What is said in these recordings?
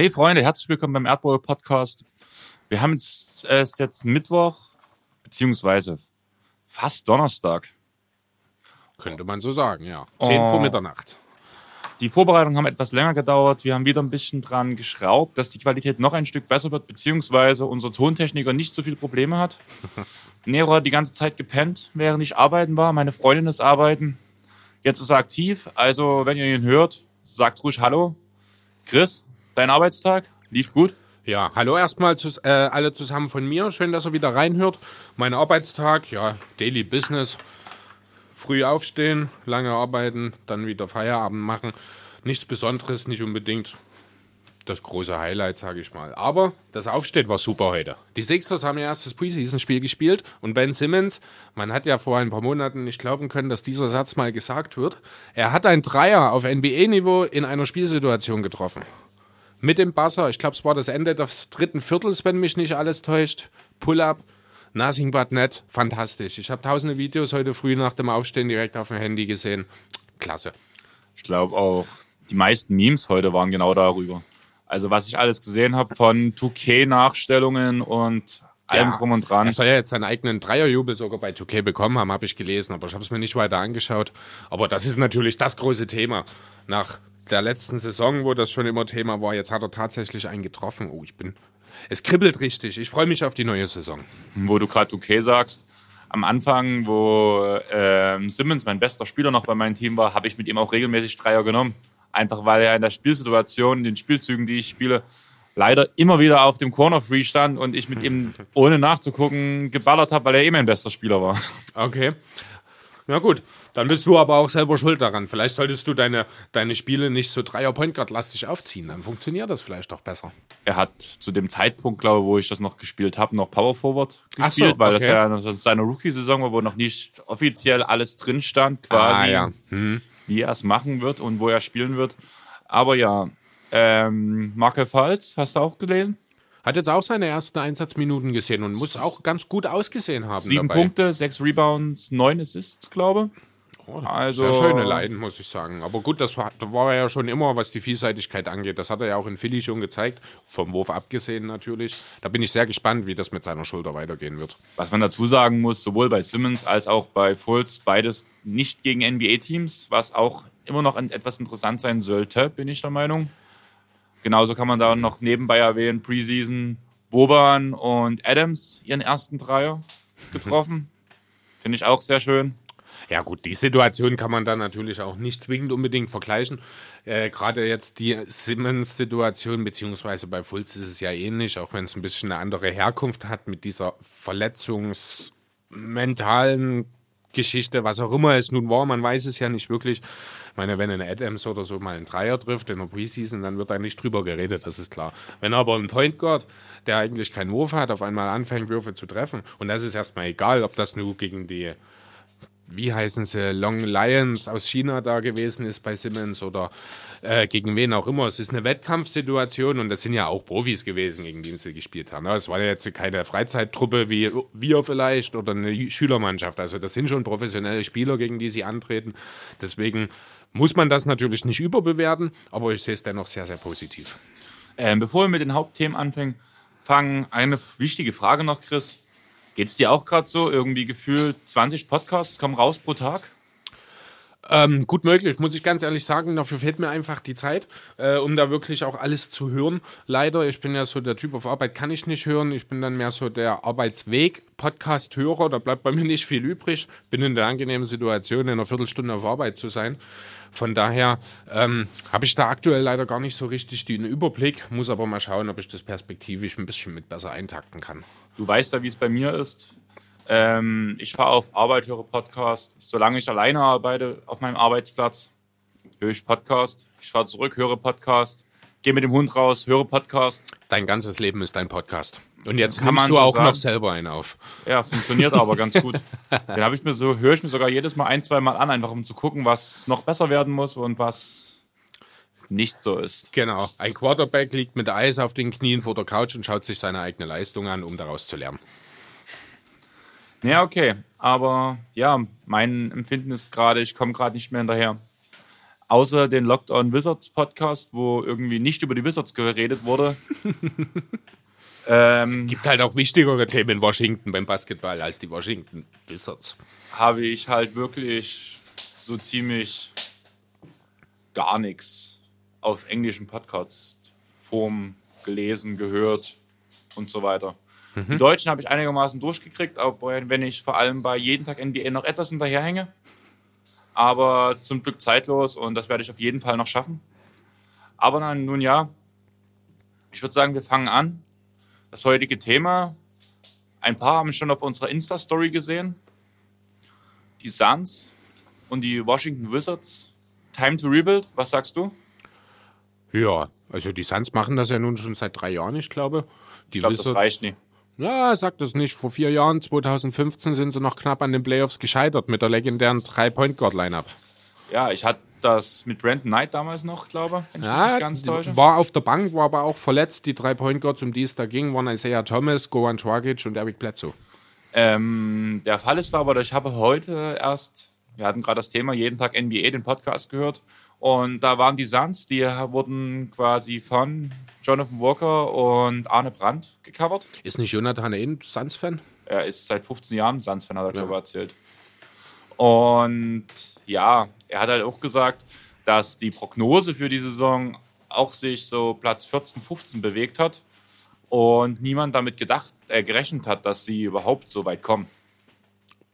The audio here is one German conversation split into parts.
Hey Freunde, herzlich willkommen beim Erdbowl Podcast. Wir haben jetzt, äh, ist jetzt Mittwoch, beziehungsweise fast Donnerstag. Könnte man so sagen, ja. Zehn Oh. vor Mitternacht. Die Vorbereitungen haben etwas länger gedauert. Wir haben wieder ein bisschen dran geschraubt, dass die Qualität noch ein Stück besser wird, beziehungsweise unser Tontechniker nicht so viele Probleme hat. Nero hat die ganze Zeit gepennt, während ich arbeiten war. Meine Freundin ist arbeiten. Jetzt ist er aktiv. Also, wenn ihr ihn hört, sagt ruhig Hallo. Chris, dein Arbeitstag lief gut. Ja, hallo erstmal äh, alle zusammen von mir. Schön, dass ihr wieder reinhört. Mein Arbeitstag, ja, Daily Business. Früh aufstehen, lange arbeiten, dann wieder Feierabend machen. Nichts Besonderes, nicht unbedingt das große Highlight, sage ich mal. Aber das Aufstehen war super heute. Die Sixers haben ihr erstes Preseason-Spiel gespielt und Ben Simmons, man hat ja vor ein paar Monaten nicht glauben können, dass dieser Satz mal gesagt wird. Er hat ein Dreier auf NBA-Niveau in einer Spielsituation getroffen mit dem Buzzer. Ich glaube, es war das Ende des dritten Viertels, wenn mich nicht alles täuscht. Pull-up, nothing but net. Fantastisch. Ich habe tausende Videos heute früh nach dem Aufstehen direkt auf dem Handy gesehen. Klasse. Ich glaube auch, die meisten Memes heute waren genau darüber. Also was ich alles gesehen habe von 2K-Nachstellungen und allem drum und dran. Er soll ja jetzt seinen eigenen Dreierjubel sogar bei 2K bekommen haben, habe ich gelesen, aber ich habe es mir nicht weiter angeschaut. Aber das ist natürlich das große Thema. Nach der letzten Saison, wo das schon immer Thema war, jetzt hat er tatsächlich einen getroffen. Oh, ich bin. Es kribbelt richtig. Ich freue mich auf die neue Saison. wo du gerade 2K sagst. Am Anfang, wo ähm, Simmons mein bester Spieler noch bei meinem Team war, habe ich mit ihm auch regelmäßig Dreier genommen. Einfach weil er in der Spielsituation, in den Spielzügen, die ich spiele, leider immer wieder auf dem Corner Free stand und ich mit ihm ohne nachzugucken geballert habe, weil er eh mein bester Spieler war. Okay. Na gut, dann bist du aber auch selber schuld daran. Vielleicht solltest du deine, deine Spiele nicht so Dreier-Point Guard-lastig aufziehen. Dann funktioniert das vielleicht auch besser. Er hat zu dem Zeitpunkt, glaube ich, wo ich das noch gespielt habe, noch Power Forward gespielt, so, weil das okay. ja noch seine Rookie-Saison war, wo noch nicht offiziell alles drin stand, quasi, Ah, ja. wie er es machen wird und wo er spielen wird. Aber ja, ähm, Markel Falz, hast du auch gelesen? Hat jetzt auch seine ersten Einsatzminuten gesehen und muss auch ganz gut ausgesehen haben. Sieben dabei. Punkte, sechs Rebounds, neun Assists, glaube Oh, Also- Sehr schöne Leiden, muss ich sagen. Aber gut, das war, da war er ja schon immer, was die Vielseitigkeit angeht. Das hat er ja auch in Philly schon gezeigt. Vom Wurf abgesehen natürlich. Da bin ich sehr gespannt, wie das mit seiner Schulter weitergehen wird. Was man dazu sagen muss, sowohl bei Simmons als auch bei Fultz, beides nicht gegen NBA-Teams, was auch immer noch etwas interessant sein sollte, bin ich der Meinung. Genauso kann man da noch nebenbei erwähnen, Preseason, Boban und Adams ihren ersten Dreier getroffen. Finde ich auch sehr schön. Ja gut, die Situation kann man dann natürlich auch nicht zwingend unbedingt vergleichen. Äh, Gerade jetzt die Simmons-Situation, beziehungsweise bei Fulz ist es ja ähnlich, auch wenn es ein bisschen eine andere Herkunft hat mit dieser verletzungsmentalen Geschichte, was auch immer es nun war, man weiß es ja nicht wirklich. Ich meine, wenn ein Adams oder so mal einen Dreier trifft in der Preseason, dann wird da nicht drüber geredet, das ist klar. Wenn aber ein Point Guard, der eigentlich keinen Wurf hat, auf einmal anfängt, Würfe zu treffen, und das ist erstmal egal, ob das nur gegen die wie heißen sie, Long Lions aus China da gewesen ist bei Simmons oder äh, gegen wen auch immer. Es ist eine Wettkampfsituation und das sind ja auch Profis gewesen, gegen die sie gespielt haben. Es war ja jetzt keine Freizeittruppe wie wir vielleicht oder eine Schülermannschaft. Also das sind schon professionelle Spieler, gegen die sie antreten. Deswegen muss man das natürlich nicht überbewerten, aber ich sehe es dennoch sehr, sehr positiv. Ähm, bevor wir mit den Hauptthemen anfangen, fangen eine wichtige Frage noch, Chris. Geht's dir auch gerade so? Irgendwie gefühlt 20 Podcasts kommen raus pro Tag? Ähm, gut möglich, muss ich ganz ehrlich sagen. Dafür fehlt mir einfach die Zeit, äh, um da wirklich auch alles zu hören. Leider, ich bin ja so der Typ auf Arbeit, kann ich nicht hören. Ich bin dann mehr so der Arbeitsweg-Podcast-Hörer. Da bleibt bei mir nicht viel übrig. Bin in der angenehmen Situation, in einer Viertelstunde auf Arbeit zu sein. Von daher ähm, habe ich da aktuell leider gar nicht so richtig den Überblick. Muss aber mal schauen, ob ich das perspektivisch ein bisschen mit besser eintakten kann. Du weißt ja, wie es bei mir ist. Ähm, ich fahre auf Arbeit, höre Podcast. Solange ich alleine arbeite auf meinem Arbeitsplatz, höre ich Podcast. Ich fahre zurück, höre Podcast. Gehe mit dem Hund raus, höre Podcast. Dein ganzes Leben ist dein Podcast. Und jetzt Kann nimmst man du so auch sagen. noch selber einen auf. Ja, funktioniert aber ganz gut. Den habe ich mir so, höre ich mir sogar jedes Mal ein, zwei Mal an, einfach um zu gucken, was noch besser werden muss und was nicht so ist. Genau. Ein Quarterback liegt mit Eis auf den Knien vor der Couch und schaut sich seine eigene Leistung an, um daraus zu lernen. Ja, okay. Aber ja, mein Empfinden ist gerade, ich komme gerade nicht mehr hinterher. Außer den Lockdown Wizards Podcast, wo irgendwie nicht über die Wizards geredet wurde. ähm, Gibt halt auch wichtigere Themen in Washington beim Basketball als die Washington Wizards. habe ich halt wirklich so ziemlich gar nichts auf englischen Podcast-Form gelesen, gehört und so weiter. Die Deutschen habe ich einigermaßen durchgekriegt, auch wenn ich vor allem bei jeden Tag NBA noch etwas hinterherhänge. Aber zum Glück zeitlos und das werde ich auf jeden Fall noch schaffen. Aber dann, nun ja, ich würde sagen, wir fangen an. Das heutige Thema, ein paar haben schon auf unserer Insta-Story gesehen. Die Suns und die Washington Wizards. Time to rebuild, was sagst du? Ja, also die Suns machen das ja nun schon seit drei Jahren, ich glaube. Die Ich glaube, das reicht nicht. Ja, sag das nicht. Vor vier Jahren, 2015, sind sie noch knapp an den Playoffs gescheitert mit der legendären Drei-Point-Guard-Lineup. Ja, ich hatte das mit Brandon Knight damals noch, glaube ich, wenn ich mich Ja, ganz täusche. war auf der Bank, war aber auch verletzt. Die Drei-Point-Guards, um die es da ging, waren Isaiah Thomas, Goran Dragic und Eric Bledsoe. Ähm, der Fall ist aber, ich habe heute erst, wir hatten gerade das Thema, jeden Tag NBA, den Podcast gehört. Und da waren die Suns, die wurden quasi von Jonathan Walker und Arne Brandt gecovert. Ist nicht Jonathan eh ein Suns-Fan? Er ist seit 15 Jahren Suns-Fan, hat er, glaube ich, erzählt. Und ja, er hat halt auch gesagt, dass die Prognose für die Saison auch sich so Platz 14, 15 bewegt hat und niemand damit gedacht, äh, gerechnet hat, dass sie überhaupt so weit kommen.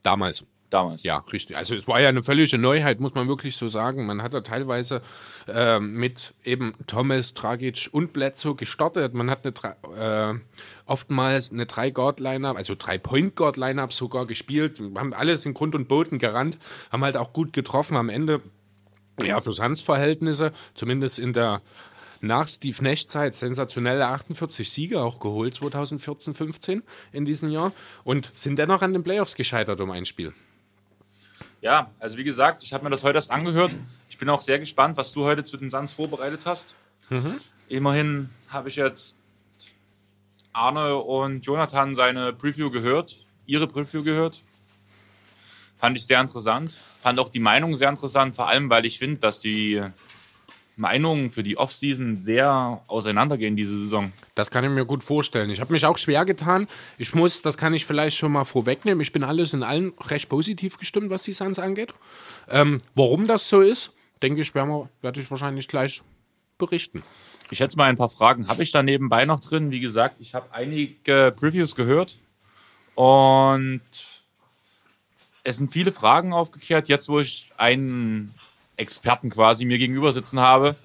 Damals. Damals. Ja, richtig. Also es war ja eine völlige Neuheit, muss man wirklich so sagen. Man hat ja teilweise äh, mit eben Thomas, Dragic und Bledsoe gestartet. Man hat eine, äh, oftmals eine Drei-Guard-Lineup, also Drei-Point-Guard-Lineup sogar gespielt. Wir haben alles in Grund und Boden gerannt, haben halt auch gut getroffen. Am Ende, ja, für Suns-Verhältnisse, zumindest in der nach Steve Nash-Zeit sensationelle 48 Siege auch geholt, 2014, 15 in diesem Jahr. Und sind dennoch an den Playoffs gescheitert um ein Spiel. Ja, also wie gesagt, ich habe mir das heute erst angehört. Ich bin auch sehr gespannt, was du heute zu den Suns vorbereitet hast. Immerhin habe ich jetzt Arne und Jonathan seine Preview gehört, ihre Preview gehört. Fand ich sehr interessant. Fand auch die Meinung sehr interessant, vor allem, weil ich finde, dass die Meinungen für die Offseason sehr auseinandergehen diese Saison. Das kann ich mir gut vorstellen. Ich habe mich auch schwer getan. Ich muss, das kann ich vielleicht schon mal vorwegnehmen. Ich bin alles in allem recht positiv gestimmt, was die Suns angeht. Ähm, warum das so ist, denke ich, werde ich wahrscheinlich gleich berichten. Ich schätze mal ein paar Fragen habe ich da nebenbei noch drin. Wie gesagt, ich habe einige Previews gehört und es sind viele Fragen aufgekehrt. Jetzt, wo ich einen Experten quasi mir gegenüber sitzen habe,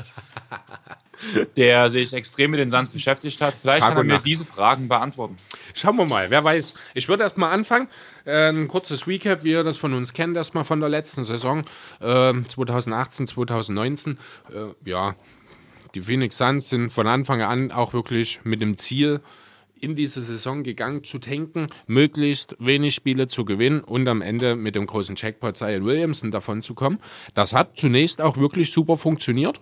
der sich extrem mit den Suns beschäftigt hat, vielleicht Tag kann er mir Nacht. diese Fragen beantworten. Schauen wir mal, wer weiß. Ich würde erst mal anfangen. Äh, ein kurzes Recap, wie ihr das von uns kennt, erstmal von der letzten Saison ähm, 2018, 2019. Äh, ja, die Phoenix Suns sind von Anfang an auch wirklich mit dem Ziel in diese Saison gegangen zu tanken, möglichst wenig Spiele zu gewinnen und am Ende mit dem großen Jackpot Zion Williamson davon zu kommen. Das hat zunächst auch wirklich super funktioniert.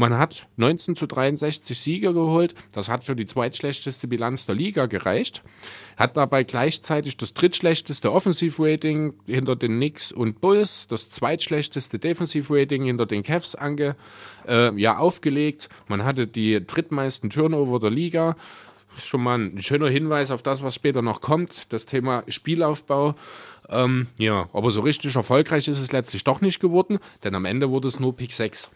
Man hat 19 zu 63 Siege geholt. Das hat für die zweitschlechteste Bilanz der Liga gereicht. Hat dabei gleichzeitig das drittschlechteste Offensivrating hinter den Knicks und Bulls, das zweitschlechteste Defensivrating hinter den Cavs ange, äh, ja, aufgelegt. Man hatte die drittmeisten Turnover der Liga. Schon mal ein schöner Hinweis auf das, was später noch kommt. Das Thema Spielaufbau. Ähm, ja, aber so richtig erfolgreich ist es letztlich doch nicht geworden, denn am Ende wurde es nur Pick 6.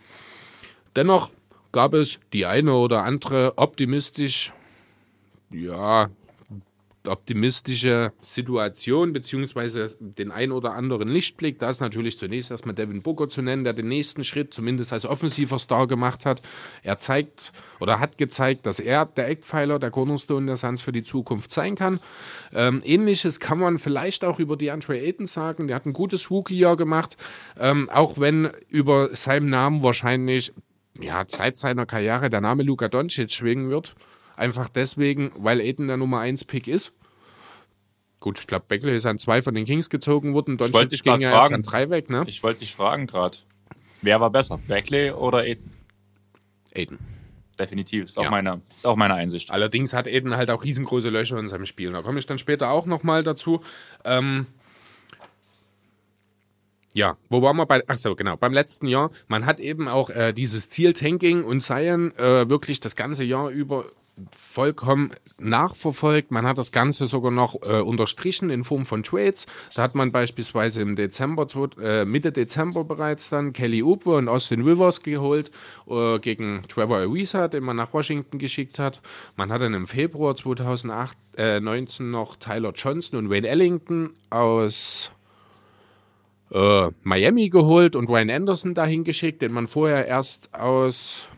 Dennoch gab es die eine oder andere optimistisch, ja, optimistische Situation, beziehungsweise den ein oder anderen Lichtblick. Da ist natürlich zunächst erstmal Devin Booker zu nennen, der den nächsten Schritt zumindest als offensiver Star gemacht hat. Er zeigt oder hat gezeigt, dass er der Eckpfeiler, der Cornerstone der Suns für die Zukunft sein kann. Ähm, Ähnliches kann man vielleicht auch über die Andre Ayton sagen. Der hat ein gutes Rookie-Jahr gemacht, ähm, auch wenn über seinem Namen wahrscheinlich ja, Zeit seiner Karriere der Name Luka Doncic schwingen wird. Einfach deswegen, weil Aiden der Nummer 1 Pick ist. Gut, ich glaube, Beckley ist an zwei von den Kings gezogen worden. Doncic ging ja erst an drei weg, ne? Ich wollte dich fragen gerade, wer war besser, Beckley oder Aiden? Aiden. Definitiv, ist auch, Ja. meine, ist auch meine Einsicht. Allerdings hat Aiden halt auch riesengroße Löcher in seinem Spiel. Da komme ich dann später auch nochmal dazu. Ähm, ja, wo waren wir bei, ach so, genau, beim letzten Jahr. Man hat eben auch äh, dieses Ziel Tanking und Cyan äh, wirklich das ganze Jahr über vollkommen nachverfolgt. Man hat das Ganze sogar noch äh, unterstrichen in Form von Trades. Da hat man beispielsweise im Dezember, äh, Mitte Dezember bereits dann Kelly Oubre und Austin Rivers geholt äh, gegen Trevor Ariza, den man nach Washington geschickt hat. Man hat dann im Februar 2019 äh, noch Tyler Johnson und Wayne Ellington aus äh, Miami geholt und Ryan Anderson dahin geschickt, den man vorher erst aus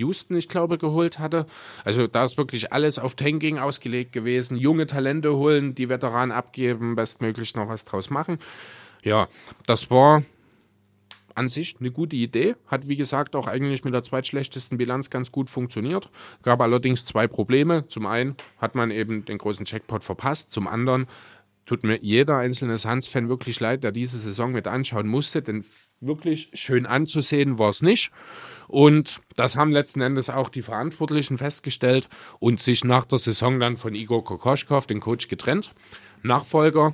Houston, ich glaube, geholt hatte. Also da ist wirklich alles auf Tanking ausgelegt gewesen. Junge Talente holen, die Veteranen abgeben, bestmöglich noch was draus machen. Ja, das war an sich eine gute Idee. Hat, wie gesagt, auch eigentlich mit der zweitschlechtesten Bilanz ganz gut funktioniert. Gab allerdings zwei Probleme. Zum einen hat man eben den großen Checkpot verpasst. Zum anderen tut mir jeder einzelne Suns-Fan wirklich leid, der diese Saison mit anschauen musste, denn wirklich schön anzusehen war es nicht. Und das haben letzten Endes auch die Verantwortlichen festgestellt und sich nach der Saison dann von Igor Kokoschkov, den Coach, getrennt. Nachfolger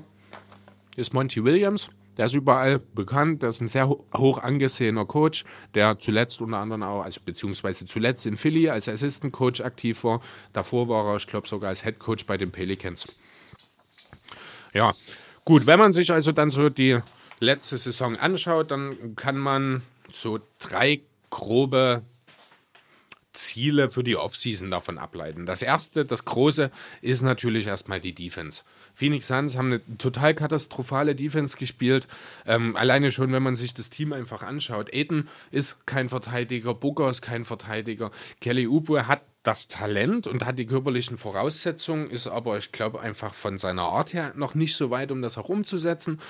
ist Monty Williams. Der ist überall bekannt, der ist ein sehr hoch angesehener Coach, der zuletzt unter anderem auch, also beziehungsweise zuletzt in Philly als Assistant Coach aktiv war. Davor war er, ich glaube, sogar als Head Coach bei den Pelicans. Ja, gut, wenn man sich also dann so die letzte Saison anschaut, dann kann man so drei grobe Ziele für die Offseason davon ableiten. Das erste, das große, ist natürlich erstmal die Defense. Phoenix Suns haben eine total katastrophale Defense gespielt. Ähm, alleine schon, wenn man sich das Team einfach anschaut. Aiden ist kein Verteidiger, Booker ist kein Verteidiger. Kelly Oubre hat das Talent und hat die körperlichen Voraussetzungen, ist aber, ich glaube, einfach von seiner Art her noch nicht so weit, um das herumzusetzen.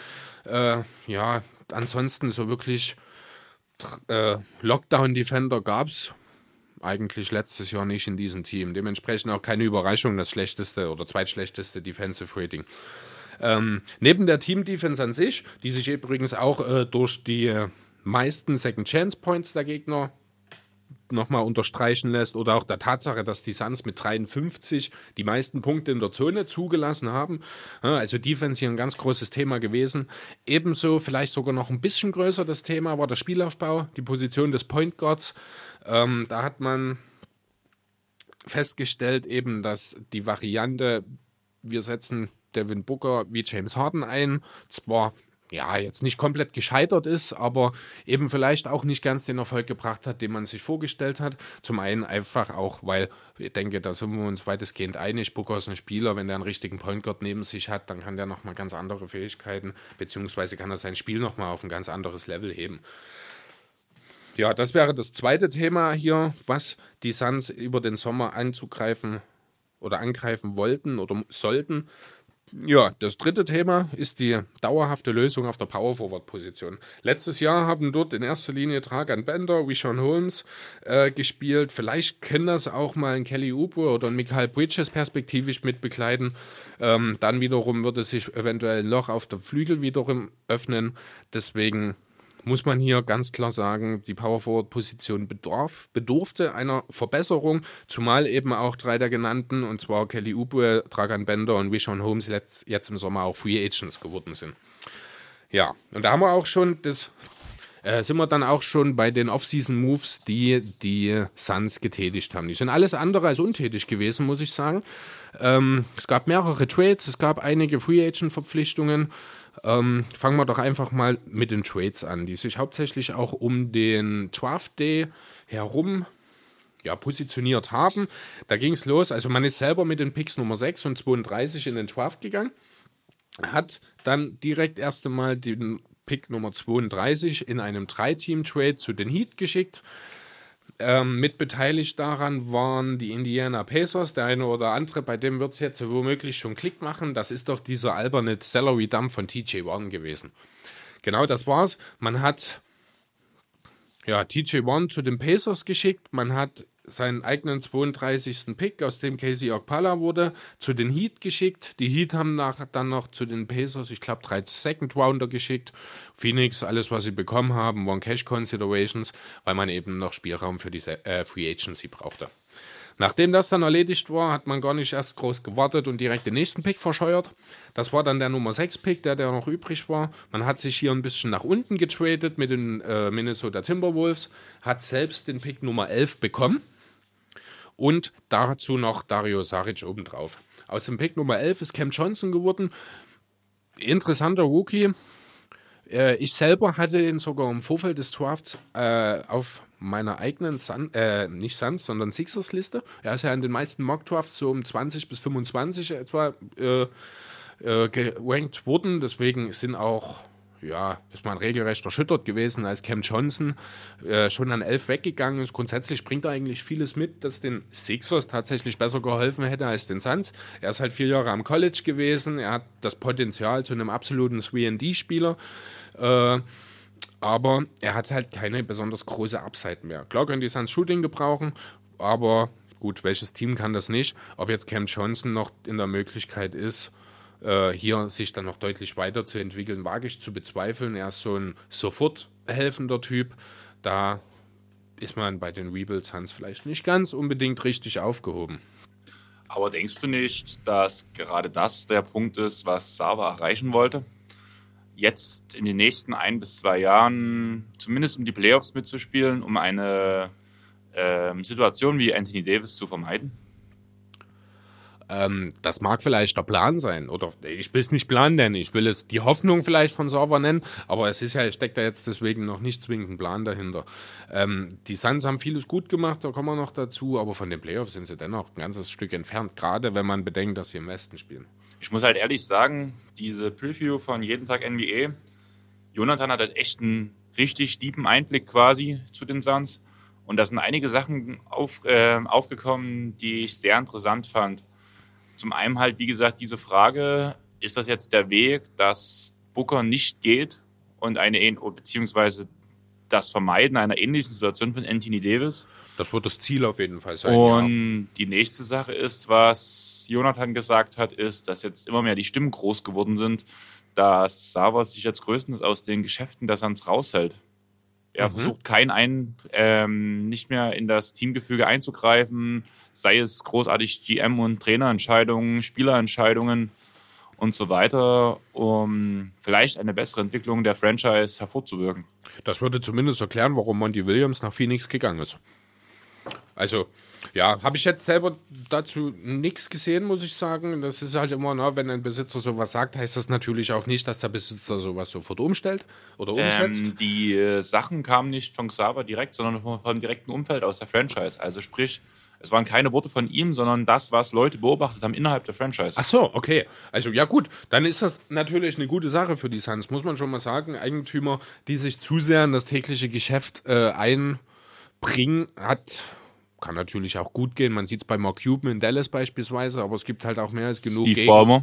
Äh, ja, ansonsten so wirklich äh, Lockdown-Defender gab es eigentlich letztes Jahr nicht in diesem Team. Dementsprechend auch keine Überraschung, das schlechteste oder zweitschlechteste Defensive Rating. Ähm, neben der Team-Defense an sich, die sich übrigens auch äh, durch die äh, meisten Second Chance Points der Gegner nochmal unterstreichen lässt oder auch der Tatsache, dass die Suns mit 53 die meisten Punkte in der Zone zugelassen haben. Also Defense hier ein ganz großes Thema gewesen. Ebenso vielleicht sogar noch ein bisschen größer das Thema war der Spielaufbau, die Position des Point Guards. Ähm, da hat man festgestellt eben, dass die Variante, wir setzen Devin Booker wie James Harden ein, zwar ja, jetzt nicht komplett gescheitert ist, aber eben vielleicht auch nicht ganz den Erfolg gebracht hat, den man sich vorgestellt hat. Zum einen einfach auch, weil ich denke, da sind wir uns weitestgehend einig. Booker ist ein Spieler, wenn der einen richtigen Point Guard neben sich hat, dann kann der nochmal ganz andere Fähigkeiten, beziehungsweise kann er sein Spiel nochmal auf ein ganz anderes Level heben. Ja, das wäre das zweite Thema hier, was die Suns über den Sommer anzugreifen oder angreifen wollten oder sollten. Ja, das dritte Thema ist die dauerhafte Lösung auf der Power Forward Position. Letztes Jahr haben dort in erster Linie Tragan Bender, Sean Holmes äh, gespielt. Vielleicht können das auch mal ein Kelly Oubre oder ein Michael Bridges perspektivisch mitbegleiten. Ähm, dann wiederum würde sich eventuell ein Loch auf der Flügel wiederum öffnen. Deswegen muss man hier ganz klar sagen, die Power Forward Position bedarf, bedurfte einer Verbesserung, zumal eben auch drei der genannten, und zwar Kelly Oubre, Dragan Bender und Wishon Holmes letzt, jetzt im Sommer auch Free Agents geworden sind. Ja, und da haben wir auch schon das äh, sind wir dann auch schon bei den Off-Season-Moves, die die Suns getätigt haben. Die sind alles andere als untätig gewesen, muss ich sagen. Ähm, es gab mehrere Trades, es gab einige Free-Agent-Verpflichtungen. Ähm, fangen wir doch einfach mal mit den Trades an, die sich hauptsächlich auch um den Draft Day herum ja, positioniert haben. Da ging es los, also man ist selber mit den Picks Nummer 6 und 32 in den Draft gegangen, hat dann direkt erst einmal den Pick Nummer 32 in einem Drei-Team-Trade zu den Heat geschickt. Ähm, mitbeteiligt daran waren die Indiana Pacers, der eine oder andere, bei dem wird es jetzt womöglich schon Klick machen. Das ist doch dieser alberne Salary Dump von TJ Warren gewesen. Genau das war's. Man hat ja, TJ Warren zu den Pacers geschickt, man hat seinen eigenen 32. Pick, aus dem Casey Okpala wurde, zu den Heat geschickt. Die Heat haben nach, dann noch zu den Pacers, ich glaube, drei Second Rounder geschickt. Phoenix, alles, was sie bekommen haben, waren Cash Considerations, weil man eben noch Spielraum für die äh, Free Agency brauchte. Nachdem das dann erledigt war, hat man gar nicht erst groß gewartet und direkt den nächsten Pick verscheuert. Das war dann der Nummer 6 Pick, der, der noch übrig war. Man hat sich hier ein bisschen nach unten getradet mit den äh, Minnesota Timberwolves, hat selbst den Pick Nummer 11 bekommen und dazu noch Dario Saric obendrauf. Aus dem Pick Nummer 11 ist Cam Johnson geworden. Interessanter Rookie. Äh, ich selber hatte ihn sogar im Vorfeld des Drafts äh, auf meiner eigenen, Sun, äh, nicht Suns, sondern Sixers-Liste. Er ist ja in den meisten Mock-Drafts so um 20 bis 25 etwa äh, äh, gerankt worden. Deswegen sind auch, ja, ist man regelrecht erschüttert gewesen, als Cam Johnson äh, schon an 11 weggegangen ist. Grundsätzlich bringt er eigentlich vieles mit, das den Sixers tatsächlich besser geholfen hätte als den Suns. Er ist halt vier Jahre am College gewesen. Er hat das Potenzial zu einem absoluten 3D-Spieler. Äh, aber er hat halt keine besonders große Upside mehr. Klar können die Suns Shooting gebrauchen, aber gut, welches Team kann das nicht? Ob jetzt Cam Johnson noch in der Möglichkeit ist, äh, hier sich dann noch deutlich weiterzuentwickeln, wage ich zu bezweifeln. Er ist so ein sofort helfender Typ. Da ist man bei den Rebuild Suns vielleicht nicht ganz unbedingt richtig aufgehoben. Aber denkst du nicht, dass gerade das der Punkt ist, was Sava erreichen wollte? jetzt in den nächsten ein bis zwei Jahren zumindest um die Playoffs mitzuspielen, um eine ähm, Situation wie Anthony Davis zu vermeiden? Ähm, das mag vielleicht der Plan sein. Oder ich will es nicht Plan nennen, ich will es die Hoffnung vielleicht von Server nennen, aber es ist ja, steckt da jetzt deswegen noch nicht zwingend ein Plan dahinter. Ähm, die Suns haben vieles gut gemacht, da kommen wir noch dazu, aber von den Playoffs sind sie dennoch ein ganzes Stück entfernt, gerade wenn man bedenkt, dass sie im Westen spielen ich muss halt ehrlich sagen, diese Preview von Jeden Tag NBA, Jonathan hat halt echt einen richtig tiefen Einblick quasi zu den Suns. Und da sind einige Sachen auf, äh, aufgekommen, die ich sehr interessant fand. Zum einen halt, wie gesagt, diese Frage, ist das jetzt der Weg, dass Booker nicht geht und eine, beziehungsweise das Vermeiden einer ähnlichen Situation von Anthony Davis? Das wird das Ziel auf jeden Fall sein. Und ja. die nächste Sache ist, was Jonathan gesagt hat, ist, dass jetzt immer mehr die Stimmen groß geworden sind, dass Savas sich jetzt größtenteils aus den Geschäften der Suns raushält. Er mhm. versucht kein ein, ähm, nicht mehr in das Teamgefüge einzugreifen, sei es großartig GM- und Trainerentscheidungen, Spielerentscheidungen und so weiter, um vielleicht eine bessere Entwicklung der Franchise hervorzuwirken. Das würde zumindest erklären, warum Monty Williams nach Phoenix gegangen ist. Also, ja, habe ich jetzt selber dazu nichts gesehen, muss ich sagen. Das ist halt immer, na, wenn ein Besitzer sowas sagt, heißt das natürlich auch nicht, dass der Besitzer sowas sofort umstellt oder umsetzt. Ähm, die äh, Sachen kamen nicht von Xaver direkt, sondern vom, vom direkten Umfeld aus der Franchise. Also sprich, es waren keine Worte von ihm, sondern das, was Leute beobachtet haben innerhalb der Franchise. Ach so, okay. Also ja gut, dann ist das natürlich eine gute Sache für die Suns, muss man schon mal sagen. Eigentümer, die sich zu sehr in das tägliche Geschäft äh, einbringen, hat kann natürlich auch gut gehen. Man sieht es bei Mark Cuban in Dallas beispielsweise, aber es gibt halt auch mehr als genug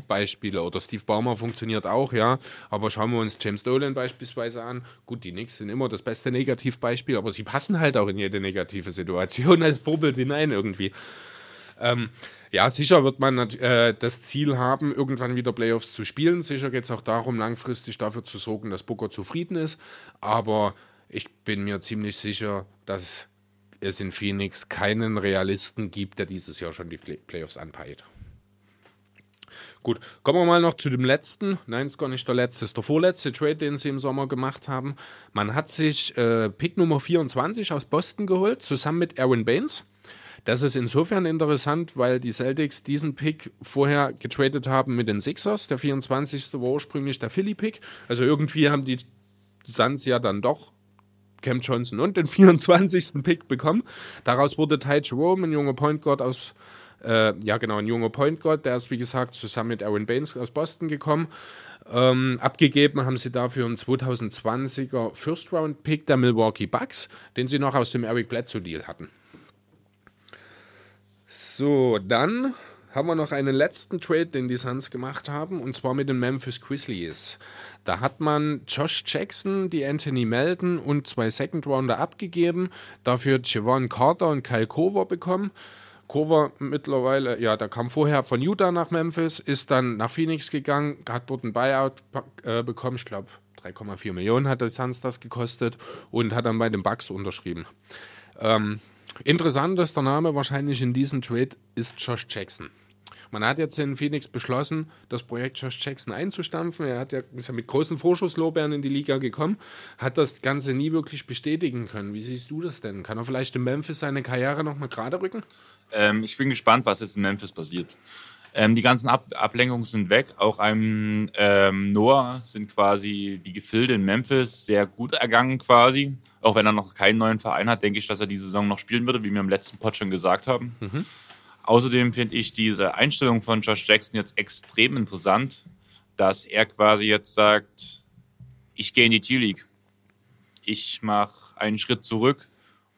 Beispiele. Oder Steve Baumer funktioniert auch, ja. Aber schauen wir uns James Dolan beispielsweise an. Gut, die Knicks sind immer das beste Negativbeispiel, aber sie passen halt auch in jede negative Situation als Vorbild hinein irgendwie. Ähm, ja, sicher wird man äh, das Ziel haben, irgendwann wieder Playoffs zu spielen. Sicher geht es auch darum, langfristig dafür zu sorgen, dass Booker zufrieden ist. Aber ich bin mir ziemlich sicher, dass es in Phoenix keinen Realisten gibt, der dieses Jahr schon die Playoffs anpeilt. Gut, kommen wir mal noch zu dem letzten. Nein, ist gar nicht der letzte, ist der vorletzte Trade, den sie im Sommer gemacht haben. Man hat sich äh, Pick Nummer 24 aus Boston geholt, zusammen mit Aaron Baines. Das ist insofern interessant, weil die Celtics diesen Pick vorher getradet haben mit den Sixers. Der 24. war ursprünglich der Philly-Pick. Also irgendwie haben die Suns ja dann doch Cam Johnson und den 24. Pick bekommen. Daraus wurde Ty Jerome, ein junger Point Guard aus, äh, ja genau, ein junger Point Guard, der ist wie gesagt zusammen mit Aaron Baines aus Boston gekommen. Ähm, abgegeben haben sie dafür einen 2020er First Round Pick der Milwaukee Bucks, den sie noch aus dem Eric Bledsoe Deal hatten. So, dann haben wir noch einen letzten Trade, den die Suns gemacht haben, und zwar mit den Memphis Grizzlies. Da hat man Josh Jackson, die Anthony Melton und zwei Second Rounder abgegeben, dafür Javon Carter und Kyle Kover bekommen. Kover mittlerweile, ja, der kam vorher von Utah nach Memphis, ist dann nach Phoenix gegangen, hat dort ein Buyout äh, bekommen, ich glaube 3,4 Millionen hat der Suns das gekostet und hat dann bei den Bucks unterschrieben. Ähm, Interessantester Name wahrscheinlich in diesem Trade ist Josh Jackson. Man hat jetzt in Phoenix beschlossen, das Projekt Josh Jackson einzustampfen. Er hat ja, ist ja mit großen Vorschusslorbeeren in die Liga gekommen, hat das Ganze nie wirklich bestätigen können. Wie siehst du das denn? Kann er vielleicht in Memphis seine Karriere nochmal gerade rücken? Ähm, ich bin gespannt, was jetzt in Memphis passiert. Ähm, die ganzen Ab Ablenkungen sind weg. Auch einem ähm, Noah sind quasi die Gefilde in Memphis sehr gut ergangen quasi. Auch wenn er noch keinen neuen Verein hat, denke ich, dass er die Saison noch spielen würde, wie wir im letzten Pod schon gesagt haben. Mhm. Außerdem finde ich diese Einstellung von Josh Jackson jetzt extrem interessant, dass er quasi jetzt sagt, ich gehe in die G-League. Ich mache einen Schritt zurück,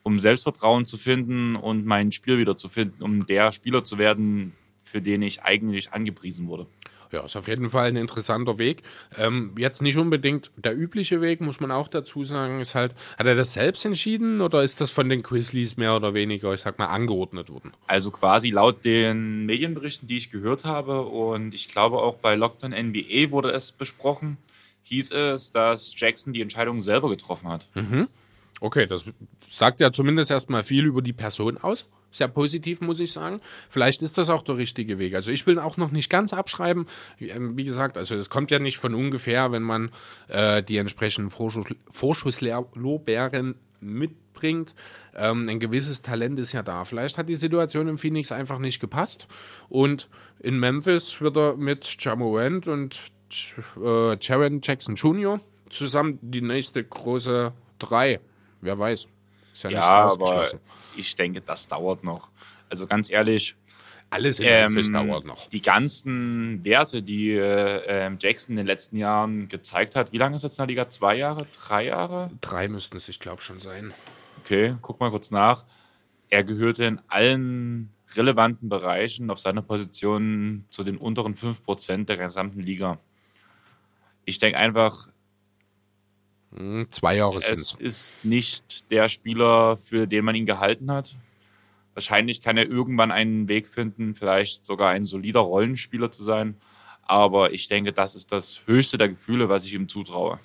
um Selbstvertrauen zu finden und mein Spiel wieder zu finden, um der Spieler zu werden, für den ich eigentlich angepriesen wurde. Ja, ist auf jeden Fall ein interessanter Weg. Ähm, jetzt nicht unbedingt der übliche Weg, muss man auch dazu sagen. Ist halt, hat er das selbst entschieden oder ist das von den Grizzlies mehr oder weniger, ich sag mal, angeordnet worden? Also quasi laut den Medienberichten, die ich gehört habe und ich glaube auch bei Lockdown NBA wurde es besprochen, hieß es, dass Jackson die Entscheidung selber getroffen hat. Mhm. Okay, das sagt ja zumindest erstmal viel über die Person aus sehr positiv, muss ich sagen. Vielleicht ist das auch der richtige Weg. Also ich will auch noch nicht ganz abschreiben. Wie, ähm, gesagt, also es kommt ja nicht von ungefähr, wenn man äh, die entsprechenden Vorschuss, Vorschusslorbeeren mitbringt. Ähm, ein gewisses Talent ist ja da. Vielleicht hat die Situation im Phoenix einfach nicht gepasst. Und in Memphis wird er mit Jamorant und äh, Jaron Jackson Jr. zusammen die nächste große Drei. Wer weiß. Ist ja, ja aber ich denke, das dauert noch. Also ganz ehrlich. Alles in ähm, Office dauert noch. Die ganzen Werte, die äh, Jackson in den letzten Jahren gezeigt hat, wie lange ist jetzt in der Liga? Zwei Jahre? Drei Jahre? Drei müssten es, ich glaube, schon sein. Okay, guck mal kurz nach. Er gehörte in allen relevanten Bereichen auf seiner Position zu den unteren 5% der gesamten Liga. Ich denke einfach, zwei Jahre sind es. ist nicht der Spieler, für den man ihn gehalten hat. Wahrscheinlich kann er irgendwann einen Weg finden, vielleicht sogar ein solider Rollenspieler zu sein. Aber ich denke, das ist das höchste der Gefühle, was ich ihm zutraue.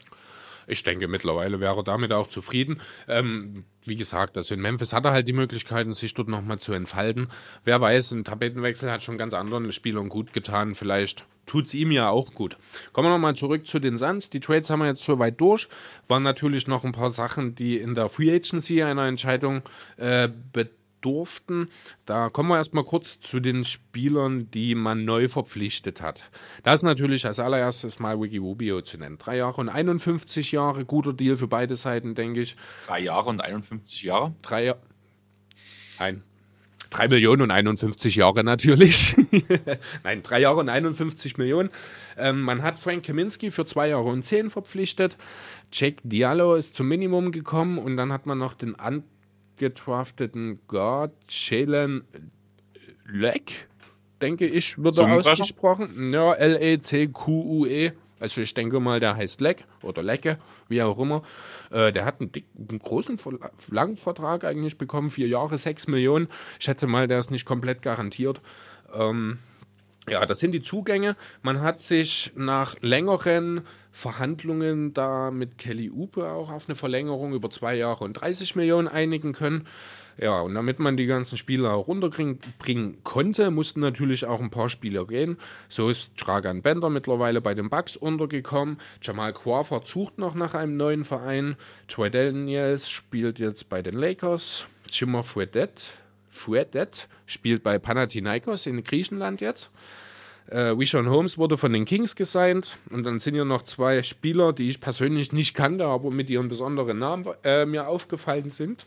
Ich denke, mittlerweile wäre er damit auch zufrieden. Ähm, wie gesagt, also in Memphis hat er halt die Möglichkeiten, sich dort nochmal zu entfalten. Wer weiß, ein Tapetenwechsel hat schon ganz anderen Spielern gut getan. Vielleicht tut es ihm ja auch gut. Kommen wir nochmal zurück zu den Suns. Die Trades haben wir jetzt soweit durch. Waren natürlich noch ein paar Sachen, die in der Free Agency einer Entscheidung äh, bedurften. Da kommen wir erstmal kurz zu den Spielern, die man neu verpflichtet hat. Da ist natürlich als allererstes mal Wiki Rubio zu nennen. Drei Jahre und 51 Jahre, guter Deal für beide Seiten, denke ich. Drei Jahre und 51 Jahre? Drei Jahre. Ein. 3 Millionen und 51 Jahre natürlich. Nein, 3 Jahre und 51 Millionen. Ähm, man hat Frank Kaminski für 2 Jahre und 10 verpflichtet. Jack Diallo ist zum Minimum gekommen und dann hat man noch den angedrafteten Guard Jalen Leck, denke ich, wird er ausgesprochen. Ja, L-E-C-Q-U-E. Also ich denke mal, der heißt Leck oder Lecke, wie auch immer. Äh, der hat einen, dicken, einen großen, langen Vertrag eigentlich bekommen, vier Jahre, sechs Millionen. Ich schätze mal, der ist nicht komplett garantiert. Ähm, ja, das sind die Zugänge. Man hat sich nach längeren Verhandlungen da mit Kelly Upe auch auf eine Verlängerung über zwei Jahre und 30 Millionen einigen können. Ja, und damit man die ganzen Spieler auch runterbringen konnte, mussten natürlich auch ein paar Spieler gehen. So ist Dragan Bender mittlerweile bei den Bucks untergekommen. Jamal Crawford sucht noch nach einem neuen Verein. Troy Daniels spielt jetzt bei den Lakers. Jimmer Fuedet, Fuedet spielt bei Panathinaikos in Griechenland jetzt. Äh, Wishon Holmes wurde von den Kings gesigned und dann sind hier noch zwei Spieler, die ich persönlich nicht kannte, aber mit ihren besonderen Namen äh, mir aufgefallen sind.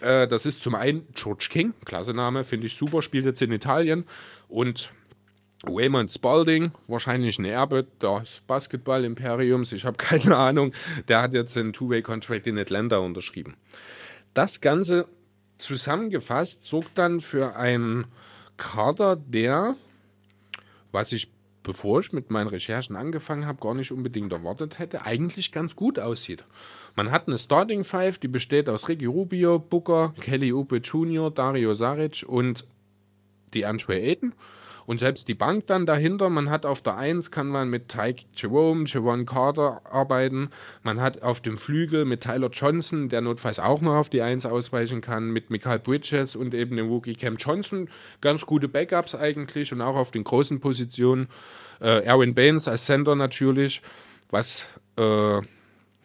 Äh, das ist zum einen George King, klasse Name, finde ich super, spielt jetzt in Italien. Und Waymond Spalding, wahrscheinlich ein Erbe des Basketball-Imperiums, ich habe keine Ahnung. Der hat jetzt einen Two-Way-Contract in Atlanta unterschrieben. Das Ganze zusammengefasst sorgt dann für einen Kader, der, was ich bevor ich mit meinen Recherchen angefangen habe, gar nicht unbedingt erwartet hätte, eigentlich ganz gut aussieht. Man hat eine Starting Five, die besteht aus Ricky Rubio, Booker, Kelly Oubre Jr., Dario Saric und die Andre Ayton. Und selbst die Bank dann dahinter, man hat auf der 1 kann man mit Tyke Jerome, Javon Carter arbeiten. Man hat auf dem Flügel mit Tyler Johnson, der notfalls auch noch auf die 1 ausweichen kann, mit Michael Bridges und eben dem Wookie Cam Johnson. Ganz gute Backups eigentlich und auch auf den großen Positionen. Äh, Erwin Baines als Center natürlich, was äh,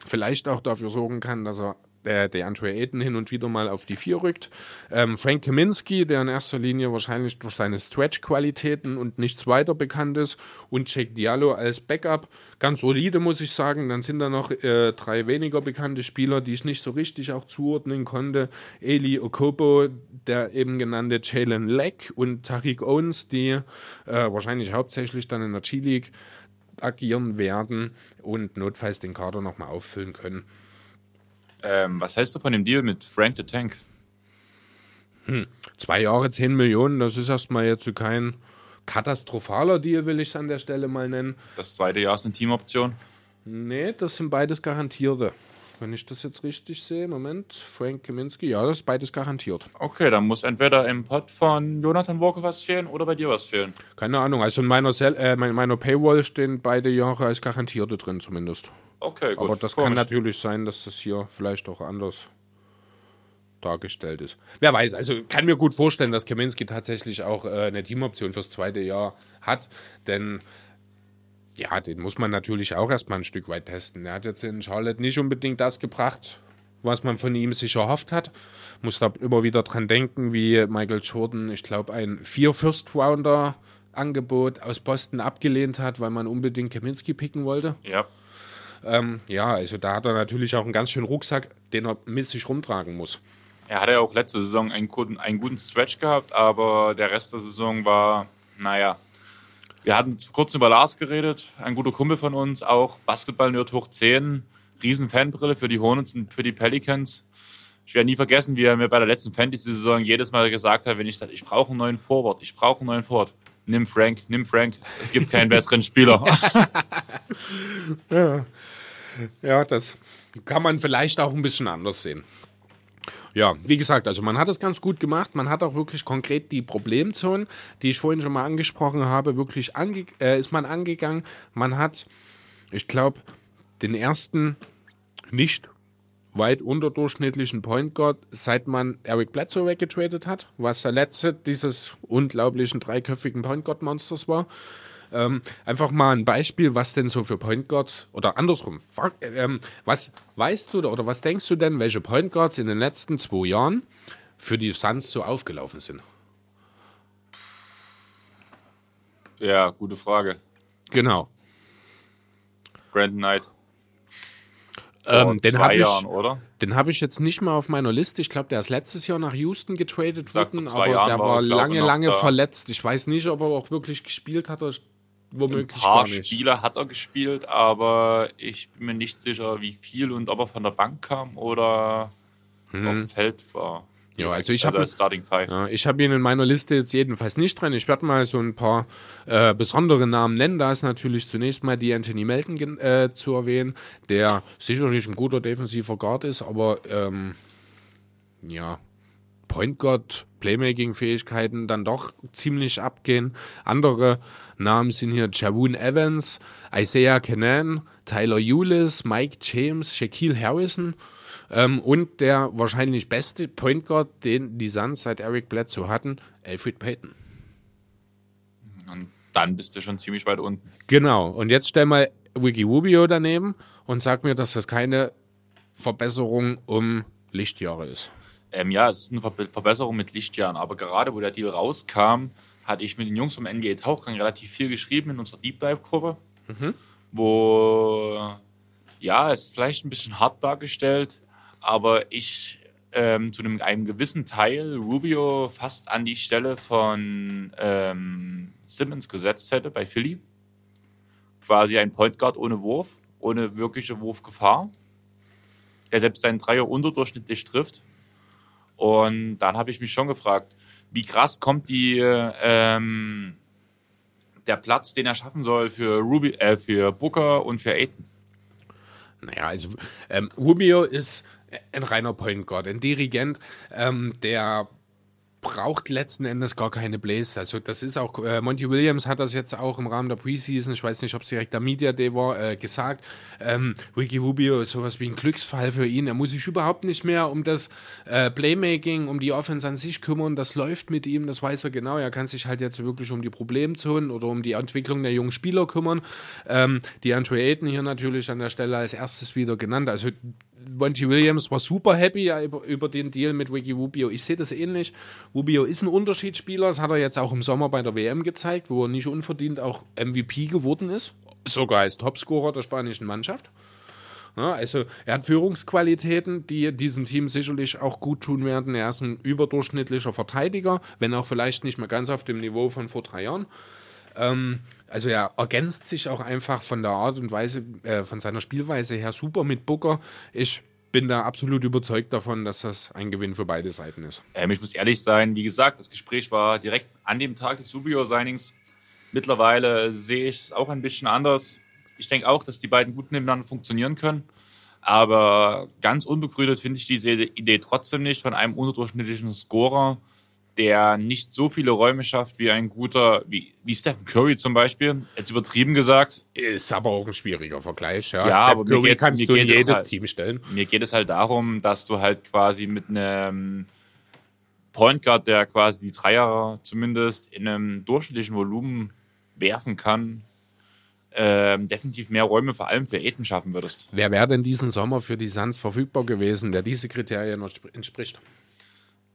vielleicht auch dafür sorgen kann, dass er der, der Andre Ayton hin und wieder mal auf die Vier rückt. Ähm, Frank Kaminski, der in erster Linie wahrscheinlich durch seine Stretch-Qualitäten und nichts weiter bekannt ist. Und Jake Diallo als Backup. Ganz solide, muss ich sagen. Dann sind da noch äh, drei weniger bekannte Spieler, die ich nicht so richtig auch zuordnen konnte. Eli Okobo, der eben genannte Jalen Leck und Tariq Owens, die äh, wahrscheinlich hauptsächlich dann in der G-League agieren werden und notfalls den Kader nochmal auffüllen können. Ähm, was hältst du von dem Deal mit Frank the Tank? Hm. Zwei Jahre, 10 Millionen, das ist erstmal jetzt kein katastrophaler Deal, will ich es an der Stelle mal nennen. Das zweite Jahr ist eine Teamoption? Nee, das sind beides garantierte. Wenn ich das jetzt richtig sehe, Moment, Frank Kaminski, ja, das ist beides garantiert. Okay, dann muss entweder im Pod von Jonathan Walker was fehlen oder bei dir was fehlen. Keine Ahnung, also in meiner, Sel äh, meiner Paywall stehen beide Jahre als garantierte drin zumindest. Okay, gut. Aber das Komisch. kann natürlich sein, dass das hier vielleicht auch anders dargestellt ist. Wer weiß, also kann mir gut vorstellen, dass Kaminski tatsächlich auch äh, eine Teamoption fürs zweite Jahr hat, denn ja, den muss man natürlich auch erstmal ein Stück weit testen. Er hat jetzt in Charlotte nicht unbedingt das gebracht, was man von ihm sich erhofft hat. Muss da immer wieder dran denken, wie Michael Jordan, ich glaube, ein vier First Rounder Angebot aus Boston abgelehnt hat, weil man unbedingt Kaminski picken wollte. Ja. Ähm, ja, also da hat er natürlich auch einen ganz schönen Rucksack, den er mit sich rumtragen muss. Er hatte ja auch letzte Saison einen guten, einen guten Stretch gehabt, aber der Rest der Saison war, naja. Wir hatten kurz über Lars geredet, ein guter Kumpel von uns, auch Basketball-Nerd hoch 10, riesen Fanbrille für die Hornets und für die Pelicans. Ich werde nie vergessen, wie er mir bei der letzten Fantasy-Saison jedes Mal gesagt hat, wenn ich sage, ich brauche einen neuen Forward, ich brauche einen neuen Forward. Nimm Frank, nimm Frank. Es gibt keinen besseren Spieler. ja. Ja, das kann man vielleicht auch ein bisschen anders sehen. Ja, wie gesagt, also man hat es ganz gut gemacht. Man hat auch wirklich konkret die Problemzonen, die ich vorhin schon mal angesprochen habe, wirklich ange äh, ist man angegangen. Man hat, ich glaube, den ersten nicht weit unterdurchschnittlichen Point Guard, seit man Eric Bledsoe weggetradet hat, was der letzte dieses unglaublichen dreiköpfigen Point Guard Monsters war. Ähm, einfach mal ein Beispiel, was denn so für Point Guards oder andersrum. Ähm, was weißt du oder was denkst du denn, welche Point Guards in den letzten zwei Jahren für die Suns so aufgelaufen sind? Ja, gute Frage. Genau. Brandon Knight. Ähm, den habe ich, hab ich jetzt nicht mal auf meiner Liste. Ich glaube, der ist letztes Jahr nach Houston getradet worden, aber Jahren der war, war lange, lange verletzt. Ich weiß nicht, ob er auch wirklich gespielt hat. Womöglich Ein paar Spiele hat er gespielt, aber ich bin mir nicht sicher, wie viel und ob er von der Bank kam oder hm. auf dem Feld war. Ja, also ich habe ja, ich habe ihn in meiner Liste jetzt jedenfalls nicht drin. Ich werde mal so ein paar äh, besondere Namen nennen. Da ist natürlich zunächst mal die Anthony Melton äh, zu erwähnen, der sicherlich ein guter defensiver Guard ist, aber ähm, ja, Point Guard, Playmaking-Fähigkeiten dann doch ziemlich abgehen. Andere Namen sind hier Javoon Evans, Isaiah Kenan, Tyler Eulis, Mike James, Shaquille Harrison ähm, und der wahrscheinlich beste Point Guard, den die Suns seit Eric Bledsoe hatten, Alfred Payton. Und dann bist du schon ziemlich weit unten. Genau. Und jetzt stell mal Wiki Rubio daneben und sag mir, dass das keine Verbesserung um Lichtjahre ist. Ähm, ja, es ist eine Verbesserung mit Lichtjahren, aber gerade wo der Deal rauskam, hatte ich mit den Jungs vom NBA Tauchgang relativ viel geschrieben in unserer Deep Dive Gruppe, mhm. wo ja, es ist vielleicht ein bisschen hart dargestellt, aber ich ähm, zu einem, einem, gewissen Teil Rubio fast an die Stelle von ähm, Simmons gesetzt hätte bei Philly. Quasi ein Point Guard ohne Wurf, ohne wirkliche Wurfgefahr, der selbst seinen Dreier unterdurchschnittlich trifft. Und dann habe ich mich schon gefragt, wie krass kommt die ähm, der Platz, den er schaffen soll für Ruby, äh, für Booker und für Aiton? Naja, also ähm, Rubio ist ein reiner Point Guard, ein Dirigent, ähm, der braucht letzten Endes gar keine Blaze. Also das ist auch, äh, Monty Williams hat das jetzt auch im Rahmen der Preseason, ich weiß nicht, ob es direkt der Media Day war, äh, gesagt. Ähm, Ricky Rubio ist sowas wie ein Glücksfall für ihn. Er muss sich überhaupt nicht mehr um das äh, Playmaking, um die Offense an sich kümmern. Das läuft mit ihm, das weiß er genau. Er kann sich halt jetzt wirklich um die Problemzonen oder um die Entwicklung der jungen Spieler kümmern. Ähm, die Andrew Ayton hier natürlich an der Stelle als erstes wieder genannt. Also Monty Williams war super happy über, den Deal mit Ricky Rubio. Ich sehe das ähnlich. Rubio ist ein Unterschiedsspieler. Das hat er jetzt auch im Sommer bei der WM gezeigt, wo er nicht unverdient auch MVP geworden ist. Sogar als Topscorer der spanischen Mannschaft. Ja, also er hat Führungsqualitäten, die diesem Team sicherlich auch gut tun werden. Er ist ein überdurchschnittlicher Verteidiger, wenn auch vielleicht nicht mehr ganz auf dem Niveau von vor drei Jahren. Ähm, also er ergänzt sich auch einfach von der Art und Weise, äh, von seiner Spielweise her super mit Booker. Ich bin da absolut überzeugt davon, dass das ein Gewinn für beide Seiten ist. Ähm, ich muss ehrlich sein, wie gesagt, das Gespräch war direkt an dem Tag des Subio-Signings. Mittlerweile sehe ich es auch ein bisschen anders. Ich denke auch, dass die beiden gut miteinander funktionieren können. Aber ganz unbegründet finde ich diese Idee trotzdem nicht von einem unterdurchschnittlichen Scorer der nicht so viele Räume schafft wie ein guter, wie, wie Stephen Curry zum Beispiel. Jetzt übertrieben gesagt. Ist aber auch ein schwieriger Vergleich. Ja, ja Steph aber Curry geht, kannst du in jedes halt, Team stellen. Mir geht es halt darum, dass du halt quasi mit einem Point Guard, der quasi die Dreier zumindest in einem durchschnittlichen Volumen werfen kann, ähm, definitiv mehr Räume vor allem für Aiden schaffen würdest. Wer wäre denn diesen Sommer für die Suns verfügbar gewesen, der diese Kriterien entspricht?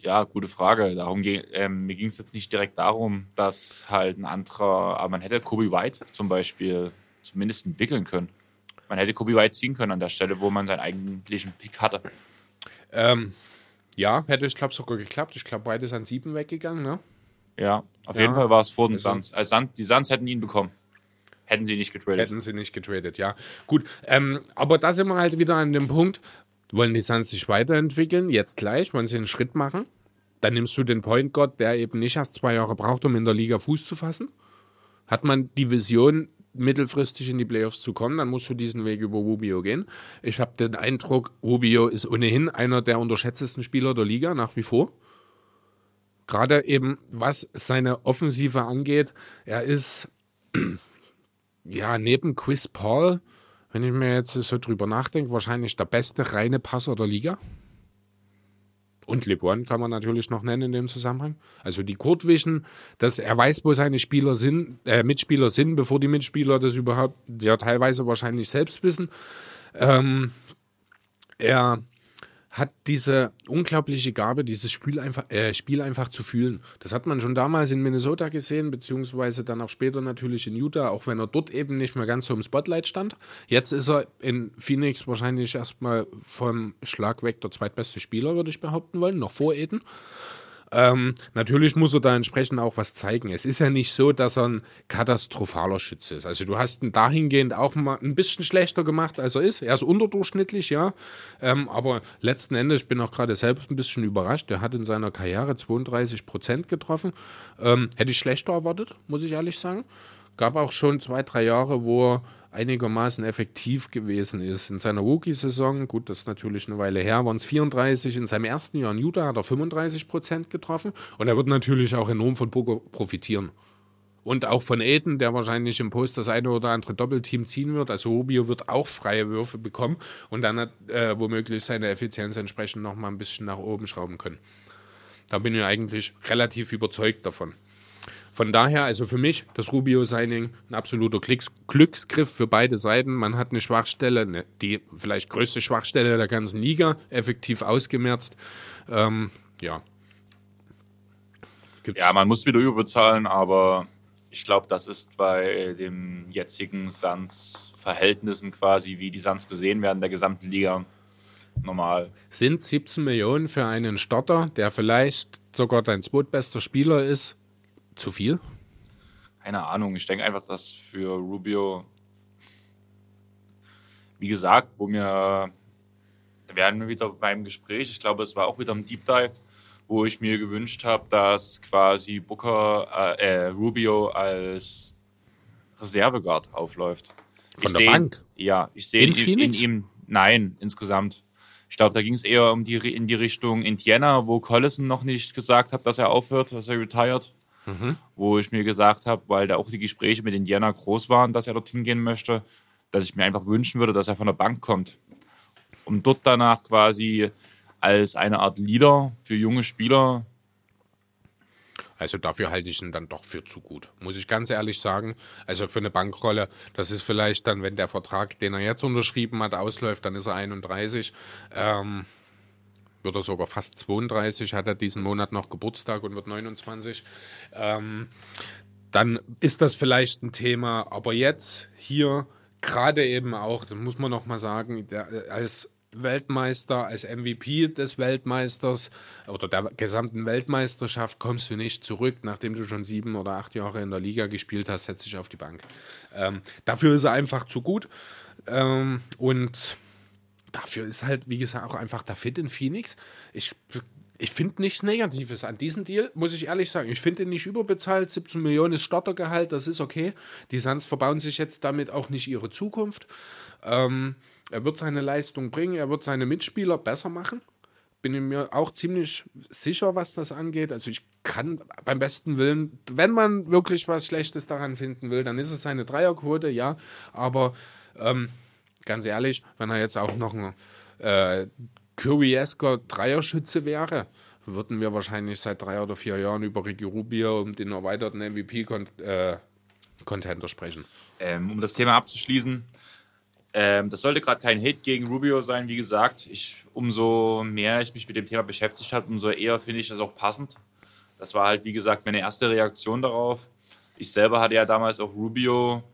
Ja, gute Frage. Darum ähm, mir ging es jetzt nicht direkt darum, dass halt ein anderer, aber man hätte Kobe White zum Beispiel zumindest entwickeln können. Man hätte Kobe White ziehen können an der Stelle, wo man seinen eigentlichen Pick hatte. Ähm, ja, hätte ich glaube sogar geklappt. Ich glaube, beide sind sieben weggegangen, ne? Ja, auf ja. jeden Fall war es vor den also, Suns. Also die Suns hätten ihn bekommen. Hätten sie nicht getradet. Hätten sie nicht getradet, ja. Gut, ähm, aber da sind wir halt wieder an dem Punkt, wollen die Suns sich weiterentwickeln? Jetzt gleich? Wollen sie einen Schritt machen? Dann nimmst du den Point Guard, der eben nicht erst zwei Jahre braucht, um in der Liga Fuß zu fassen. Hat man die Vision, mittelfristig in die Playoffs zu kommen, dann musst du diesen Weg über Rubio gehen. Ich habe den Eindruck, Rubio ist ohnehin einer der unterschätztesten Spieler der Liga, nach wie vor. Gerade eben, was seine Offensive angeht, er ist ja neben Chris Paul wenn ich mir jetzt so drüber nachdenke, wahrscheinlich der beste reine Passer der Liga. Und LeBron kann man natürlich noch nennen in dem Zusammenhang. Also die Kurtwischen, dass er weiß, wo seine Spieler sind, äh, Mitspieler sind, bevor die Mitspieler das überhaupt ja teilweise wahrscheinlich selbst wissen. Ähm, er hat diese unglaubliche Gabe, dieses Spiel einfach, äh, Spiel einfach zu fühlen. Das hat man schon damals in Minnesota gesehen, beziehungsweise dann auch später natürlich in Utah, auch wenn er dort eben nicht mehr ganz so im Spotlight stand. Jetzt ist er in Phoenix wahrscheinlich erstmal vom Schlag weg der zweitbeste Spieler, würde ich behaupten wollen, noch vor Eden. Ähm, natürlich muss er da entsprechend auch was zeigen. Es ist ja nicht so, dass er ein katastrophaler Schütze ist. Also du hast ihn dahingehend auch mal ein bisschen schlechter gemacht, als er ist. Er ist unterdurchschnittlich, ja. Ähm, aber letzten Endes, ich bin auch gerade selbst ein bisschen überrascht. Er hat in seiner Karriere 32 Prozent getroffen. Ähm, hätte ich schlechter erwartet, muss ich ehrlich sagen. Gab auch schon zwei, drei Jahre, wo er einigermaßen effektiv gewesen ist. In seiner Rookie-Saison, gut, das ist natürlich eine Weile her, waren es 34. In seinem ersten Jahr in Utah hat er 35 Prozent getroffen. Und er wird natürlich auch enorm von Booker profitieren. Und auch von Aiden, der wahrscheinlich im Post das eine oder andere Doppelteam ziehen wird. Also Rubio wird auch freie Würfe bekommen und dann hat äh, womöglich seine Effizienz entsprechend nochmal ein bisschen nach oben schrauben können. Da bin ich eigentlich relativ überzeugt davon. Von daher, also für mich, das Rubio-Signing ein absoluter Klicks Glücksgriff für beide Seiten. Man hat eine Schwachstelle, eine, die vielleicht größte Schwachstelle der ganzen Liga, effektiv ausgemerzt. Ähm, ja. Gibt's ja, man muss wieder überbezahlen, aber ich glaube, das ist bei den jetzigen Suns-Verhältnissen quasi, wie die Suns gesehen werden, der gesamten Liga normal. Sind 17 Millionen für einen Starter, der vielleicht sogar dein zweitbester Spieler ist, zu viel? Keine Ahnung. Ich denke einfach, dass für Rubio, wie gesagt, wo mir, da werden wir wieder beim Gespräch, ich glaube, es war auch wieder ein Deep Dive, wo ich mir gewünscht habe, dass quasi Booker, äh, äh, Rubio als Reserveguard aufläuft. Von ich der seh, Bank? Ja, ich sehe in, in, in, ihm, nein, insgesamt. Ich glaube, da ging es eher um die, in die Richtung Indiana, wo Collison noch nicht gesagt hat, dass er aufhört, dass er retired. Mhm. Wo ich mir gesagt habe, weil da auch die Gespräche mit Indiana groß waren, dass er dorthin gehen möchte, dass ich mir einfach wünschen würde, dass er von der Bank kommt. Um dort danach quasi als eine Art Leader für junge Spieler also dafür halte ich ihn dann doch für zu gut, muss ich ganz ehrlich sagen. Also für eine Bankrolle, das ist vielleicht dann, wenn der Vertrag, den er jetzt unterschrieben hat, ausläuft, dann ist er 31. Ähm, wird er sogar fast 32, hat er diesen Monat noch Geburtstag und wird 29. Ähm, dann ist das vielleicht ein Thema. Aber jetzt hier gerade eben auch, das muss man noch mal sagen, der, als Weltmeister, als MVP des Weltmeisters oder der gesamten Weltmeisterschaft kommst du nicht zurück, nachdem du schon sieben oder acht Jahre in der Liga gespielt hast, setzt dich auf die Bank. Ähm, dafür ist er einfach zu gut ähm, und dafür ist halt, wie gesagt, auch einfach der Fit in Phoenix. Ich ich finde nichts Negatives an diesem Deal, muss ich ehrlich sagen. Ich finde ihn nicht überbezahlt. 17 Millionen ist Startergehalt, das ist okay. Die Suns verbauen sich jetzt damit auch nicht ihre Zukunft. Ähm, er wird seine Leistung bringen, er wird seine Mitspieler besser machen. Bin ich mir auch ziemlich sicher, was das angeht. Also ich kann beim besten Willen, wenn man wirklich was Schlechtes daran finden will, dann ist es seine Dreierquote, ja. Aber ähm, ganz ehrlich, wenn er jetzt auch noch ein äh, Curry-esker Dreierschütze wäre, würden wir wahrscheinlich seit drei oder vier Jahren über Ricky Rubio um den erweiterten MVP-Contender äh, sprechen. Ähm, um das Thema abzuschließen, ähm, das sollte gerade kein Hate gegen Rubio sein, wie gesagt. Ich, umso mehr ich mich mit dem Thema beschäftigt habe, umso eher finde ich das auch passend. Das war halt, wie gesagt, meine erste Reaktion darauf. Ich selber hatte ja damals auch Rubio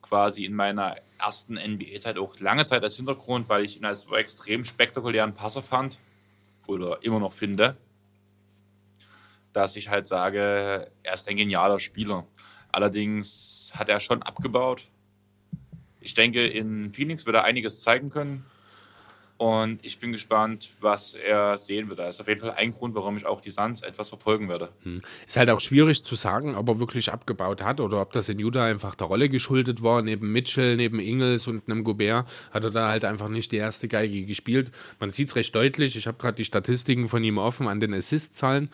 quasi in meiner ersten NBA-Zeit auch lange Zeit als Hintergrund, weil ich ihn als so extrem spektakulären Passer fand oder immer noch finde, dass ich halt sage, er ist ein genialer Spieler. Allerdings hat er schon abgebaut ich denke, in Phoenix wird er einiges zeigen können. Und ich bin gespannt, was er sehen wird. Das ist auf jeden Fall ein Grund, warum ich auch die Suns etwas verfolgen werde. Hm. Ist halt auch schwierig zu sagen, ob er wirklich abgebaut hat oder ob das in Utah einfach der Rolle geschuldet war. Neben Mitchell, neben Ingles und einem Gobert hat er da halt einfach nicht die erste Geige gespielt. Man sieht es recht deutlich. Ich habe gerade die Statistiken von ihm offen an den Assist-Zahlen.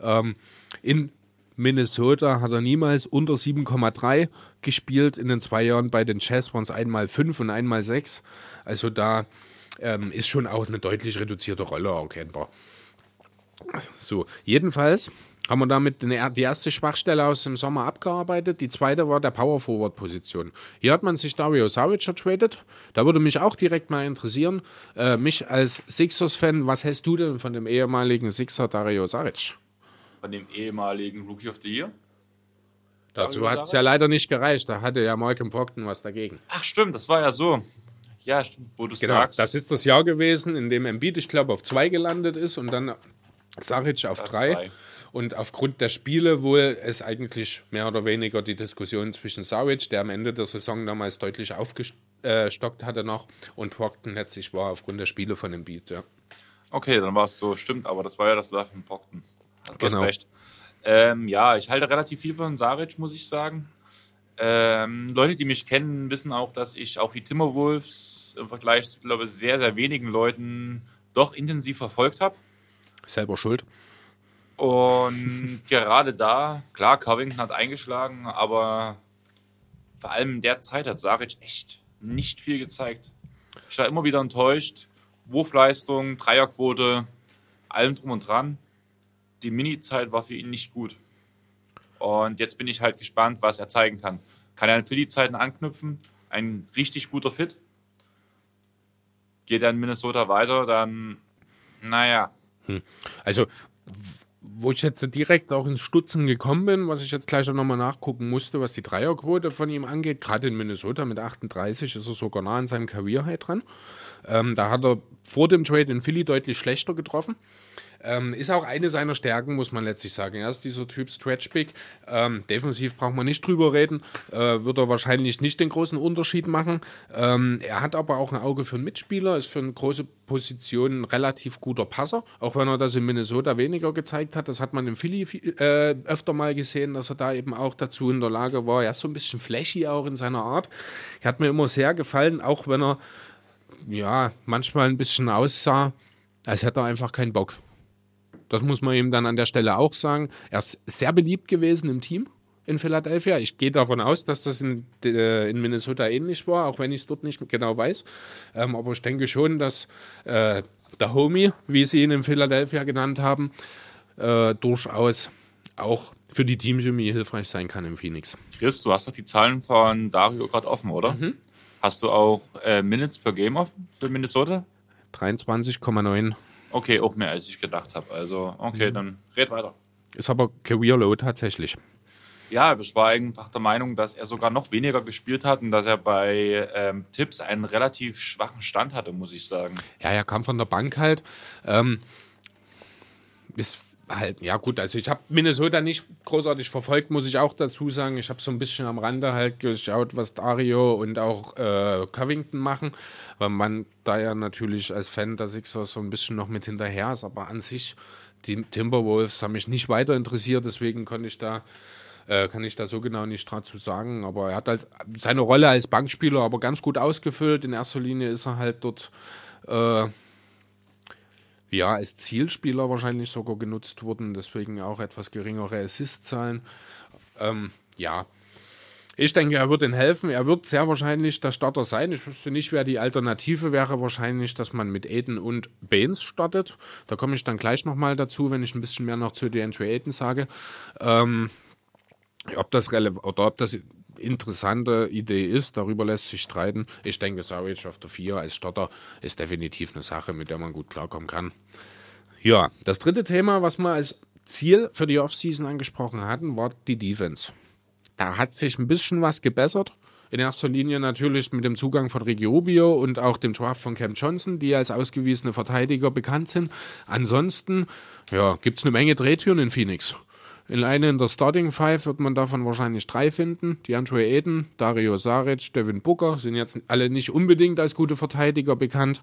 Ähm, in Minnesota hat er niemals unter 7,3 gespielt. In den zwei Jahren bei den Jazz waren es einmal 5 und einmal 6. Also da ähm, ist schon auch eine deutlich reduzierte Rolle erkennbar. So, jedenfalls haben wir damit die erste Schwachstelle aus dem Sommer abgearbeitet. Die zweite war der Power Forward Position. Hier hat man sich Dario Saric ertradet. Da würde mich auch direkt mal interessieren, äh, mich als Sixers-Fan, was hältst du denn von dem ehemaligen Sixer Dario Saric? von dem ehemaligen Rookie of the Year. Dazu hat es ja leider nicht gereicht. Da hatte ja Malcolm Brockton was dagegen. Ach stimmt, das war ja so. Ja, wo du genau, sagst. Das ist das Jahr gewesen, in dem Embiid, ich glaube, auf zwei gelandet ist und dann Saric auf drei. drei. Und aufgrund der Spiele wohl es eigentlich mehr oder weniger die Diskussion zwischen Saric, der am Ende der Saison damals deutlich aufgestockt hatte noch, und Brockton letztlich war aufgrund der Spiele von Embiid, ja. Okay, dann war es so, stimmt, aber das war ja das von Brockton. Du genau. hast recht. Ähm, ja, ich halte relativ viel von Saric, muss ich sagen. Ähm, Leute, die mich kennen, wissen auch, dass ich auch die Timberwolves im Vergleich zu, glaube ich, sehr, sehr wenigen Leuten doch intensiv verfolgt habe. Selber schuld. Und gerade da, klar, Covington hat eingeschlagen, aber vor allem in der Zeit hat Saric echt nicht viel gezeigt. Ich war immer wieder enttäuscht. Wurfleistung, Dreierquote, allem drum und dran die Mini-Zeit war für ihn nicht gut. Und jetzt bin ich halt gespannt, was er zeigen kann. Kann er an Philly-Zeiten anknüpfen? Ein richtig guter Fit. Geht er in Minnesota weiter, dann, naja. Hm. Also, wo ich jetzt direkt auch ins Stutzen gekommen bin, was ich jetzt gleich auch nochmal nachgucken musste, was die Dreierquote von ihm angeht, gerade in Minnesota mit 38 ist er sogar nah an seinem Career High dran. Ähm, da hat er vor dem Trade in Philly deutlich schlechter getroffen. Ähm, ist auch eine seiner Stärken, muss man letztlich sagen. Er ist dieser Typ Stretch Big. Ähm, defensiv braucht man nicht drüber reden. Äh, wird er wahrscheinlich nicht den großen Unterschied machen. Ähm, er hat aber auch ein Auge für einen Mitspieler, ist für eine große Position ein relativ guter Passer, auch wenn er das in Minnesota weniger gezeigt hat. Das hat man in Philly äh, öfter mal gesehen, dass er da eben auch dazu in der Lage war. Er ist so ein bisschen flashy auch in seiner Art. Hat mir immer sehr gefallen, auch wenn er ja, manchmal ein bisschen aussah, als hätte er einfach keinen Bock. Das muss man ihm dann an der Stelle auch sagen. Er ist sehr beliebt gewesen im Team in Philadelphia. Ich gehe davon aus, dass das in, äh, in Minnesota ähnlich war, auch wenn ich es dort nicht genau weiß. Ähm, aber ich denke schon, dass äh, der Homie, wie sie ihn in Philadelphia genannt haben, äh, durchaus auch für die Teamchemie hilfreich sein kann im Phoenix. Chris, du hast doch die Zahlen von Dario gerade offen, oder? Mhm. Hast du auch äh, Minutes per Game offen für Minnesota? 23,9 Okay, auch mehr als ich gedacht habe. Also, okay, dann red weiter. ist aber Career Low tatsächlich. Ja, ich war einfach der Meinung, dass er sogar noch weniger gespielt hat und dass er bei ähm, Tipps einen relativ schwachen Stand hatte, muss ich sagen. Ja, er kam von der Bank halt. Ähm, ist halt, ja gut, also ich habe Minnesota nicht großartig verfolgt, muss ich auch dazu sagen. Ich habe so ein bisschen am Rande halt geschaut, was Dario und auch äh, Covington machen, weil man da ja natürlich als Fan der Sixers so ein bisschen noch mit hinterher ist, aber an sich, die Timberwolves haben mich nicht weiter interessiert, deswegen konnte ich da äh, kann ich da so genau nicht dazu sagen, aber er hat halt seine Rolle als Bankspieler aber ganz gut ausgefüllt. In erster Linie ist er halt dort äh, ja, als Zielspieler wahrscheinlich sogar genutzt wurden, deswegen auch etwas geringere Assist-Zahlen. Ähm, ja, ich denke, er wird ihnen helfen. Er wird sehr wahrscheinlich der Starter sein. Ich wüsste nicht, wer die Alternative wäre. Wahrscheinlich, dass man mit Aiden und Baines startet. Da komme ich dann gleich nochmal dazu, wenn ich ein bisschen mehr noch zu DeAndre Aiden sage. Ähm, ob das relevant oder ob das interessante Idee ist, darüber lässt sich streiten. Ich denke, Saric auf der 4 als Starter ist definitiv eine Sache, mit der man gut klarkommen kann. Ja, das dritte Thema, was wir als Ziel für die Offseason angesprochen hatten, war die Defense. Da hat sich ein bisschen was gebessert. In erster Linie natürlich mit dem Zugang von Rubio und auch dem Draft von Cam Johnson, die als ausgewiesene Verteidiger bekannt sind. Ansonsten ja, gibt es eine Menge Drehtüren in Phoenix. In einer in der Starting Five wird man davon wahrscheinlich drei finden. Die Andre Aiden, Dario Saric, Devin Booker sind jetzt alle nicht unbedingt als gute Verteidiger bekannt.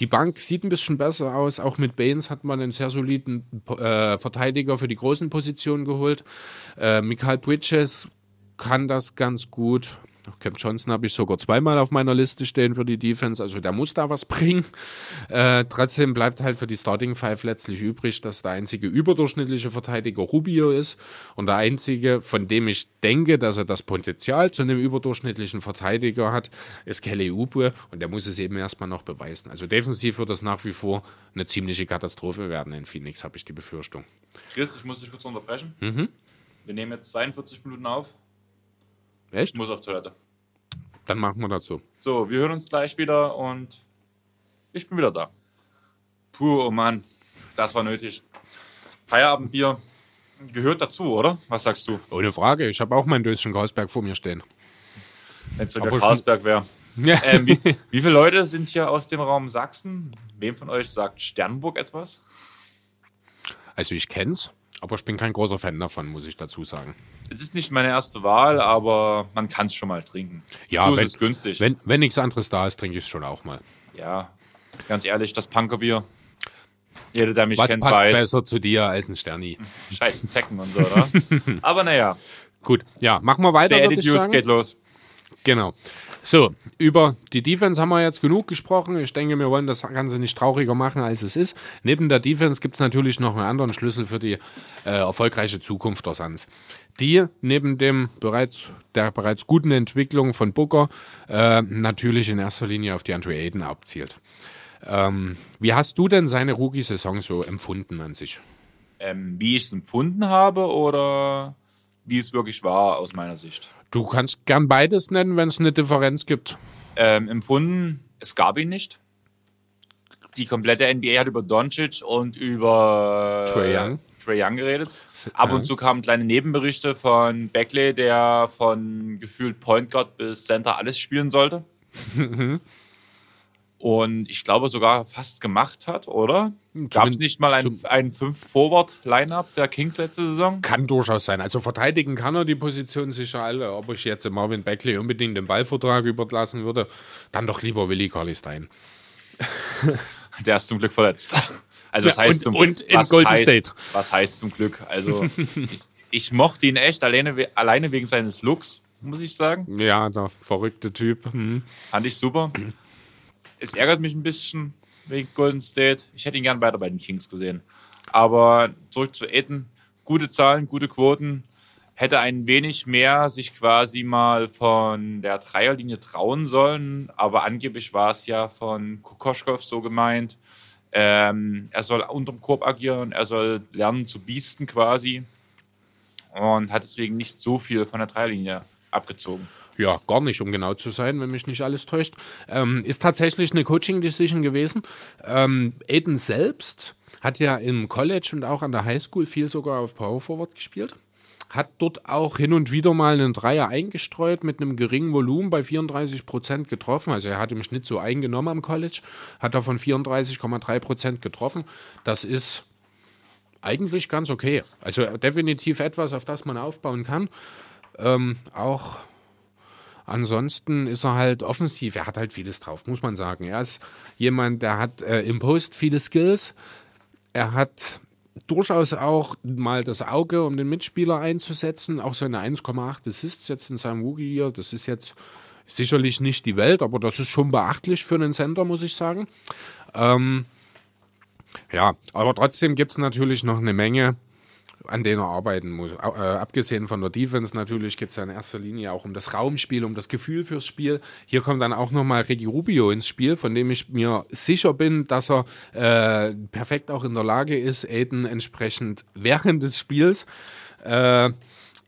Die Bank sieht ein bisschen besser aus. Auch mit Baines hat man einen sehr soliden äh, Verteidiger für die großen Positionen geholt. Äh, Michael Bridges kann das ganz gut. Cam Johnson habe ich sogar zweimal auf meiner Liste stehen für die Defense, also der muss da was bringen. Äh, trotzdem bleibt halt für die Starting Five letztlich übrig, dass der einzige überdurchschnittliche Verteidiger Rubio ist und der einzige, von dem ich denke, dass er das Potenzial zu einem überdurchschnittlichen Verteidiger hat, ist Kelly Oubre und der muss es eben erstmal noch beweisen. Also defensiv wird das nach wie vor eine ziemliche Katastrophe werden in Phoenix, habe ich die Befürchtung. Chris, ich muss dich kurz unterbrechen. Mhm. Wir nehmen jetzt 42 Minuten auf. Echt? Ich muss auf Toilette. Dann machen wir das so. Wir hören uns gleich wieder und ich bin wieder da. Puh, oh Mann, das war nötig. Feierabendbier gehört dazu, oder? Was sagst du? Ohne Frage, ich habe auch mein Döschen Karlsberg vor mir stehen. Wenn es wieder Karlsberg wäre. Ja. Ähm, wie, wie viele Leute sind hier aus dem Raum Sachsen? Wem von euch sagt Sternburg etwas? Also ich kenn's, aber ich bin kein großer Fan davon, muss ich dazu sagen. Es ist nicht meine erste Wahl, aber man kann es schon mal trinken. Ja, so ist wenn- es günstig. Wenn, wenn nichts anderes da ist, trinke ich es schon auch mal. ja, ganz ehrlich, das Punkerbier. Jeder, der mich Was kennt, passt weiß, besser zu dir als ein Sterni? scheißen Zecken und so, oder? aber naja, Gut, ja, machen wir weiter, der Attitude geht los. Genau. So, über die Defense haben wir jetzt genug gesprochen. Ich denke, wir wollen das Ganze nicht trauriger machen, als es ist. Neben der Defense gibt es natürlich noch einen anderen Schlüssel für die äh, erfolgreiche Zukunft der Suns. Die neben dem bereits, der bereits guten Entwicklung von Booker äh, natürlich in erster Linie auf die Andre Aiden abzielt. Ähm, wie hast du denn seine Rookie-Saison so empfunden an sich? Ähm, wie ich es empfunden habe oder wie es wirklich war aus meiner Sicht. Du kannst gern beides nennen, wenn es eine Differenz gibt. Ähm, empfunden, es gab ihn nicht. Die komplette NBA hat über Doncic und über Trae Young. Trae Young geredet. Ab und zu kamen kleine Nebenberichte von Beckley, der von gefühlt Point Guard bis Center alles spielen sollte. und ich glaube sogar fast gemacht hat, oder? Gab es nicht mal ein, zum- ein 5-Forward-Line-Up der Kings letzte Saison? Kann durchaus sein. Also verteidigen kann er die Position sicher alle. Ob ich jetzt Marvin Beckley unbedingt den Ballvertrag überlassen würde, dann doch lieber Willi Carly Stein. Der ist zum Glück verletzt. Also was Ja, heißt und- zum und in was Golden heißt, State. Was heißt zum Glück? Also ich, ich mochte ihn echt alleine, alleine wegen seines Looks, muss ich sagen. Ja, der verrückte Typ. Hm. Fand ich super. Es ärgert mich ein bisschen wegen Golden State. Ich hätte ihn gern weiter bei den Kings gesehen. Aber zurück zu Aiden. Gute Zahlen, gute Quoten. Hätte ein wenig mehr sich quasi mal von der Dreierlinie trauen sollen. Aber angeblich war es ja von Kokoschkov so gemeint. Ähm, er soll unterm Korb agieren, er soll lernen zu biesten quasi. Und hat deswegen nicht so viel von der Dreierlinie abgezogen. Ja, gar nicht, um genau zu sein, wenn mich nicht alles täuscht. Ähm, ist tatsächlich eine Coaching-Decision gewesen. Ähm, Aiden selbst hat ja im College und auch an der Highschool viel sogar auf Power Forward gespielt. Hat dort auch hin und wieder mal einen Dreier eingestreut mit einem geringen Volumen bei 34 Prozent getroffen. Also er hat im Schnitt so eingenommen am College, hat davon 34,3 Prozent getroffen. Das ist eigentlich ganz okay. Also definitiv etwas, auf das man aufbauen kann. Ähm, auch Ansonsten ist er halt offensiv. Er hat halt vieles drauf, muss man sagen. Er ist jemand, der hat äh, im Post viele Skills. Er hat durchaus auch mal das Auge, um den Mitspieler einzusetzen. Auch seine 1,8 Assists jetzt in seinem Rookie hier. Das ist jetzt sicherlich nicht die Welt, aber das ist schon beachtlich für einen Center, muss ich sagen. Ähm, ja, aber trotzdem gibt es natürlich noch eine Menge an denen er arbeiten muss. Äh, abgesehen von der Defense natürlich geht es ja in erster Linie auch um das Raumspiel, um das Gefühl fürs Spiel. Hier kommt dann auch nochmal Ricky Rubio ins Spiel, von dem ich mir sicher bin, dass er äh, perfekt auch in der Lage ist, Aiden entsprechend während des Spiels äh,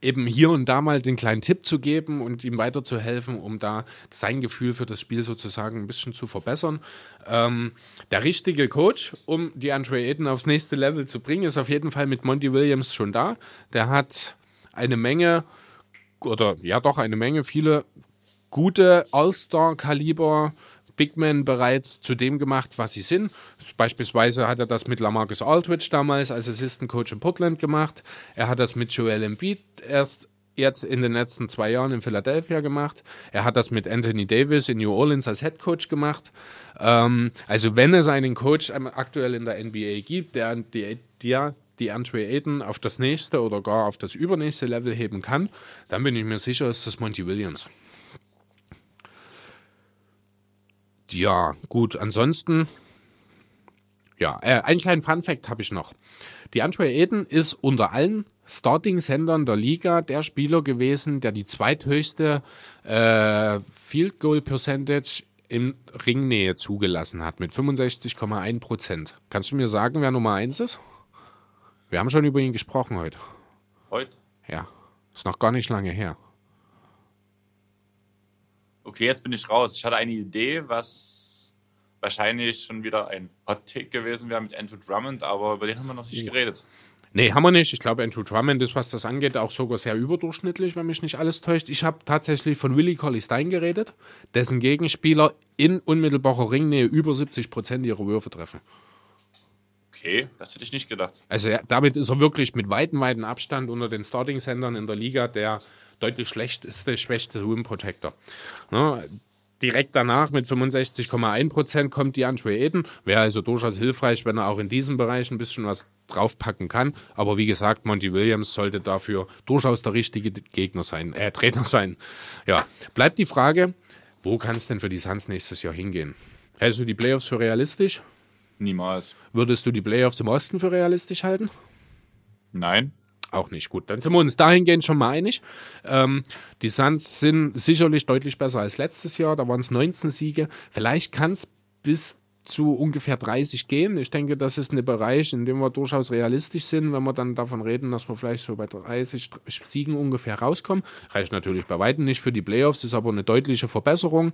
eben hier und da mal den kleinen Tipp zu geben und ihm weiterzuhelfen, um da sein Gefühl für das Spiel sozusagen ein bisschen zu verbessern. Ähm, der richtige Coach, um die Andre Ayton aufs nächste Level zu bringen, ist auf jeden Fall mit Monty Williams schon da. Der hat eine Menge, oder ja doch eine Menge, viele gute All-Star-Kaliber Big Men bereits zu dem gemacht, was sie sind. Beispielsweise hat er das mit Lamarcus Aldridge damals als Assistant Coach in Portland gemacht. Er hat das mit Joel Embiid erst jetzt in den letzten zwei Jahren in Philadelphia gemacht. Er hat das mit Anthony Davis in New Orleans als Head Coach gemacht. Ähm, also wenn es einen Coach aktuell in der NBA gibt, der die, der die Andre Ayton auf das nächste oder gar auf das übernächste Level heben kann, dann bin ich mir sicher, ist das Monty Williams. Ja, gut, ansonsten. Ja, äh, einen kleinen Fun-Fact habe ich noch. Die Andre Eden ist unter allen Starting-Sendern der Liga der Spieler gewesen, der die zweithöchste äh, Field Goal Percentage in Ringnähe zugelassen hat, mit 65,1 Prozent. Kannst du mir sagen, wer Nummer 1 ist? Wir haben schon über ihn gesprochen heute. Heute? Ja, ist noch gar nicht lange her. Okay, jetzt bin ich raus. Ich hatte eine Idee, was wahrscheinlich schon wieder ein Hot Take gewesen wäre mit Andrew Drummond, aber über den haben wir noch nicht geredet. Nee, haben wir nicht. Ich glaube, Andrew Drummond ist, was das angeht, auch sogar sehr überdurchschnittlich, wenn mich nicht alles täuscht. Ich habe tatsächlich von Willie Colley Stein geredet, dessen Gegenspieler in unmittelbarer Ringnähe über 70 Prozent ihrer Würfe treffen. Okay, das hätte ich nicht gedacht. Also ja, damit ist er wirklich mit weitem, weitem Abstand unter den Starting-Sendern in der Liga der deutlich schlechteste, schwächste Rim Protector. Ne? Direkt danach mit 65,1% kommt die Andre Eden. Wäre also durchaus hilfreich, wenn er auch in diesem Bereich ein bisschen was draufpacken kann. Aber wie gesagt, Monty Williams sollte dafür durchaus der richtige Gegner sein, äh, Trainer sein. Ja, bleibt die Frage, wo kann es denn für die Suns nächstes Jahr hingehen? Hältst du die Playoffs für realistisch? Niemals. Würdest du die Playoffs im Osten für realistisch halten? Nein. Auch nicht gut. Dann sind wir uns dahingehend schon mal einig. Ähm, die Suns sind sicherlich deutlich besser als letztes Jahr. Da waren es 19 Siege. Vielleicht kann es bis zu ungefähr 30 gehen. Ich denke, das ist ein Bereich, in dem wir durchaus realistisch sind, wenn wir dann davon reden, dass wir vielleicht so bei 30 Siegen ungefähr rauskommen. Reicht natürlich bei weitem nicht für die Playoffs, ist aber eine deutliche Verbesserung.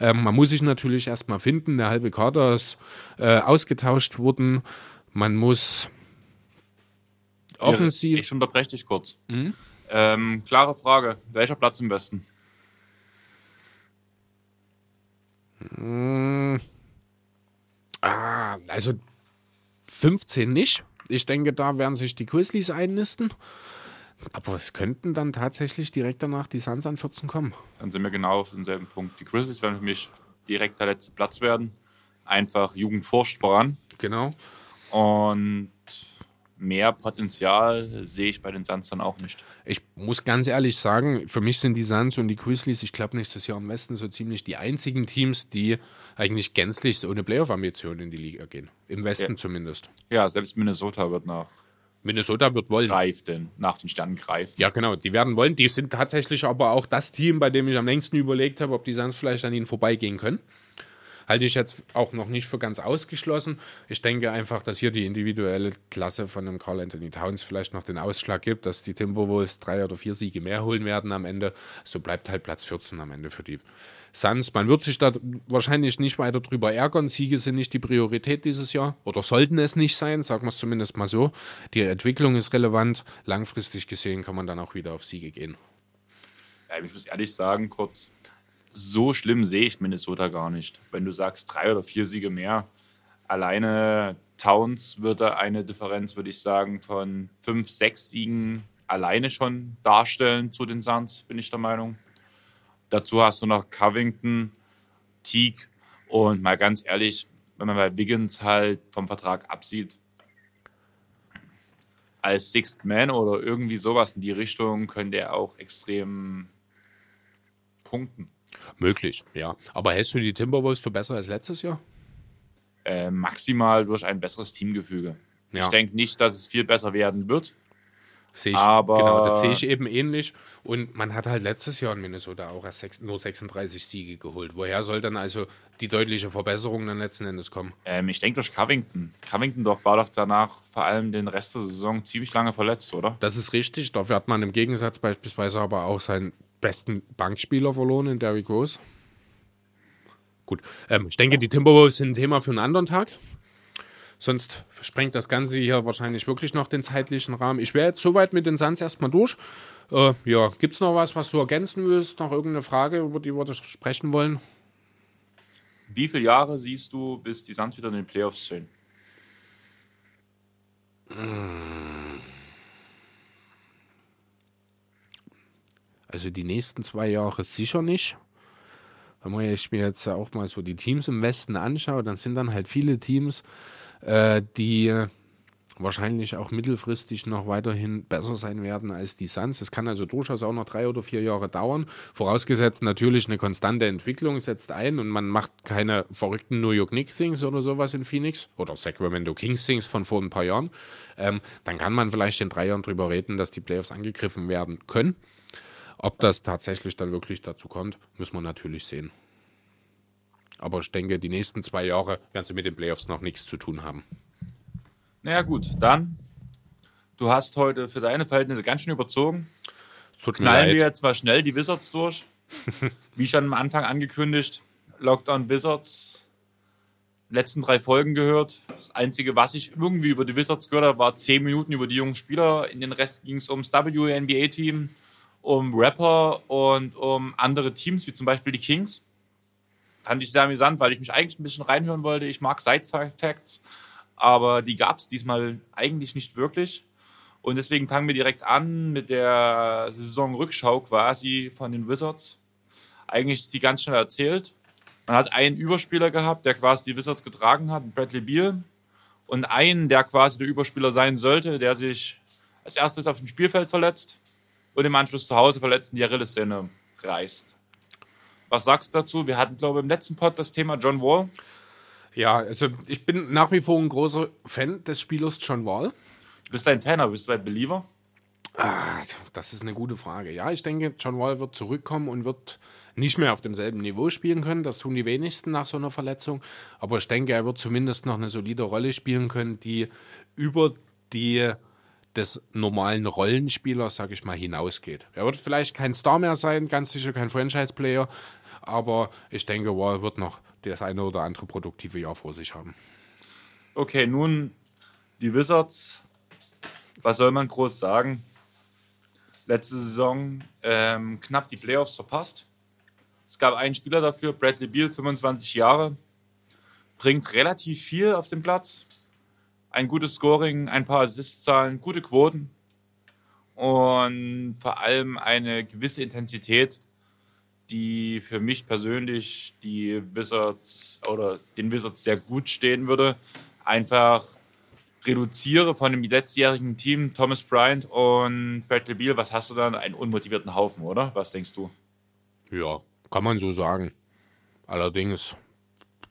Ähm, man muss sich natürlich erstmal finden. Der halbe Kader ist äh, ausgetauscht worden. Man muss offensiv. Ich unterbreche dich kurz. Mhm. Ähm, klare Frage: Welcher Platz im Westen? Mhm. Ah, also 15 nicht. Ich denke, da werden sich die Grizzlies einnisten. Aber es könnten dann tatsächlich direkt danach die Suns an 14 kommen. Dann sind wir genau auf demselben Punkt. Die Grizzlies werden für mich direkt der letzte Platz werden. Einfach Jugend forscht voran. Genau. Und mehr Potenzial sehe ich bei den Suns dann auch nicht. Ich muss ganz ehrlich sagen, für mich sind die Suns und die Grizzlies, ich glaube nächstes Jahr im Westen so ziemlich die einzigen Teams, die eigentlich gänzlich ohne Playoff-Ambitionen in die Liga gehen. Im Westen Ja. zumindest. Ja, selbst Minnesota wird nach Minnesota wird wollen. greift, denn nach den Sternen greifen. Ja, genau, die werden wollen. Die sind tatsächlich aber auch das Team, bei dem ich am längsten überlegt habe, ob die Suns vielleicht an ihnen vorbeigehen können. Halte ich jetzt auch noch nicht für ganz ausgeschlossen. Ich denke einfach, dass hier die individuelle Klasse von einem Carl Anthony Towns vielleicht noch den Ausschlag gibt, dass die Timberwolves drei oder vier Siege mehr holen werden am Ende. So bleibt halt Platz 14 am Ende für die Suns. Man wird sich da wahrscheinlich nicht weiter drüber ärgern. Siege sind nicht die Priorität dieses Jahr oder sollten es nicht sein, sagen wir es zumindest mal so. Die Entwicklung ist relevant. Langfristig gesehen kann man dann auch wieder auf Siege gehen. Ja, ich muss ehrlich sagen, kurz, so schlimm sehe ich Minnesota gar nicht. Wenn du sagst, drei oder vier Siege mehr, alleine Towns würde eine Differenz, würde ich sagen, von fünf, sechs Siegen alleine schon darstellen zu den Suns, bin ich der Meinung. Dazu hast du noch Covington, Teague und mal ganz ehrlich, wenn man bei Wiggins halt vom Vertrag absieht, als Sixth Man oder irgendwie sowas in die Richtung könnte er auch extrem punkten. Möglich, ja. Aber hältst du die Timberwolves für besser als letztes Jahr? Äh, maximal durch ein besseres Teamgefüge. Ja. Ich denke nicht, dass es viel besser werden wird. Sehe ich, Aber- genau, das sehe ich eben ähnlich. Und man hat halt letztes Jahr in Minnesota auch erst sechs, nur 36 Siege geholt. Woher soll dann also die deutliche Verbesserung dann letzten Endes kommen? Ähm, ich denke durch Covington. Covington doch war doch danach vor allem den Rest der Saison ziemlich lange verletzt, oder? Das ist richtig. Dafür hat man im Gegensatz beispielsweise aber auch seinen besten Bankspieler verloren in Derrick Rose. Gut, ähm, ich denke, die Timberwolves sind ein Thema für einen anderen Tag. Sonst sprengt das Ganze hier wahrscheinlich wirklich noch den zeitlichen Rahmen. Ich wäre jetzt soweit mit den Suns erstmal durch. Äh, ja, gibt es noch was, was du ergänzen willst? Noch irgendeine Frage, über die wir sprechen wollen? Wie viele Jahre siehst du, bis die Suns wieder in den Playoffs stehen? Also die nächsten zwei Jahre sicher nicht. Wenn man ich mir jetzt auch mal so die Teams im Westen anschaue, dann sind dann halt viele Teams, äh, die wahrscheinlich auch mittelfristig noch weiterhin besser sein werden als die Suns. Es kann also durchaus auch noch drei oder vier Jahre dauern. Vorausgesetzt natürlich eine konstante Entwicklung setzt ein und man macht keine verrückten New York Knicks Sings oder sowas in Phoenix oder Sacramento Kings Sings von vor ein paar Jahren. Ähm, dann kann man vielleicht in drei Jahren drüber reden, dass die Playoffs angegriffen werden können. Ob das tatsächlich dann wirklich dazu kommt, müssen wir natürlich sehen. Aber ich denke, die nächsten zwei Jahre werden sie mit den Playoffs noch nichts zu tun haben. Naja, gut, dann. Du hast heute für deine Verhältnisse ganz schön überzogen. Tut Knallen leid. wir jetzt mal schnell die Wizards durch. Wie schon am Anfang angekündigt, Lockdown Wizards. Letzten drei Folgen gehört. Das Einzige, was ich irgendwie über die Wizards gehört habe, war zehn Minuten über die jungen Spieler. In den Rest ging es ums WNBA-Team, um Rapper und um andere Teams, wie zum Beispiel die Kings. Fand ich sehr amüsant, weil ich mich eigentlich ein bisschen reinhören wollte. Ich mag Side-Facts, aber die gab es diesmal eigentlich nicht wirklich. Und deswegen fangen wir direkt an mit der Saisonrückschau quasi von den Wizards. Eigentlich ist die ganz schnell erzählt. Man hat einen Überspieler gehabt, der quasi die Wizards getragen hat, Bradley Beal. Und einen, der quasi der Überspieler sein sollte, der sich als erstes auf dem Spielfeld verletzt und im Anschluss zu Hause verletzt und die Achillessehne reißt. Was sagst du dazu? Wir hatten, glaube ich, im letzten Pod das Thema John Wall. Ja, also ich bin nach wie vor ein großer Fan des Spielers John Wall. Du bist ein Fan, aber bist du ein Believer? Ah, das ist eine gute Frage. Ja, ich denke, John Wall wird zurückkommen und wird nicht mehr auf demselben Niveau spielen können. Das tun die wenigsten nach so einer Verletzung. Aber ich denke, er wird zumindest noch eine solide Rolle spielen können, die über die des normalen Rollenspielers, sag ich mal, hinausgeht. Er wird vielleicht kein Star mehr sein, ganz sicher kein Franchise-Player, aber ich denke, Wall wird noch das eine oder andere produktive Jahr vor sich haben. Okay, nun die Wizards. Was soll man groß sagen? Letzte Saison ähm, knapp die Playoffs verpasst. Es gab einen Spieler dafür, Bradley Beal, 25 Jahre, bringt relativ viel auf den Platz. Ein gutes Scoring, ein paar Assist-Zahlen, gute Quoten und vor allem eine gewisse Intensität, die für mich persönlich die Wizards oder den Wizards sehr gut stehen würde. Einfach reduziere von dem letztjährigen Team Thomas Bryant und Bradley Beal, was hast du dann? Einen unmotivierten Haufen, oder? Was denkst du? Ja, kann man so sagen. Allerdings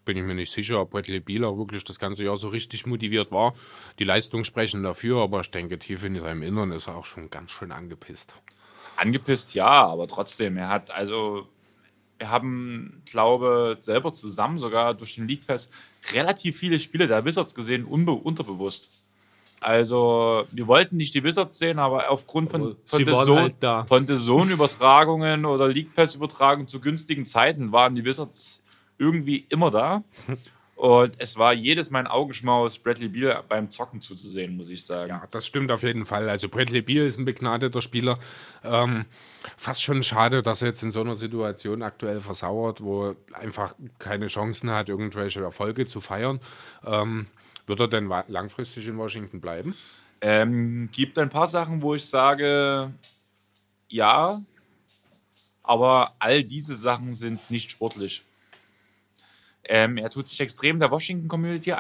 bin ich mir nicht sicher, ob Beal auch wirklich das ganze Jahr so richtig motiviert war. Die Leistungen sprechen dafür, aber ich denke, tief in seinem Innern ist er auch schon ganz schön angepisst. Angepisst, ja, aber trotzdem, er hat also wir haben, glaube selber zusammen sogar durch den League Pass relativ viele Spiele der Wizards gesehen, unterbewusst. Also, wir wollten nicht die Wizards sehen, aber aufgrund von, von, der, Zone, halt von der Zone-Übertragungen oder League Pass-Übertragungen zu günstigen Zeiten waren die Wizards irgendwie immer da. Und es war jedes mein Augenschmaus, Bradley Beal beim Zocken zuzusehen, muss ich sagen. Ja, das stimmt auf jeden Fall. Also Bradley Beal ist ein begnadeter Spieler. Ähm, fast schon schade, dass er jetzt in so einer Situation aktuell versauert, wo einfach keine Chancen hat, irgendwelche Erfolge zu feiern. Ähm, wird er denn langfristig in Washington bleiben? Ähm, gibt ein paar Sachen, wo ich sage, ja, aber all diese Sachen sind nicht sportlich. Ähm, er tut sich extrem der Washington-Community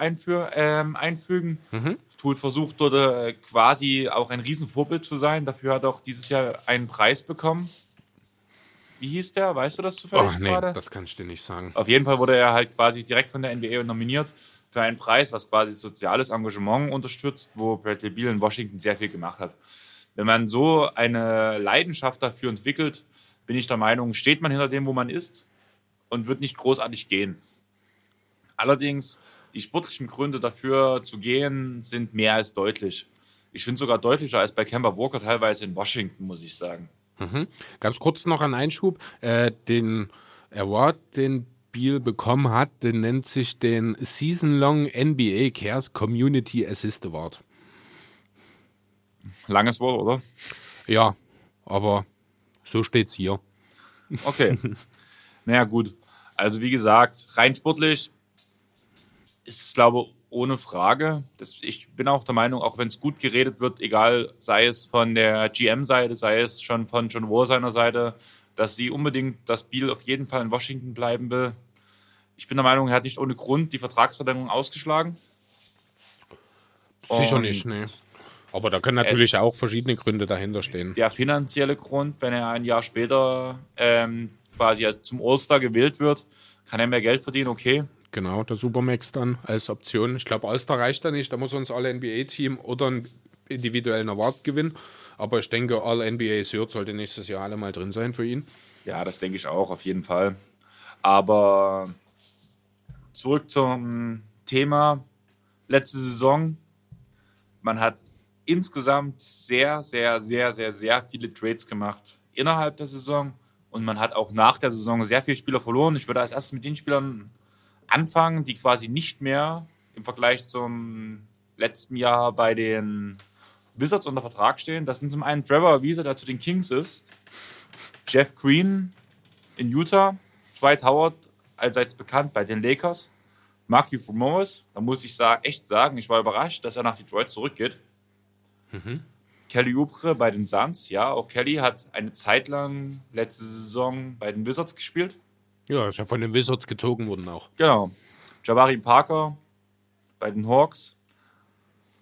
ähm, einfügen. Mhm. Tut, versucht dort äh, quasi auch ein Riesenvorbild zu sein. Dafür hat er auch dieses Jahr einen Preis bekommen. Wie hieß der? Weißt du das zufällig oh, nee, gerade? das kann ich dir nicht sagen. Auf jeden Fall wurde er halt quasi direkt von der NBA nominiert für einen Preis, was quasi soziales Engagement unterstützt, wo Bradley Beal in Washington sehr viel gemacht hat. Wenn man so eine Leidenschaft dafür entwickelt, bin ich der Meinung, steht man hinter dem, wo man ist und wird nicht großartig gehen. Allerdings, die sportlichen Gründe dafür zu gehen, sind mehr als deutlich. Ich finde sogar deutlicher als bei Kemba Walker teilweise in Washington, muss ich sagen. Mhm. Ganz kurz noch ein Einschub. Äh, den Award, den Beal bekommen hat, den nennt sich den Season Long NBA Cares Community Assist Award. Langes Wort, oder? Ja, aber so steht's hier. Okay. naja, gut. Also wie gesagt, rein sportlich ist es, glaube ich, ohne Frage. Das, ich bin auch der Meinung, auch wenn es gut geredet wird, egal, sei es von der GM-Seite, sei es schon von John Wall seiner Seite, dass sie unbedingt das Biel auf jeden Fall in Washington bleiben will. Ich bin der Meinung, er hat nicht ohne Grund die Vertragsverlängerung ausgeschlagen. Sicher Und nicht, nee. Aber da können natürlich auch verschiedene Gründe dahinter stehen. Der finanzielle Grund, wenn er ein Jahr später ähm, quasi zum All-Star gewählt wird, kann er mehr Geld verdienen, okay. Genau, der Supermax dann als Option. Ich glaube, All-Star reicht da nicht. Da muss uns alle NBA-Team oder einen individuellen Award gewinnen. Aber ich denke, All-NBA Third sollte nächstes Jahr alle mal drin sein für ihn. Ja, das denke ich auch, auf jeden Fall. Aber zurück zum Thema letzte Saison. Man hat insgesamt sehr, sehr, sehr, sehr, sehr viele Trades gemacht innerhalb der Saison. Und man hat auch nach der Saison sehr viele Spieler verloren. Ich würde als erstes mit den Spielern anfangen, die quasi nicht mehr im Vergleich zum letzten Jahr bei den Wizards unter Vertrag stehen. Das sind zum einen Trevor Wieser, der zu den Kings ist, Jeff Green in Utah, Dwight Howard, allseits bekannt bei den Lakers, Marky Morris, da muss ich echt sagen, ich war überrascht, dass er nach Detroit zurückgeht. Mhm. Kelly Oubre bei den Suns, ja, auch Kelly hat eine Zeit lang letzte Saison bei den Wizards gespielt. Ja, ist ja von den Wizards gezogen worden auch. Genau. Jabari Parker bei den Hawks.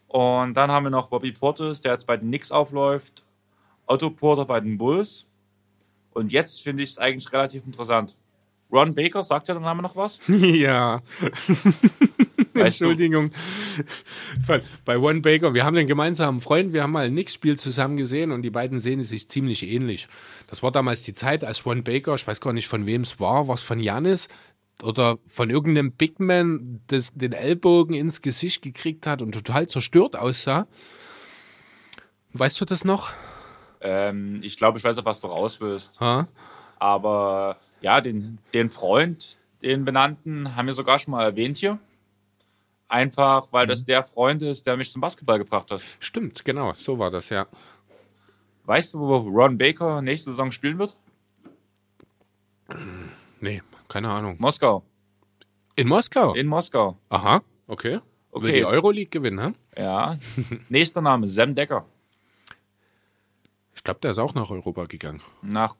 Und dann haben wir noch Bobby Portis, der jetzt bei den Knicks aufläuft. Otto Porter bei den Bulls. Und jetzt finde ich es eigentlich relativ interessant. Ron Baker, sagt ja der Name noch was? Ja. Entschuldigung. Bei Ron Baker, wir haben einen gemeinsamen Freund, wir haben mal ein Knicks-Spiel zusammen gesehen und die beiden sehen sich ziemlich ähnlich. Das war damals die Zeit, als Ron Baker, ich weiß gar nicht von wem es war, was von Janis oder von irgendeinem Bigman das, den Ellbogen ins Gesicht gekriegt hat und total zerstört aussah. Weißt du das noch? Ähm, ich glaube, ich weiß, auf was du raus willst. Ha? Aber ja, den, den Freund, den benannten, haben wir sogar schon mal erwähnt hier. Einfach, weil mhm. das der Freund ist, der mich zum Basketball gebracht hat. Stimmt, genau, so war das, ja. Weißt du, wo Ron Baker nächste Saison spielen wird? Nee, keine Ahnung. Moskau. In Moskau? In Moskau. Aha, okay. okay Will die Euroleague gewinnen, hm? Ja. Nächster Name, Sam Decker. Ich glaube, der ist auch nach Europa gegangen. Nach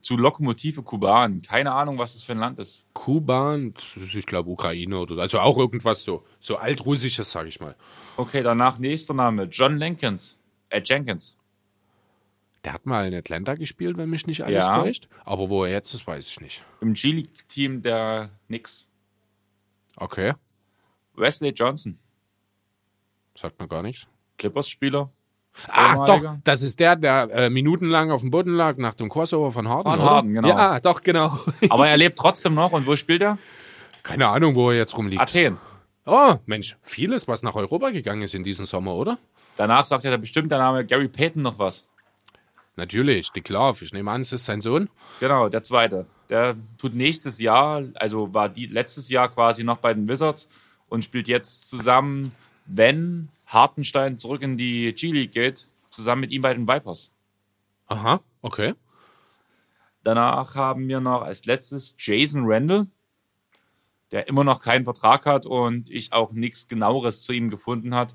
zu Lokomotive Kuban. Keine Ahnung, was das für ein Land ist. Kuba, das ist, ich glaube Ukraine oder also auch irgendwas so, so altrussisches, sage ich mal. Okay, danach nächster Name, John Jenkins. Äh, Jenkins. Der hat mal in Atlanta gespielt, wenn mich nicht alles Ja. täuscht. Aber wo er jetzt ist, weiß ich nicht. Im G-League-Team der Knicks. Okay, Wesley Johnson, sagt mir gar nichts. Clippers-Spieler. Ah, doch, das ist der, der äh, minutenlang auf dem Boden lag nach dem Crossover von Harden. Von? Harden, genau. Ja, doch, genau. Aber er lebt trotzdem noch. Und wo spielt er? Keine Ahnung, wo er jetzt rumliegt. Athen. Oh, Mensch, vieles, was nach Europa gegangen ist in diesem Sommer, oder? Danach sagt ja bestimmt der Name Gary Payton noch was. Natürlich, die Klav. Ich nehme an, es ist sein Sohn. Genau, der zweite. Der tut nächstes Jahr, also war die letztes Jahr quasi noch bei den Wizards und spielt jetzt zusammen, wenn Hartenstein zurück in die G-League geht, zusammen mit ihm bei den Vipers. Aha, okay. Danach haben wir noch als letztes Jason Randall, der immer noch keinen Vertrag hat und ich auch nichts genaueres zu ihm gefunden hat.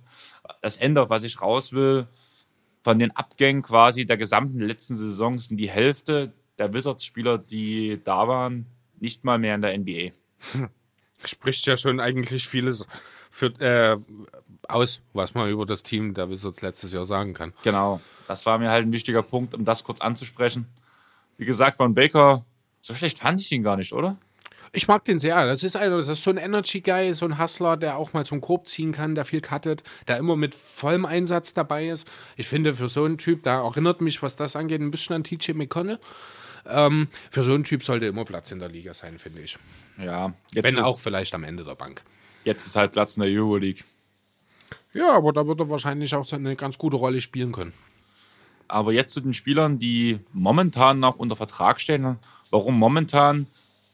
Das Ende, was ich raus will, von den Abgängen quasi der gesamten letzten Saison sind die Hälfte der Wizards-Spieler, die da waren, nicht mal mehr in der NBA. Spricht ja schon eigentlich vieles für, äh, aus, was man über das Team der Wizards letztes Jahr sagen kann. Genau, das war mir halt ein wichtiger Punkt, um das kurz anzusprechen. Wie gesagt, von Baker, so schlecht fand ich ihn gar nicht, oder? Ich mag den sehr. Das ist, also, das ist so ein Energy-Guy, so ein Hustler, der auch mal zum Korb ziehen kann, der viel cuttet, der immer mit vollem Einsatz dabei ist. Ich finde, für so einen Typ, da erinnert mich, was das angeht, ein bisschen an TJ McConnell. Ähm, für so einen Typ sollte immer Platz in der Liga sein, finde ich. Ja, jetzt, Wenn ist, auch vielleicht am Ende der Bank. jetzt ist halt Platz in der Euroleague. Ja, aber da wird er wahrscheinlich auch eine ganz gute Rolle spielen können. Aber jetzt zu den Spielern, die momentan noch unter Vertrag stehen. Warum momentan?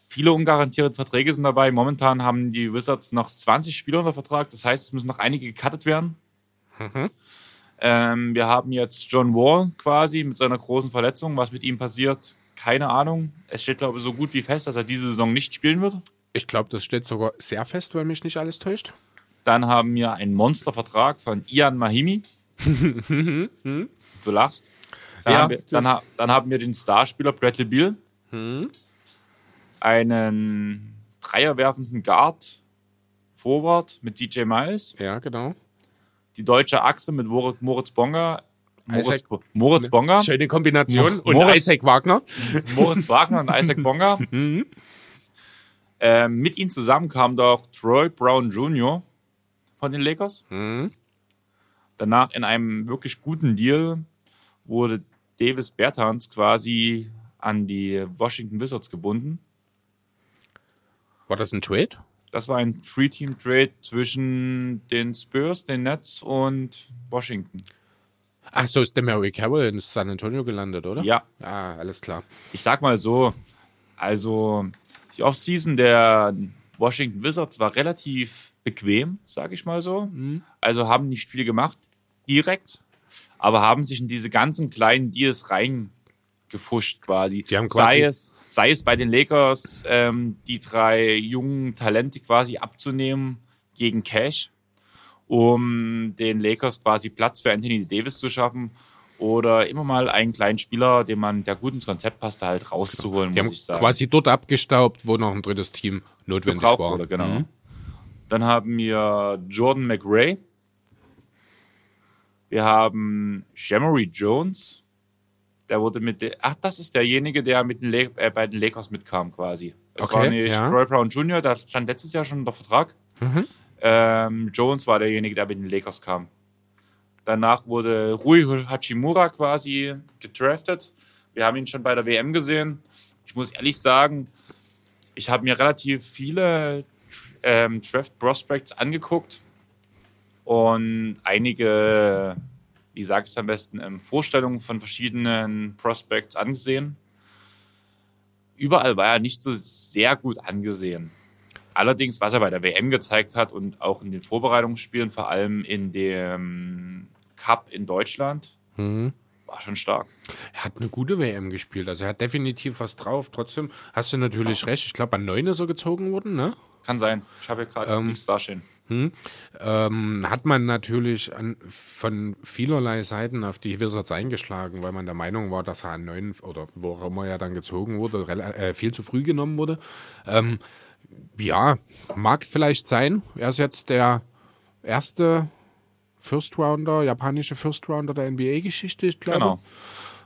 Viele ungarantierte Verträge sind dabei. Momentan haben die Wizards noch 20 Spieler unter Vertrag. Das heißt, es müssen noch einige gecuttet werden. Ähm, wir haben jetzt John Wall quasi mit seiner großen Verletzung. Was mit ihm passiert, keine Ahnung. Es steht, glaube ich, so gut wie fest, dass er diese Saison nicht spielen wird. Ich glaube, das steht sogar sehr fest, wenn mich nicht alles täuscht. Dann haben wir einen Monstervertrag von Ian Mahimi. du lachst. Dann, Ja, haben wir, dann, dann haben wir den Starspieler Bradley Beal. Einen dreierwerfenden Guard Forward mit DJ Miles. Ja, genau. Die deutsche Achse mit Moritz, Bonga. Moritz, Isaac- Moritz Bonga. Schöne Kombination. Mo- Und Moritz- Isaac Wagner. Moritz Wagner und Isaac Bonga. ähm, mit ihnen zusammen kam doch Troy Brown Jr. von den Lakers. Danach in einem wirklich guten Deal wurde Davis Bertans quasi an die Washington Wizards gebunden. War das ein Trade? Das war ein Three-Team-Trade zwischen den Spurs, den Nets und Washington. Ach, so ist der Mary Carroll in San Antonio gelandet, oder? Ja, Ah, alles klar. ich sag mal so, also die Offseason der Washington Wizards war relativ bequem, sag ich mal so. Also haben nicht viel gemacht direkt, aber haben sich in diese ganzen kleinen Deals reingefuscht quasi. Die haben quasi- sei, es, sei es bei den Lakers, ähm, die drei jungen Talente quasi abzunehmen gegen Cash, um den Lakers quasi Platz für Anthony Davis zu schaffen. Oder immer mal einen kleinen Spieler, den man, der gut ins Konzept passte, halt rauszuholen, Die muss haben ich sagen. quasi dort abgestaubt, wo noch ein drittes Team notwendig gebraucht war. wurde, genau. Dann haben wir Jordan McRae. Wir haben Jamory Jones. Der wurde mit, de- ach, das ist derjenige, der mit den äh, bei den Lakers mitkam quasi. Es Okay, war nicht ja. Troy Brown Jr., der stand letztes Jahr schon unter Vertrag. Mhm. Ähm, Jones war derjenige, der mit den Lakers kam. Danach wurde Rui Hachimura quasi gedraftet. Wir haben ihn schon bei der WM gesehen. Ich muss ehrlich sagen, ich habe mir relativ viele ähm, Draft Prospects angeguckt und einige, wie sage ich es am besten, ähm, Vorstellungen von verschiedenen Prospects angesehen. Überall war er nicht so sehr gut angesehen. Allerdings, was er bei der WM gezeigt hat und auch in den Vorbereitungsspielen, vor allem in dem Cup in Deutschland, war schon stark. Er hat eine gute WM gespielt. Also er hat definitiv was drauf. Trotzdem hast du natürlich recht. Ich glaube, an neun ist er gezogen worden, ne? Kann sein. Ich habe hier gerade nichts dastehen. ähm, hat man natürlich an, von vielerlei Seiten auf die Wizards eingeschlagen, weil man der Meinung war, dass er an neun oder wo auch immer er dann gezogen wurde, äh, viel zu früh genommen wurde. Ähm, Ja, mag vielleicht sein. Er ist jetzt der erste First Rounder, japanische First Rounder der NBA-Geschichte, ich glaube. Genau.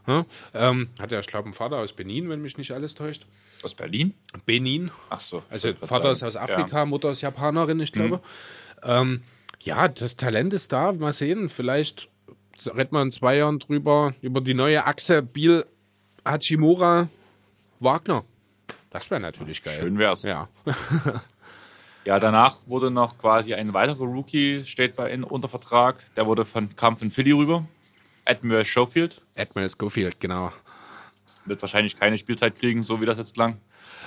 Ja, ähm, hat er, ich glaube, einen Vater aus Benin, wenn mich nicht alles täuscht. Aus Berlin? Benin. Ach so. Also Vater ist aus Afrika, Ja. Mutter ist Japanerin, ich glaube. Ähm, ja, das Talent ist da. Mal sehen. Vielleicht redet man in zwei Jahren drüber, über die neue Achse Biel, Hachimura, Wagner. Das wäre natürlich geil. Schön wär's. Ja. Ja, danach wurde noch quasi ein weiterer Rookie, steht bei in, unter Vertrag. Der wurde von, kam von Philly rüber. Admiral Schofield. Admiral Schofield, genau. Wird wahrscheinlich keine Spielzeit kriegen, so wie das jetzt lang.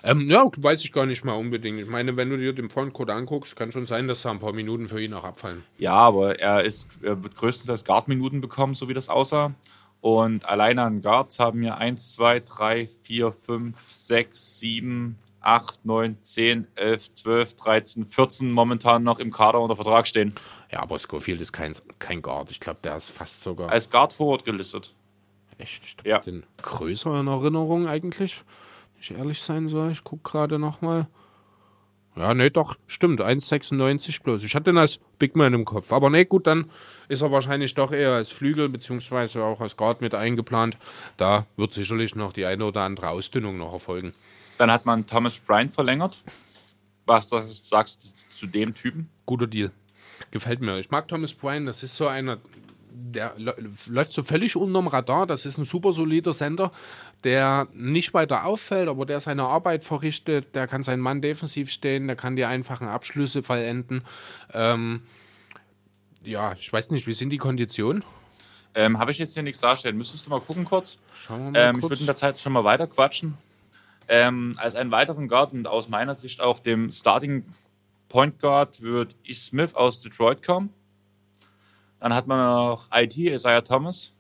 Ähm, ja, weiß ich gar nicht mal unbedingt. Ich meine, wenn du dir den Frontcode anguckst, kann schon sein, dass da ein paar Minuten für ihn auch abfallen. Ja, aber er, ist, er wird größtenteils Guard-Minuten bekommen, so wie das aussah. Und alleine an Guards haben wir 1, 2, 3, 4, 5, 6, 7, 8, 9, 10, 11, 12, 13, 14 momentan noch im Kader unter Vertrag stehen. Ja, aber Schofield ist kein, kein Guard. Ich glaube, der ist fast sogar Als Guard Forward gelistet. Echt ich Ja. den größer in Erinnerung eigentlich. Wenn ich ehrlich sein soll, ich gucke gerade nochmal. Ja, nee, doch, stimmt. 1,96 bloß. Ich hatte den als Big Man im Kopf. Aber nee, gut, dann ist er wahrscheinlich doch eher als Flügel beziehungsweise auch als Guard mit eingeplant. Da wird sicherlich noch die eine oder andere Ausdünnung noch erfolgen. Dann hat man Thomas Bryant verlängert. Was sagst du zu dem Typen? Guter Deal. Gefällt mir. Ich mag Thomas Bryan. Das ist so einer, der lä- läuft so völlig unterm Radar. Das ist ein super solider Sender, der nicht weiter auffällt, aber der seine Arbeit verrichtet. Der kann seinen Mann defensiv stehen, der kann die einfachen Abschlüsse vollenden. Ähm, ja, ich weiß nicht, wie sind die Konditionen? Ähm, Habe ich jetzt hier nichts darstellen. Müsstest du mal gucken kurz? Schauen wir mal Ähm, ich kurz. würde in der Zeit schon mal weiter quatschen. Ähm, als einen weiteren Guard und aus meiner Sicht auch dem Starting Point Guard wird Ish Smith aus Detroit kommen. Dann hat man noch IT, Isaiah Thomas.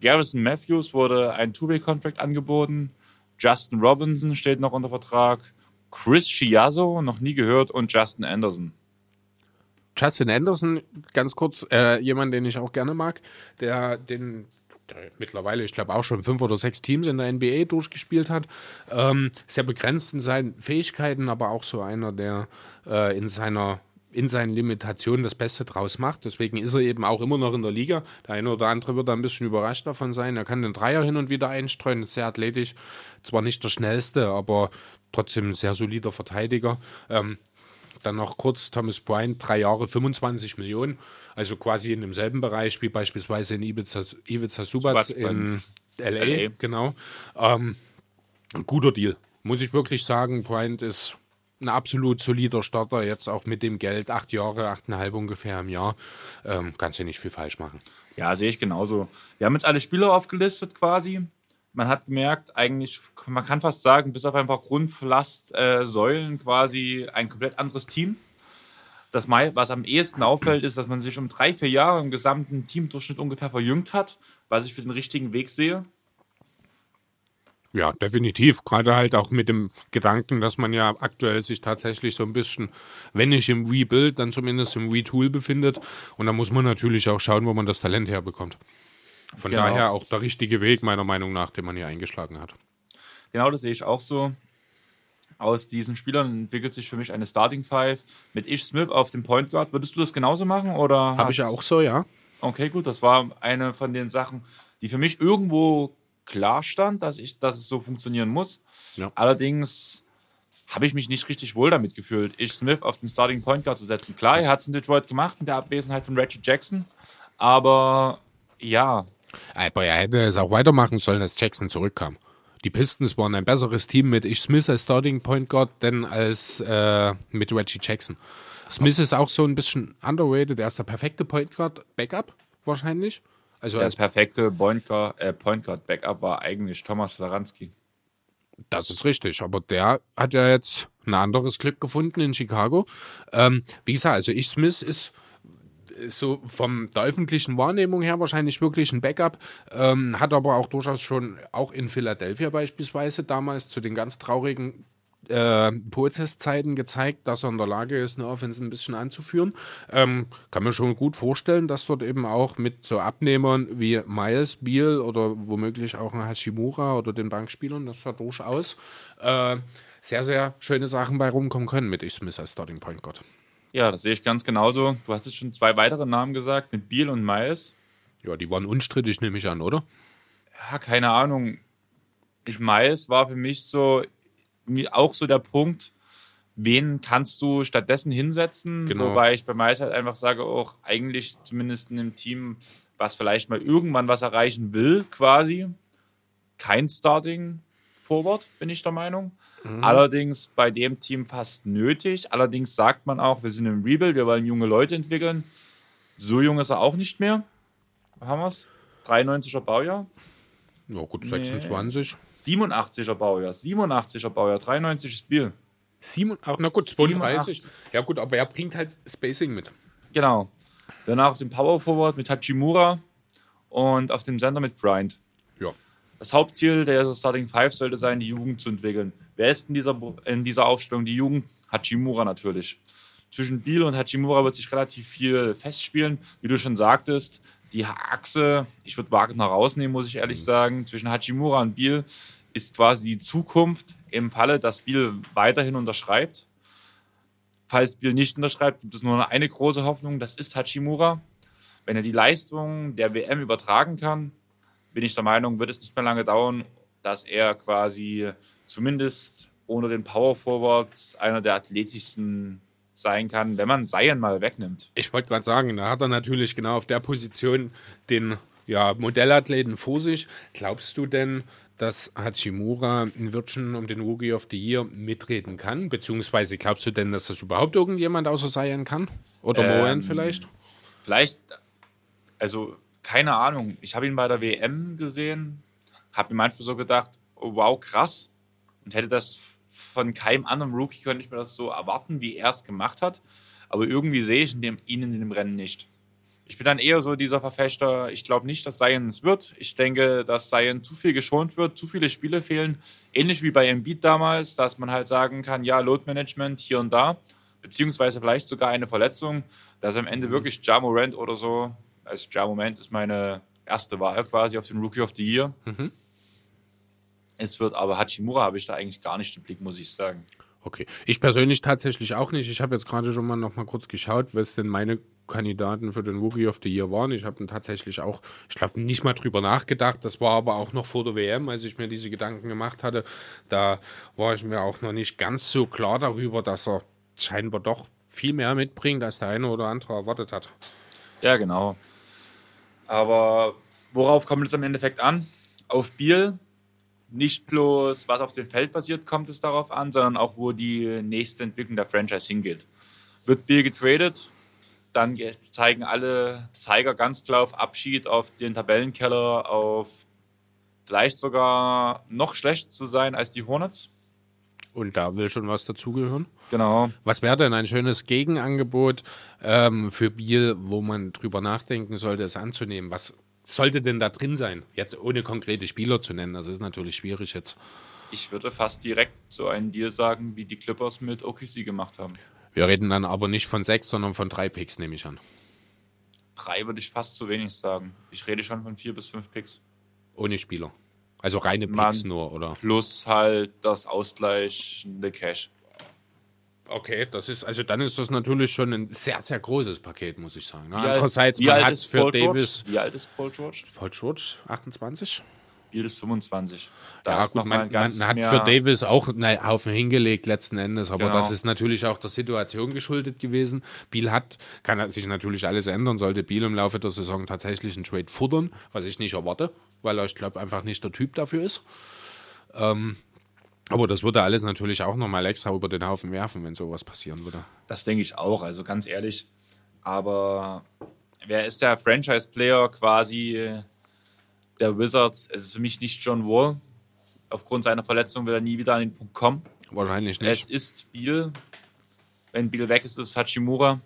Garrison Matthews wurde ein Two-Way-Contract angeboten. Justin Robinson steht noch unter Vertrag. Chris Chiazzo, noch nie gehört. Und Justin Anderson. Justin Anderson, ganz kurz, äh, jemand, den ich auch gerne mag, der den mittlerweile, ich glaube, auch schon fünf oder sechs Teams in der NBA durchgespielt hat. Ähm, sehr begrenzt in seinen Fähigkeiten, aber auch so einer, der äh, in seiner in seinen Limitationen das Beste draus macht. Deswegen ist er eben auch immer noch in der Liga. Der eine oder andere wird da ein bisschen überrascht davon sein. Er kann den Dreier hin und wieder einstreuen, ist sehr athletisch. Zwar nicht der schnellste, aber trotzdem ein sehr solider Verteidiger. Ähm, dann noch kurz Thomas Bryant, drei Jahre, 25 Millionen. Also quasi in demselben Bereich wie beispielsweise in Ibiza, Ivica Subac Subac in LA. LA. Genau. Ähm, guter Deal. Muss ich wirklich sagen, Bryant ist ein absolut solider Starter, jetzt auch mit dem Geld, acht Jahre, achteinhalb ungefähr im Jahr. Ähm, kannst du nicht viel falsch machen. Ja, sehe ich genauso. Wir haben jetzt alle Spieler aufgelistet quasi. Man hat gemerkt, eigentlich, man kann fast sagen, bis auf ein paar Grundlastsäulen äh, quasi ein komplett anderes Team. Das, was am ehesten auffällt, ist, dass man sich um drei, vier Jahre im gesamten Teamdurchschnitt ungefähr verjüngt hat, was ich für den richtigen Weg sehe. Ja, definitiv. Gerade halt auch mit dem Gedanken, dass man ja aktuell sich tatsächlich so ein bisschen, wenn nicht im Rebuild, dann zumindest im Retool befindet. Und da muss man natürlich auch schauen, wo man das Talent herbekommt. Von Genau. daher auch der richtige Weg, meiner Meinung nach, den man hier eingeschlagen hat. Genau, das sehe ich auch so. Aus diesen Spielern entwickelt sich für mich eine Starting Five mit Ish Smith auf dem Point Guard. Würdest du das genauso machen? Oder Habe ich ja auch so, ja. Okay, gut, das war eine von den Sachen, die für mich irgendwo klar stand, dass, ich, dass es so funktionieren muss. Ja. Allerdings habe ich mich nicht richtig wohl damit gefühlt, Ish Smith auf den Starting Point Guard zu setzen. Klar, er hat es in Detroit gemacht mit der Abwesenheit von Reggie Jackson, aber ja, Aber er hätte es auch weitermachen sollen, als Jackson zurückkam. Die Pistons waren ein besseres Team mit Ish Smith als Starting Point Guard, denn als äh, mit Reggie Jackson. Smith ist auch so ein bisschen underrated. Er ist der perfekte Point Guard Backup wahrscheinlich. Also das als, perfekte Point Guard, äh, Point Guard Backup war eigentlich Thomas Saransky. das ist richtig. Aber der hat ja jetzt ein anderes Glück gefunden in Chicago. Ähm, wie gesagt, also Ish Smith ist so vom der öffentlichen Wahrnehmung her wahrscheinlich wirklich ein Backup, ähm, hat aber auch durchaus schon, auch in Philadelphia beispielsweise, damals zu den ganz traurigen äh, Protestzeiten gezeigt, dass er in der Lage ist, eine Offense ein bisschen anzuführen. Ähm, kann mir schon gut vorstellen, dass dort eben auch mit so Abnehmern wie Miles, Beal oder womöglich auch ein Hashimura oder den Bankspielern, dass da durchaus äh, sehr, sehr schöne Sachen bei rumkommen können mit Ich Smith als Starting Point Guard. Ja, das sehe ich ganz genauso. Du hast jetzt schon zwei weitere Namen gesagt, mit Beal und Miles. Ja, die waren unstrittig, nehme ich an, oder? Ja, keine Ahnung. Ich Miles war für mich so auch so der Punkt, wen kannst du stattdessen hinsetzen? Genau. Wobei ich bei Miles halt einfach sage, auch eigentlich zumindest in einem Team, was vielleicht mal irgendwann was erreichen will, quasi, kein Starting Forward, bin ich der Meinung. Mhm. Allerdings bei dem Team fast nötig. Allerdings sagt man auch, wir sind im Rebuild, wir wollen junge Leute entwickeln. So jung ist er auch nicht mehr. Haben wir es? 93er Baujahr. Ja, gut, 26. Nee. 87er Baujahr, 87er Baujahr, 93 Spiel. Sieben, ach, na gut, 32. Ja, gut, aber er bringt halt Spacing mit. Genau. Danach auf dem Power Forward mit Hachimura und auf dem Center mit Bryant. Ja. Das Hauptziel der Starting Five sollte sein, die Jugend zu entwickeln. Wer ist in dieser, in dieser Aufstellung? Die Jugend? Hachimura natürlich. Zwischen Biel und Hachimura wird sich relativ viel festspielen. Wie du schon sagtest, die Achse, ich würde Wagner rausnehmen, muss ich ehrlich mhm. sagen, zwischen Hachimura und Biel ist quasi die Zukunft im Falle, dass Biel weiterhin unterschreibt. Falls Biel nicht unterschreibt, gibt es nur eine große Hoffnung, das ist Hachimura. Wenn er die Leistung der WM übertragen kann, bin ich der Meinung, wird es nicht mehr lange dauern, dass er quasi zumindest ohne den Power Forwards einer der athletischsten sein kann, wenn man Seien mal wegnimmt. Ich wollte gerade sagen, da hat er natürlich genau auf der Position den ja, Modellathleten vor sich. Glaubst du denn, dass Hachimura in Wirtschen um den Rookie of the Year mitreden kann? Beziehungsweise glaubst du denn, dass das überhaupt irgendjemand außer Seien kann? Oder ähm, Moen vielleicht? Vielleicht, also keine Ahnung. Ich habe ihn bei der WM gesehen, habe mir manchmal so gedacht, oh, wow, krass. Und hätte das von keinem anderen Rookie könnte ich mir das so erwarten, wie er es gemacht hat. Aber irgendwie sehe ich in dem, ihn in dem Rennen nicht. Ich bin dann eher so dieser Verfechter, ich glaube nicht, dass Zion es wird. Ich denke, dass Zion zu viel geschont wird, zu viele Spiele fehlen. Ähnlich wie bei Embiid damals, dass man halt sagen kann, ja, Load Management hier und da, beziehungsweise vielleicht sogar eine Verletzung, dass am Ende mhm. wirklich Ja Morant oder so, also Ja Moment ist meine erste Wahl quasi auf den Rookie of the Year. Mhm es wird. Aber Hachimura habe ich da eigentlich gar nicht im Blick, muss ich sagen. Okay. Ich persönlich tatsächlich auch nicht. Ich habe jetzt gerade schon mal noch mal kurz geschaut, was denn meine Kandidaten für den Rookie of the Year waren. Ich habe tatsächlich auch, ich glaube, nicht mal drüber nachgedacht. Das war aber auch noch vor der WM, als ich mir diese Gedanken gemacht hatte. Da war ich mir auch noch nicht ganz so klar darüber, dass er scheinbar doch viel mehr mitbringt, als der eine oder andere erwartet hat. Ja, genau. Aber worauf kommt es im Endeffekt an? Auf Biel, nicht bloß, was auf dem Feld passiert, kommt es darauf an, sondern auch, wo die nächste Entwicklung der Franchise hingeht. Wird Bill getradet, dann zeigen alle Zeiger ganz klar auf Abschied, auf den Tabellenkeller, auf vielleicht sogar noch schlechter zu sein als die Hornets. Und da will schon was dazugehören. Genau. Was wäre denn ein schönes Gegenangebot ähm, für Biel, wo man drüber nachdenken sollte, es anzunehmen? Was sollte denn da drin sein? Jetzt ohne konkrete Spieler zu nennen, das ist natürlich schwierig jetzt. Ich würde fast direkt so einen Deal sagen, wie die Clippers mit OKC gemacht haben. Wir reden dann aber nicht von sechs, sondern von drei Picks, nehme ich an. Drei würde ich fast zu wenig sagen. Ich rede schon von vier bis fünf Picks. Ohne Spieler. Also reine Picks Man nur, oder? Plus halt das ausgleichende Cash. Okay, das ist, also dann ist das natürlich schon ein sehr, sehr großes Paket, muss ich sagen. Ne? Andererseits, man hat es für Paul Davis. George? Wie alt ist Paul George? Paul George, 28? Biel ist 25. Da ja, gut, man, man hat für Davis auch einen Haufen hingelegt letzten Endes, aber genau. das ist natürlich auch der Situation geschuldet gewesen. Biel hat, kann sich natürlich alles ändern, sollte Biel im Laufe der Saison tatsächlich einen Trade futtern, was ich nicht erwarte, weil er, ich glaube, einfach nicht der Typ dafür ist. Ähm, aber das würde alles natürlich auch nochmal extra über den Haufen werfen, wenn sowas passieren würde. Das denke ich auch, also ganz ehrlich. Aber wer ist der Franchise-Player quasi der Wizards? Es ist für mich nicht John Wall. Aufgrund seiner Verletzung wird er nie wieder an den Punkt kommen. Wahrscheinlich nicht. Es ist Biel. Wenn Biel weg ist, ist es Hachimura.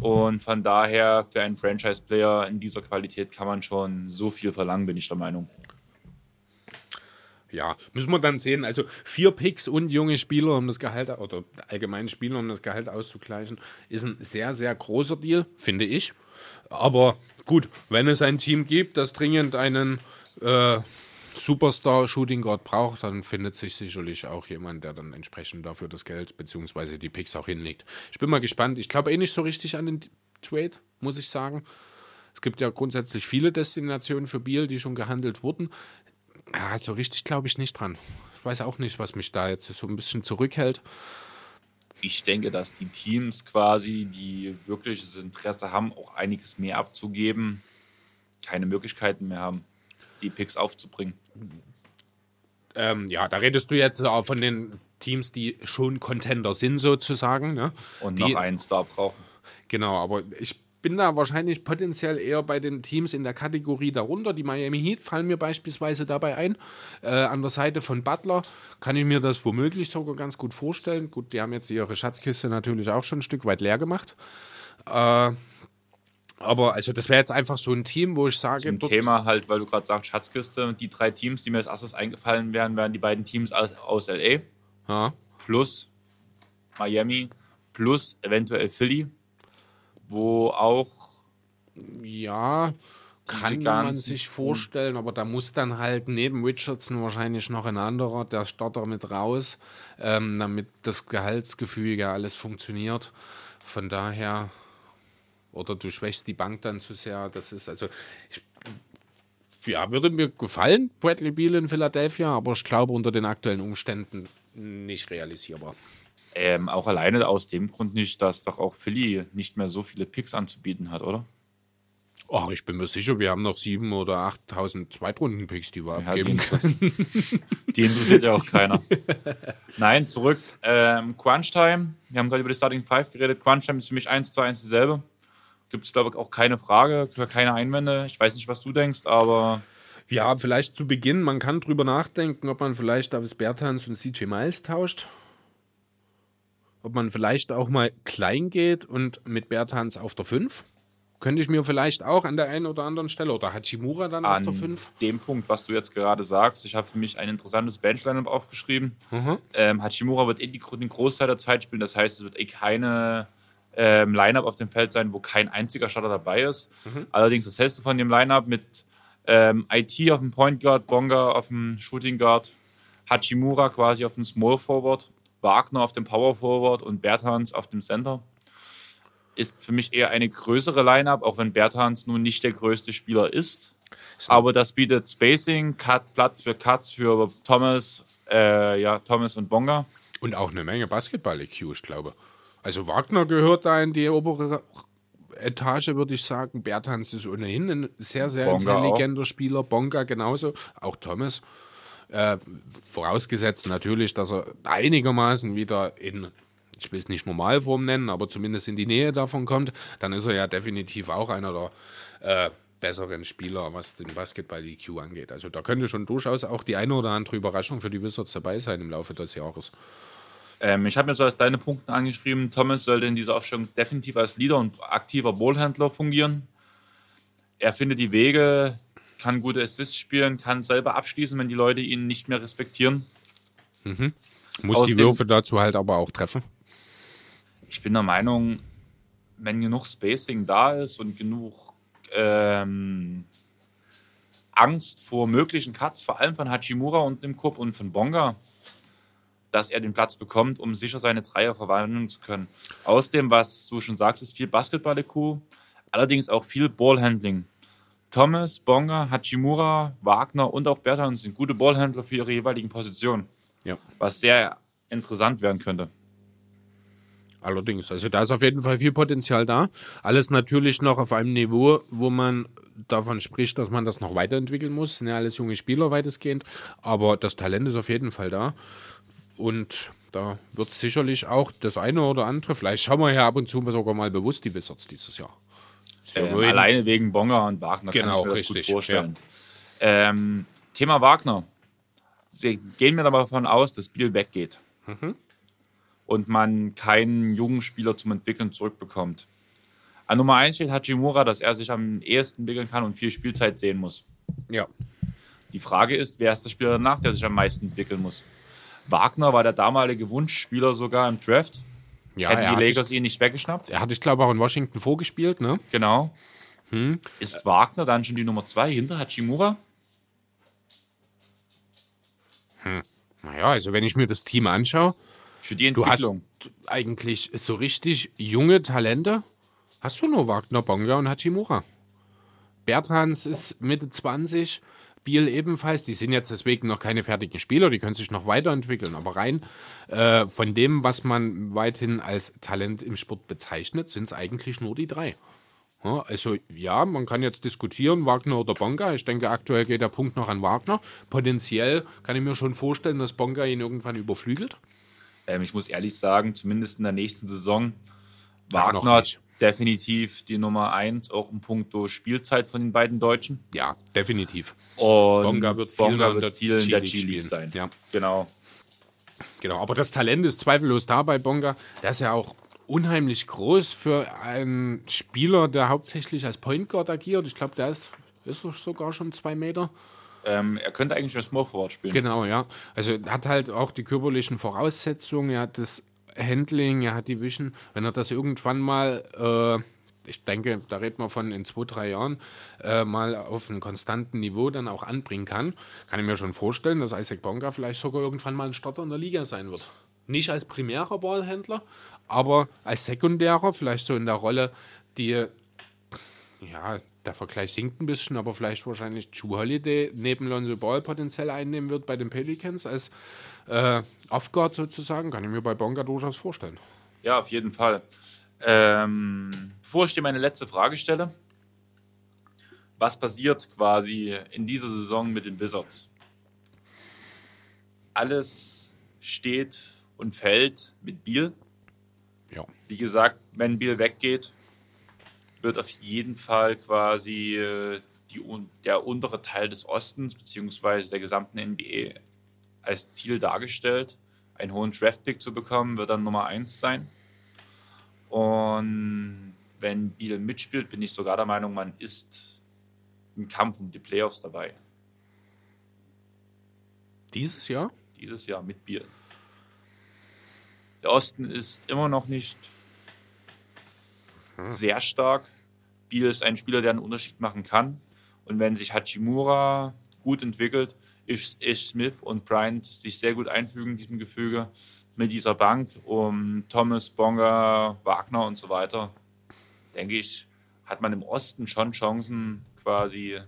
Und von daher, für einen Franchise-Player in dieser Qualität kann man schon so viel verlangen, bin ich der Meinung. Ja, müssen wir dann sehen. Also vier Picks und junge Spieler, um das Gehalt, oder allgemeine Spieler, um das Gehalt auszugleichen, ist ein sehr, sehr großer Deal, finde ich. Aber gut, wenn es ein Team gibt, das dringend einen äh, Superstar-Shooting Guard braucht, dann findet sich sicherlich auch jemand, der dann entsprechend dafür das Geld bzw. die Picks auch hinlegt. Ich bin mal gespannt. Ich glaube eh nicht so richtig an den Trade, muss ich sagen. Es gibt ja grundsätzlich viele Destinationen für Biel, die schon gehandelt wurden. Ja, so richtig glaube ich nicht dran. Ich weiß auch nicht, was mich da jetzt so ein bisschen zurückhält. Ich denke, dass die Teams quasi, die wirkliches Interesse haben, auch einiges mehr abzugeben, keine Möglichkeiten mehr haben, die Picks aufzubringen. Ähm, ja, da redest du jetzt auch von den Teams, die schon Contender sind, sozusagen. Ne? Und die, noch einen Star brauchen. Genau, aber ich bin da wahrscheinlich potenziell eher bei den Teams in der Kategorie darunter. Die Miami Heat fallen mir beispielsweise dabei ein. Äh, an der Seite von Butler kann ich mir das womöglich sogar ganz gut vorstellen. Gut, die haben jetzt ihre Schatzkiste natürlich auch schon ein Stück weit leer gemacht. Äh, aber also das wäre jetzt einfach so ein Team, wo ich sage. Ein Thema halt, weil du gerade sagst, Schatzkiste, die drei Teams, die mir als erstes eingefallen wären, wären die beiden Teams aus, aus LA. Ja. Plus Miami, plus eventuell Philly wo auch. Ja, kann man sich vorstellen, aber da muss dann halt neben Richardson wahrscheinlich noch ein anderer, der Starter mit raus, ähm, damit das Gehaltsgefüge alles funktioniert. Von daher, oder du schwächst die Bank dann zu sehr. Das ist also, ich, ja, würde mir gefallen, Bradley Beal in Philadelphia, aber ich glaube unter den aktuellen Umständen nicht realisierbar. Ähm, auch alleine aus dem Grund nicht, dass doch auch Philly nicht mehr so viele Picks anzubieten hat, oder? Ach, ich bin mir sicher, wir haben noch sieben oder 8000 Zweitrunden-Picks, die wir ja, abgeben können. Die interessiert ja auch keiner. Nein, zurück. Ähm, Crunch Time. Wir haben gerade über die Starting Five geredet. Crunch Time ist für mich eins zu eins dieselbe. Gibt es, glaube ich, auch keine Frage, keine Einwände. Ich weiß nicht, was du denkst, aber. Ja, vielleicht zu Beginn, man kann drüber nachdenken, ob man vielleicht Davis Bertans und CJ Miles tauscht ob man vielleicht auch mal klein geht und mit Bertans auf der 5. Könnte ich mir vielleicht auch an der einen oder anderen Stelle oder Hachimura dann an auf der 5? dem Punkt, was du jetzt gerade sagst, ich habe für mich ein interessantes Benchline aufgeschrieben. Mhm. Ähm, Hachimura wird eh die, den Großteil der Zeit spielen, das heißt, es wird eh keine ähm, Line-Up auf dem Feld sein, wo kein einziger Starter dabei ist. Mhm. Allerdings, was hältst du von dem Line-Up mit ähm, IT auf dem Point Guard, Bonga auf dem Shooting Guard, Hachimura quasi auf dem Small Forward? Wagner auf dem Power Forward und Berthans auf dem Center. Ist für mich eher eine größere Line-Up, auch wenn Berthans nun nicht der größte Spieler ist. Aber das bietet Spacing, Cut, Platz für Cuts für Thomas, äh, ja, Thomas und Bonga. Und auch eine Menge Basketball-EQ, ich glaube. Also Wagner gehört da in die obere Etage, würde ich sagen. Berthans ist ohnehin ein sehr, sehr Bonga intelligenter auch. Spieler. Bonga genauso. Auch Thomas. Äh, vorausgesetzt natürlich, dass er einigermaßen wieder in, ich will es nicht Normalform nennen, aber zumindest in die Nähe davon kommt, dann ist er ja definitiv auch einer der äh, besseren Spieler, was den Basketball-EQ angeht. Also da könnte schon durchaus auch die eine oder andere Überraschung für die Wizards dabei sein im Laufe des Jahres. Ähm, ich habe mir so als deine Punkte angeschrieben, Thomas sollte in dieser Aufstellung definitiv als Leader und aktiver Ballhändler fungieren. Er findet die Wege, kann gute Assists spielen, kann selber abschließen, wenn die Leute ihn nicht mehr respektieren. Mhm. Muss Aus die Würfe dazu halt aber auch treffen. Ich bin der Meinung, wenn genug Spacing da ist und genug ähm, Angst vor möglichen Cuts, vor allem von Hachimura und dem Kup und von Bonga, dass er den Platz bekommt, um sicher seine Dreier verwandeln zu können. Aus dem, was du schon sagst, ist viel Basketball-EQ, allerdings auch viel Ballhandling. Thomas, Bonga, Hachimura, Wagner und auch Bertrand sind gute Ballhändler für ihre jeweiligen Positionen. Ja. Was sehr interessant werden könnte. Allerdings, also da ist auf jeden Fall viel Potenzial da. Alles natürlich noch auf einem Niveau, wo man davon spricht, dass man das noch weiterentwickeln muss. Sind ja alles junge Spieler weitestgehend, aber das Talent ist auf jeden Fall da. Und da wird sicherlich auch das eine oder andere, vielleicht schauen wir ja ab und zu sogar mal bewusst die Wizards dieses Jahr. Ähm, alleine wegen Bonga und Wagner genau, kann ich mir das richtig, gut vorstellen. Ja. Ähm, Thema Wagner. Sie gehen mir davon aus, dass Biel weggeht. Mhm. Und man keinen jungen Spieler zum Entwickeln zurückbekommt. An Nummer 1 steht Hachimura, dass er sich am ehesten entwickeln kann und viel Spielzeit sehen muss. Ja. Die Frage ist, wer ist der Spieler danach, der sich am meisten entwickeln muss? Wagner war der damalige Wunschspieler sogar im Draft. Ja, Hätten die Lakers ihn nicht weggeschnappt. Er hatte, ich glaube, auch in Washington vorgespielt, ne? Genau. Ist Wagner dann schon die Nummer zwei hinter Hachimura? Naja, also wenn ich mir das Team anschaue, Für die du hast Entwicklung. eigentlich so richtig junge Talente. Hast du nur Wagner, Bonga und Hachimura. Bertrans ist Mitte 20, Biel ebenfalls. Die sind jetzt deswegen noch keine fertigen Spieler, die können sich noch weiterentwickeln. Aber rein äh, von dem, was man weithin als Talent im Sport bezeichnet, sind es eigentlich nur die drei. Ja, also ja, man kann jetzt diskutieren, Wagner oder Bonga. Ich denke, aktuell geht der Punkt noch an Wagner. Potenziell kann ich mir schon vorstellen, dass Bonga ihn irgendwann überflügelt. Ähm, ich muss ehrlich sagen, zumindest in der nächsten Saison, Wagner definitiv die Nummer eins, auch im Punkto Spielzeit von den beiden Deutschen. Ja, definitiv. Und Bonga wird viel Bonga wird viel in der G-League sein. Ja. Genau. Genau, aber das Talent ist zweifellos da bei Bonga. Der ist ja auch unheimlich groß für einen Spieler, der hauptsächlich als Point Guard agiert. Ich glaube, der ist, ist sogar schon zwei Meter. Ähm, er könnte eigentlich als Small Forward spielen. Genau, ja. Also er hat halt auch die körperlichen Voraussetzungen, er hat das Handling, er hat die Vision. Wenn er das irgendwann mal, äh, ich denke, da redet man von in zwei, drei Jahren, äh, mal auf einem konstanten Niveau dann auch anbringen kann, kann ich mir schon vorstellen, dass Isaac Bonga vielleicht sogar irgendwann mal ein Starter in der Liga sein wird. Nicht als primärer Ballhändler, aber als sekundärer, vielleicht so in der Rolle, die ja, der Vergleich sinkt ein bisschen, aber vielleicht wahrscheinlich Drew Holiday neben Lonzo Ball potenziell einnehmen wird bei den Pelicans als äh, Off-Guard sozusagen, kann ich mir bei Bonga durchaus vorstellen. Ja, auf jeden Fall. Ähm, bevor ich dir meine letzte Frage stelle, was passiert quasi in dieser Saison mit den Wizards? Alles steht und fällt mit Biel. Ja. Wie gesagt, wenn Biel weggeht, wird auf jeden Fall quasi äh, die, der untere Teil des Ostens beziehungsweise der gesamten NBA als Ziel dargestellt. Einen hohen Draftpick zu bekommen, wird dann Nummer 1 sein. Und wenn Biel mitspielt, bin ich sogar der Meinung, man ist im Kampf um die Playoffs dabei. Dieses Jahr? Dieses Jahr mit Biel. Der Osten ist immer noch nicht sehr stark. Biel ist ein Spieler, der einen Unterschied machen kann. Und wenn sich Hachimura gut entwickelt, Ish Smith und Bryant sich sehr gut einfügen in diesem Gefüge mit dieser Bank um Thomas, Bonga, Wagner und so weiter, denke ich, hat man im Osten schon Chancen quasi.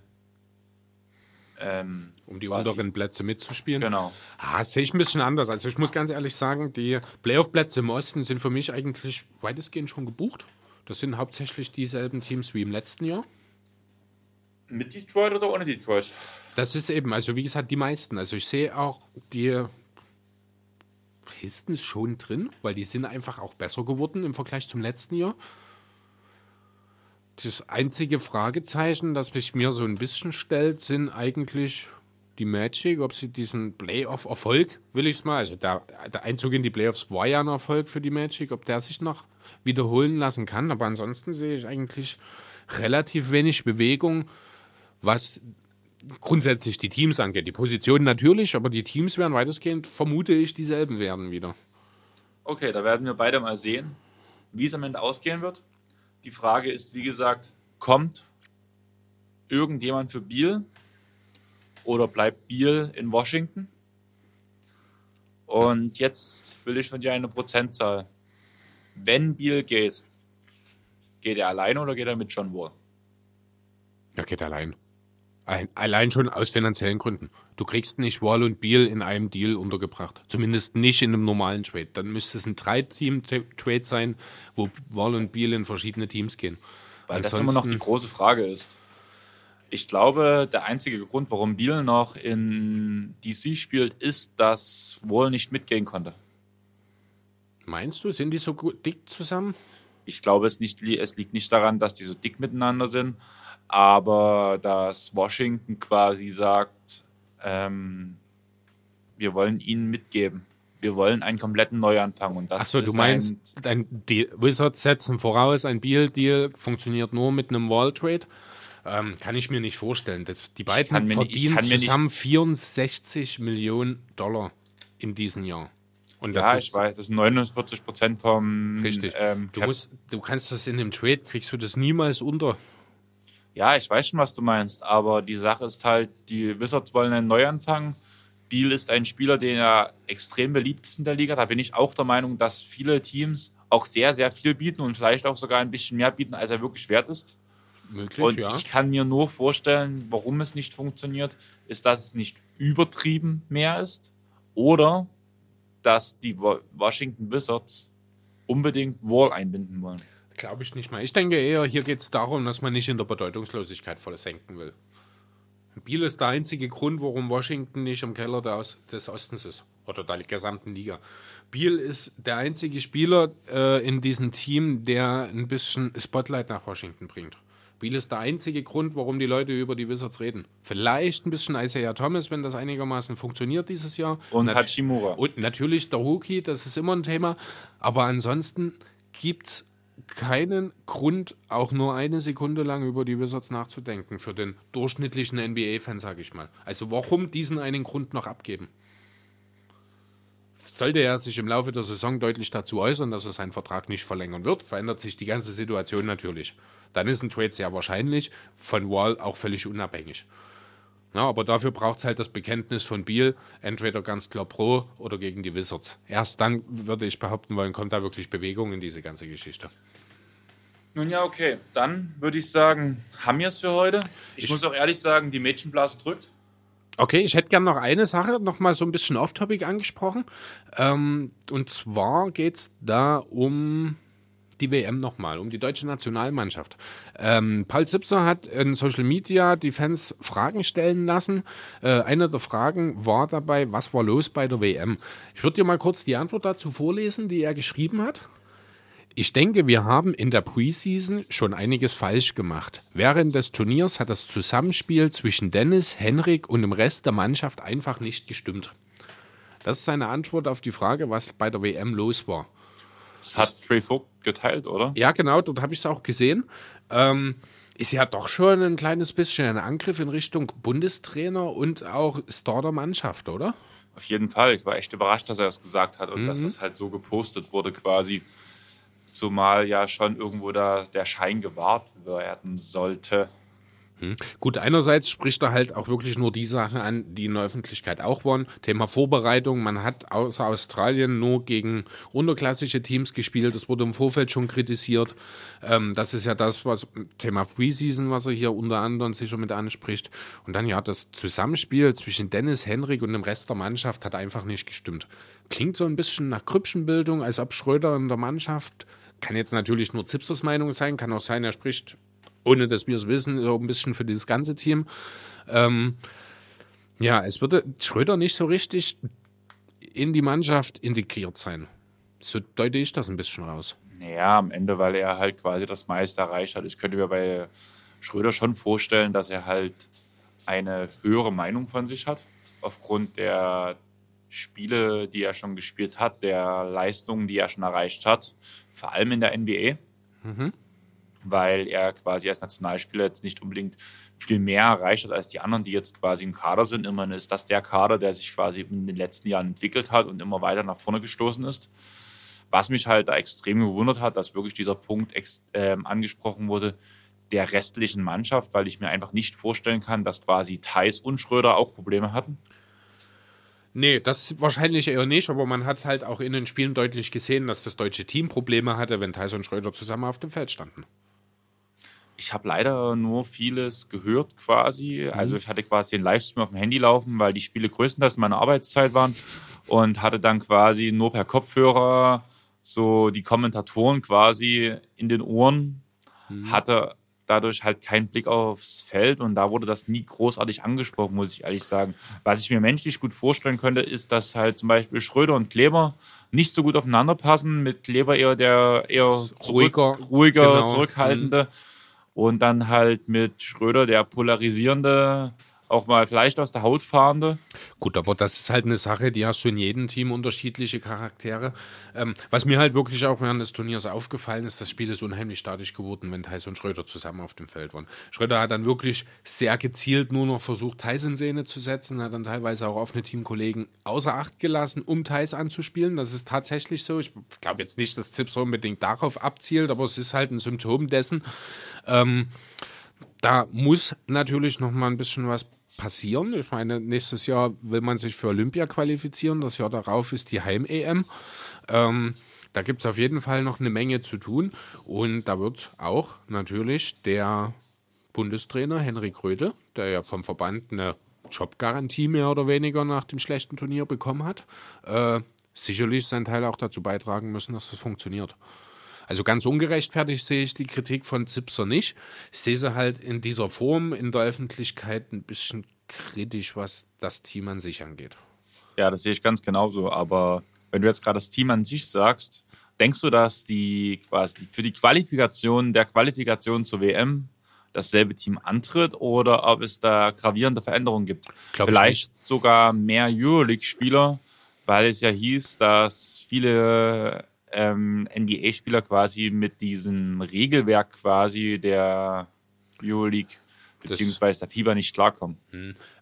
Ähm, Um die quasi- unteren Plätze mitzuspielen. Genau. Ah, das sehe ich ein bisschen anders. Also ich muss ganz ehrlich sagen, die Playoff-Plätze im Osten sind für mich eigentlich weitestgehend schon gebucht. Das sind hauptsächlich dieselben Teams wie im letzten Jahr. Mit Detroit oder ohne Detroit? Das ist eben, also wie gesagt, die meisten. Also ich sehe auch die Pistons schon drin, weil die sind einfach auch besser geworden im Vergleich zum letzten Jahr. Das einzige Fragezeichen, das sich mir so ein bisschen stellt, sind eigentlich die Magic, ob sie diesen Playoff-Erfolg, will ich es mal, also der, der Einzug in die Playoffs war ja ein Erfolg für die Magic, ob der sich noch wiederholen lassen kann. Aber ansonsten sehe ich eigentlich relativ wenig Bewegung, was grundsätzlich die Teams angeht. Die Positionen natürlich, aber die Teams werden weitestgehend, vermute ich, dieselben werden wieder. Okay, da werden wir beide mal sehen, wie es am Ende ausgehen wird. Die Frage ist, wie gesagt, kommt irgendjemand für Biel oder bleibt Biel in Washington? Und jetzt will ich von dir eine Prozentzahl. Wenn Biel geht, geht er alleine oder geht er mit John Wall? Ja, geht allein. Ein, allein schon aus finanziellen Gründen. Du kriegst nicht Wall und Beal in einem Deal untergebracht. Zumindest nicht in einem normalen Trade. Dann müsste es ein Drei-Team-Trade sein, wo Wall und Beal in verschiedene Teams gehen. Weil das immer noch die große Frage ist. Ich glaube, der einzige Grund, warum Biel noch in DC spielt, ist, dass Wall nicht mitgehen konnte. Meinst du, sind die so dick zusammen? Ich glaube, es, nicht, es liegt nicht daran, dass die so dick miteinander sind, aber dass Washington quasi sagt, ähm, wir wollen ihnen mitgeben. Wir wollen einen kompletten Neuanfang. Und das Achso, du meinst, ein, die Wizards setzen voraus, ein Beal-Deal funktioniert nur mit einem Wall-Trade. Ähm, kann ich mir nicht vorstellen. Das, die beiden mir ich verdienen mir nicht- zusammen 64 Millionen Dollar in diesem Jahr. Und das ja, ist ich weiß, das sind 49 Prozent vom. richtig. Ähm, du, musst, du kannst das in dem Trade, kriegst du das niemals unter. Ja, ich weiß schon, was du meinst, aber die Sache ist halt, die Wizards wollen einen Neuanfang. Beal ist ein Spieler, der extrem beliebt ist in der Liga. Da bin ich auch der Meinung, dass viele Teams auch sehr, sehr viel bieten und vielleicht auch sogar ein bisschen mehr bieten, als er wirklich wert ist. Möglich, Und ja. ich kann mir nur vorstellen, warum es nicht funktioniert, ist, dass es nicht übertrieben mehr ist oder dass die Wa- Washington Wizards unbedingt Wall einbinden wollen. Glaube ich nicht mal. Ich denke eher, hier geht es darum, dass man nicht in der Bedeutungslosigkeit voll senken will. Biel ist der einzige Grund, warum Washington nicht im Keller des Ostens ist. Oder der gesamten Liga. Biel ist der einzige Spieler äh, in diesem Team, der ein bisschen Spotlight nach Washington bringt. Biel ist der einzige Grund, warum die Leute über die Wizards reden. Vielleicht ein bisschen Isaiah Thomas, wenn das einigermaßen funktioniert dieses Jahr. Und Nat- Hachimura. und natürlich der Rookie, das ist immer ein Thema. Aber ansonsten gibt es keinen Grund, auch nur eine Sekunde lang über die Wizards nachzudenken. Für den durchschnittlichen NBA-Fan, sage ich mal. Also warum diesen einen Grund noch abgeben? Sollte er sich im Laufe der Saison deutlich dazu äußern, dass er seinen Vertrag nicht verlängern wird, verändert sich die ganze Situation natürlich. Dann ist ein Trade sehr wahrscheinlich, von Wall auch völlig unabhängig. Ja, aber dafür braucht es halt das Bekenntnis von Biel, entweder ganz klar pro oder gegen die Wizards. Erst dann würde ich behaupten wollen, kommt da wirklich Bewegung in diese ganze Geschichte. Nun ja, okay. Dann würde ich sagen, haben wir es für heute. Ich, muss auch ehrlich sagen, die Mädchenblase drückt. Okay, ich hätte gern noch eine Sache, noch mal so ein bisschen off-topic angesprochen. Ähm, und zwar geht es da um die WM nochmal, um die deutsche Nationalmannschaft. Ähm, Paul Zipser hat in Social Media die Fans Fragen stellen lassen. Äh, eine der Fragen war dabei, was war los bei der WM? Ich würde dir mal kurz die Antwort dazu vorlesen, die er geschrieben hat. Ich denke, wir haben in der Preseason schon einiges falsch gemacht. Während des Turniers hat das Zusammenspiel zwischen Dennis, Henrik und dem Rest der Mannschaft einfach nicht gestimmt. Das ist seine Antwort auf die Frage, was bei der WM los war. Das hat Trey Vogt geteilt, oder? Ja, genau, dort habe ich es auch gesehen. Ähm, ist ja doch schon ein kleines bisschen ein Angriff in Richtung Bundestrainer und auch Star der Mannschaft, oder? Auf jeden Fall. Ich war echt überrascht, dass er es gesagt hat und dass es halt so gepostet wurde quasi. Zumal ja schon irgendwo da der Schein gewahrt werden sollte. Gut, einerseits spricht er halt auch wirklich nur die Sachen an, die in der Öffentlichkeit auch waren. Thema Vorbereitung. Man hat außer Australien nur gegen unterklassische Teams gespielt. Das wurde im Vorfeld schon kritisiert. Ähm, das ist ja das, was Thema Preseason, was er hier unter anderem sicher mit anspricht. Und dann ja, das Zusammenspiel zwischen Dennis, Henrik und dem Rest der Mannschaft hat einfach nicht gestimmt. Klingt so ein bisschen nach Krüppchenbildung, als ob Schröder in der Mannschaft, kann jetzt natürlich nur Zipsers Meinung sein, kann auch sein, er spricht ohne dass wir es wissen, so ein bisschen für dieses ganze Team. Ähm, ja, es würde Schröder nicht so richtig in die Mannschaft integriert sein. So deute ich das ein bisschen raus. Naja, am Ende, weil er halt quasi das meiste erreicht hat. Ich könnte mir bei Schröder schon vorstellen, dass er halt eine höhere Meinung von sich hat, aufgrund der Spiele, die er schon gespielt hat, der Leistungen, die er schon erreicht hat, vor allem in der NBA. Weil er quasi als Nationalspieler jetzt nicht unbedingt viel mehr erreicht hat als die anderen, die jetzt quasi im Kader sind. Immerhin ist das der Kader, der sich quasi in den letzten Jahren entwickelt hat und immer weiter nach vorne gestoßen ist. Was mich halt da extrem gewundert hat, dass wirklich dieser Punkt ähm, angesprochen wurde, der restlichen Mannschaft, weil ich mir einfach nicht vorstellen kann, dass quasi Thais und Schröder auch Probleme hatten. Nee, das wahrscheinlich eher nicht, aber man hat halt auch in den Spielen deutlich gesehen, dass das deutsche Team Probleme hatte, wenn Tyson und Schröder zusammen auf dem Feld standen. Ich habe leider nur vieles gehört quasi. Also ich hatte quasi den Livestream auf dem Handy laufen, weil die Spiele größtenteils in meiner Arbeitszeit waren und hatte dann quasi nur per Kopfhörer so die Kommentatoren quasi in den Ohren, hatte dadurch halt keinen Blick aufs Feld und da wurde das nie großartig angesprochen, muss ich ehrlich sagen. Was ich mir menschlich gut vorstellen könnte, ist, dass halt zum Beispiel Schröder und Kleber nicht so gut aufeinander passen, mit Kleber eher der eher zurück, Ruhiger, ruhiger genau. zurückhaltende und dann halt mit Schröder der polarisierende auch mal vielleicht aus der Haut fahrende. Gut, aber das ist halt eine Sache, die hast du in jedem Team unterschiedliche Charaktere. Ähm, was mir halt wirklich auch während des Turniers aufgefallen ist, das Spiel ist unheimlich statisch geworden, wenn Tyson und Schröder zusammen auf dem Feld waren. Schröder hat dann wirklich sehr gezielt nur noch versucht, Thais in Szene zu setzen, hat dann teilweise auch offene Teamkollegen außer Acht gelassen, um Thais anzuspielen. Das ist tatsächlich so. Ich glaube jetzt nicht, dass Zips unbedingt darauf abzielt, aber es ist halt ein Symptom dessen. Ähm, da muss natürlich noch mal ein bisschen was passieren. Ich meine, nächstes Jahr will man sich für Olympia qualifizieren. Das Jahr darauf ist die Heim-EM. Ähm, da gibt es auf jeden Fall noch eine Menge zu tun. Und da wird auch natürlich der Bundestrainer Henrik Röde, der ja vom Verband eine Jobgarantie mehr oder weniger nach dem schlechten Turnier bekommen hat, äh, sicherlich seinen Teil auch dazu beitragen müssen, dass das funktioniert. Also ganz ungerechtfertigt sehe ich die Kritik von Zipser nicht. Ich sehe sie halt in dieser Form in der Öffentlichkeit ein bisschen kritisch, was das Team an sich angeht. Ja, das sehe ich ganz genauso. Aber wenn du jetzt gerade das Team an sich sagst, denkst du, dass die quasi für die Qualifikation der Qualifikation zur WM dasselbe Team antritt oder ob es da gravierende Veränderungen gibt? Glaub Vielleicht sogar mehr Euroleague-Spieler, weil es ja hieß, dass viele ähm, NBA-Spieler quasi mit diesem Regelwerk quasi der Euroleague beziehungsweise der FIBA nicht klarkommen.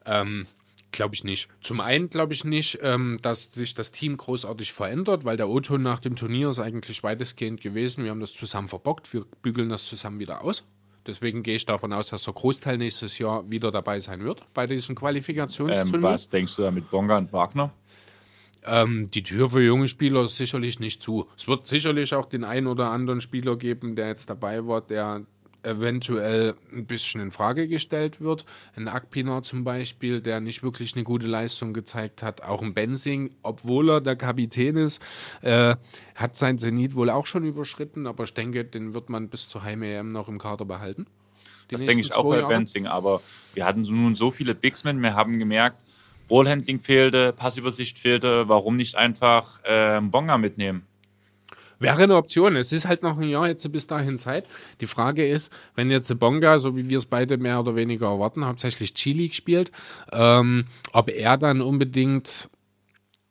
Ähm, glaube ich nicht. Zum einen glaube ich nicht, ähm, dass sich das Team großartig verändert, weil der O-Ton nach dem Turnier ist eigentlich weitestgehend gewesen. Wir haben das zusammen verbockt, wir bügeln das zusammen wieder aus. Deswegen gehe ich davon aus, dass der Großteil nächstes Jahr wieder dabei sein wird bei diesem Qualifikationsturnier. Ähm, was denkst du da mit Bonga und Wagner? Ähm, die Tür für junge Spieler ist sicherlich nicht zu. Es wird sicherlich auch den einen oder anderen Spieler geben, der jetzt dabei war, der eventuell ein bisschen in Frage gestellt wird. Ein Akpina zum Beispiel, der nicht wirklich eine gute Leistung gezeigt hat. Auch ein Benzing, obwohl er der Kapitän ist, äh, hat sein Zenit wohl auch schon überschritten. Aber ich denke, den wird man bis zur Heim-EM noch im Kader behalten. Die Das denke ich auch bei Jahre. Benzing, aber wir hatten nun so viele Bigsmen, wir haben gemerkt, Ballhandling fehlte, Passübersicht fehlte, warum nicht einfach ähm, Bonga mitnehmen? Wäre eine Option. Es ist halt noch ein Jahr jetzt bis dahin Zeit. Die Frage ist, wenn jetzt Bonga, so wie wir es beide mehr oder weniger erwarten, hauptsächlich G-League spielt, ähm, ob er dann unbedingt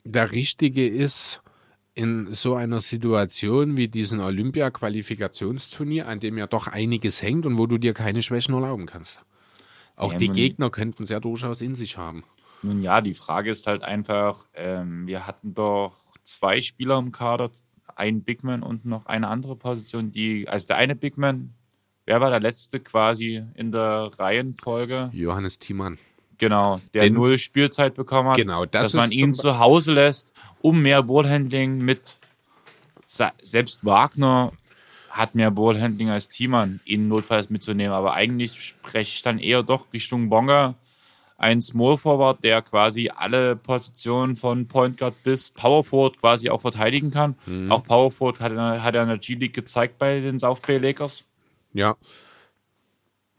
der Richtige ist in so einer Situation wie diesen Olympia-Qualifikationsturnier, an dem ja doch einiges hängt und wo du dir keine Schwächen erlauben kannst. Auch Ja, die Gegner könnten es ja durchaus in sich haben. Nun ja, die Frage ist halt einfach, ähm, wir hatten doch zwei Spieler im Kader, ein Bigman und noch eine andere Position, die, also der eine Bigman, wer war der letzte quasi in der Reihenfolge? Johannes Thiemann. Genau, der Den- null Spielzeit bekommen hat. Genau, das dass man ihn zu Hause lässt, um mehr Ballhandling mit. Selbst Wagner hat mehr Ballhandling als Thiemann, ihn notfalls mitzunehmen. Aber eigentlich spreche ich dann eher doch Richtung Bonga. Ein Small Forward, der quasi alle Positionen von Point Guard bis Power Forward quasi auch verteidigen kann. Mhm. Auch Power Forward hat er, hat er in der G-League gezeigt bei den South Bay Lakers. Ja.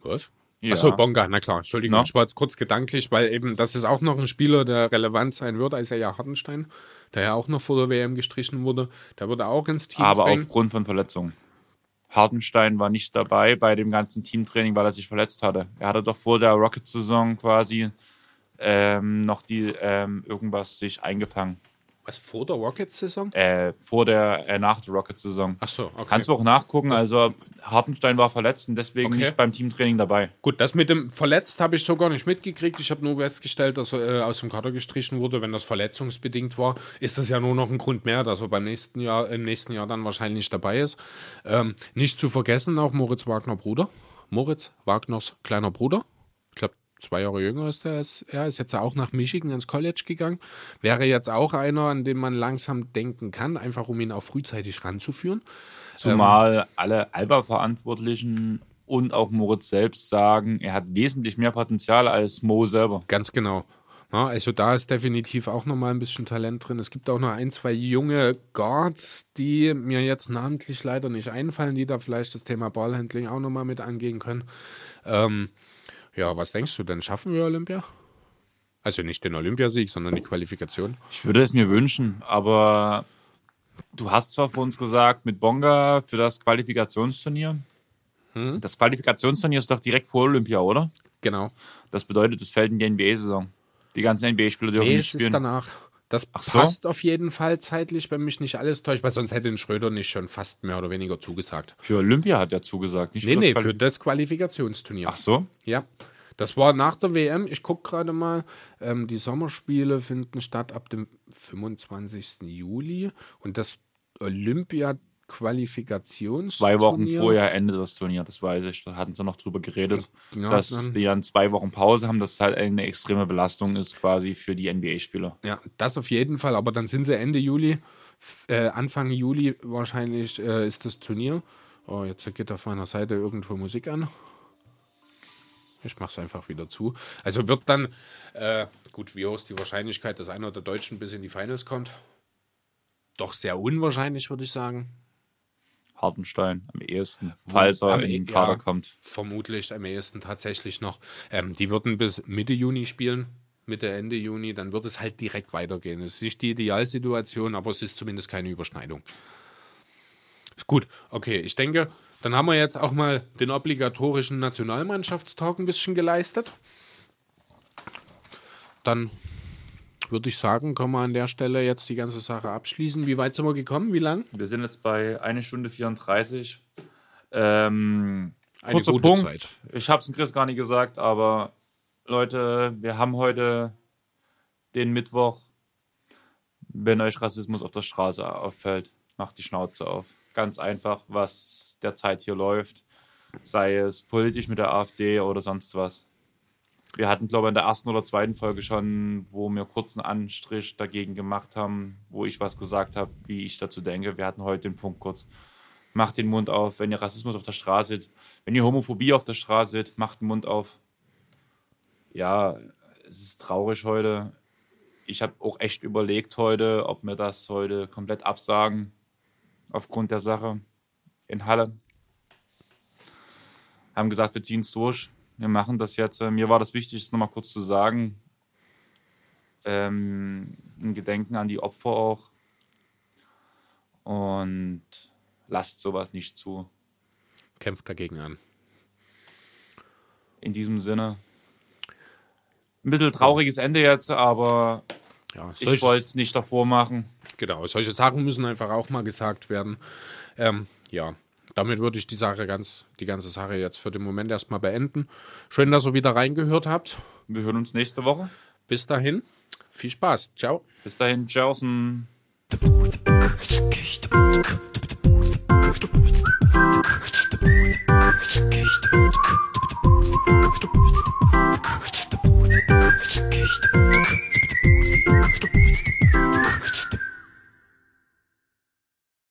Was? Ja. Achso, Bonga, na klar. Entschuldigung, Na? ich war jetzt kurz gedanklich, weil eben das ist auch noch ein Spieler, der relevant sein wird, als er ja Hartenstein, der ja auch noch vor der WM gestrichen wurde. Der wurde auch ins Team aber drängen. aufgrund von Verletzungen. Hartenstein war nicht dabei bei dem ganzen Teamtraining, weil er sich verletzt hatte. Er hatte doch vor der Rocket-Saison quasi ähm, noch die ähm, irgendwas sich eingefangen. Was, vor der Rockets-Saison? Äh, vor der, äh, nach der Rocket-Saison. Achso, okay. Kannst du auch nachgucken. Also Hartenstein war verletzt und deswegen Okay. nicht beim Teamtraining dabei. Gut, das mit dem Verletzt habe ich so gar nicht mitgekriegt. Ich habe nur festgestellt, dass er äh, aus dem Kader gestrichen wurde. Wenn das verletzungsbedingt war, ist das ja nur noch ein Grund mehr, dass er beim nächsten Jahr, im nächsten Jahr dann wahrscheinlich dabei ist. Ähm, nicht zu vergessen auch Moritz Wagner Bruder. Moritz Wagners kleiner Bruder. Zwei Jahre jünger ist er. Ist, er ist jetzt auch nach Michigan ins College gegangen. Wäre jetzt auch einer, an den man langsam denken kann, einfach um ihn auch frühzeitig ranzuführen. Zumal alle Alba-Verantwortlichen und auch Moritz selbst sagen, er hat wesentlich mehr Potenzial als Mo selber. Ganz genau. Ja, also da ist definitiv auch nochmal ein bisschen Talent drin. Es gibt auch noch ein, zwei junge Guards, die mir jetzt namentlich leider nicht einfallen, die da vielleicht das Thema Ballhandling auch nochmal mit angehen können. Ähm, ja, was denkst du denn? Schaffen wir Olympia? Also nicht den Olympiasieg, sondern die Qualifikation. Ich würde es mir wünschen, aber du hast zwar vor uns gesagt, mit Bonga für das Qualifikationsturnier. Das Qualifikationsturnier ist doch direkt vor Olympia, oder? Genau. Das bedeutet, es fällt in die NBA-Saison. Die ganzen NBA-Spieler dürfen Nee, nicht es ist spielen. danach. Das so. passt auf jeden Fall zeitlich, wenn mich nicht alles täuscht, weil sonst hätte den Schröder nicht schon fast mehr oder weniger zugesagt. Für Olympia hat er zugesagt, nicht Nee, für nee, das für Quali das Qualifikationsturnier. Ach so? Ja. Das war nach der WM. Ich gucke gerade mal. Ähm, die Sommerspiele finden statt ab dem 25. Juli. Und das Olympia-Qualifikationsturnier. Zwei Wochen vorher endet das Turnier, das weiß ich. Da hatten sie noch drüber geredet, Ja, dass dann- die dann zwei Wochen Pause haben, dass es halt eine extreme Belastung ist quasi für die NBA-Spieler. Ja, das auf jeden Fall. Aber dann sind sie Ende Juli, äh, Anfang Juli wahrscheinlich äh, ist das Turnier. Oh, jetzt geht auf meiner Seite irgendwo Musik an. Ich mache es einfach wieder zu. Also wird dann, äh, gut, wie hoch ist die Wahrscheinlichkeit, dass einer der Deutschen bis in die Finals kommt? Doch sehr unwahrscheinlich, würde ich sagen. Hartenstein am ehesten, falls er Am in den Kader ja. kommt. Vermutlich am ehesten tatsächlich noch. Ähm, die würden bis Mitte Juni spielen, Mitte, Ende Juni. Dann wird es halt direkt weitergehen. Es ist nicht die Idealsituation, aber es ist zumindest keine Überschneidung. Gut, okay. Ich denke, dann haben wir jetzt auch mal den obligatorischen Nationalmannschaftstalk ein bisschen geleistet. Dann würde ich sagen, können wir an der Stelle jetzt die ganze Sache abschließen. Wie weit sind wir gekommen? Wie lang? Wir sind jetzt bei 1 Stunde 34. Ähm, Eine kurzer Punkt. Zeit. Ich habe es Chris gar nicht gesagt, aber Leute, wir haben heute den Mittwoch. Wenn euch Rassismus auf der Straße auffällt, macht die Schnauze auf. Ganz einfach, was derzeit hier läuft, sei es politisch mit der AfD oder sonst was. Wir hatten, glaube ich, in der ersten oder zweiten Folge schon, wo wir kurz einen Anstrich dagegen gemacht haben, wo ich was gesagt habe, wie ich dazu denke. Wir hatten heute den Punkt kurz. Macht den Mund auf, wenn ihr Rassismus auf der Straße seht. Wenn ihr Homophobie auf der Straße seht, macht den Mund auf. Ja, es ist traurig heute. Ich habe auch echt überlegt heute, ob wir das heute komplett absagen, aufgrund der Sache in Halle. Haben gesagt, wir ziehen es durch. Wir machen das jetzt. Äh, Mir war das wichtig, es nochmal kurz zu sagen. Ähm, ein Gedenken an die Opfer auch. Und lasst sowas nicht zu. Kämpft dagegen an. In diesem Sinne. Ein bisschen trauriges Ende jetzt, aber Ja, ich wollte es nicht davor machen. Genau, solche Sachen müssen einfach auch mal gesagt werden. Ähm, ja, damit würde ich die Sache ganz, die ganze Sache jetzt für den Moment erstmal beenden. Schön, dass ihr wieder reingehört habt. Wir hören uns nächste Woche. Bis dahin, viel Spaß. Ciao. Bis dahin, tschaußen. Thank you.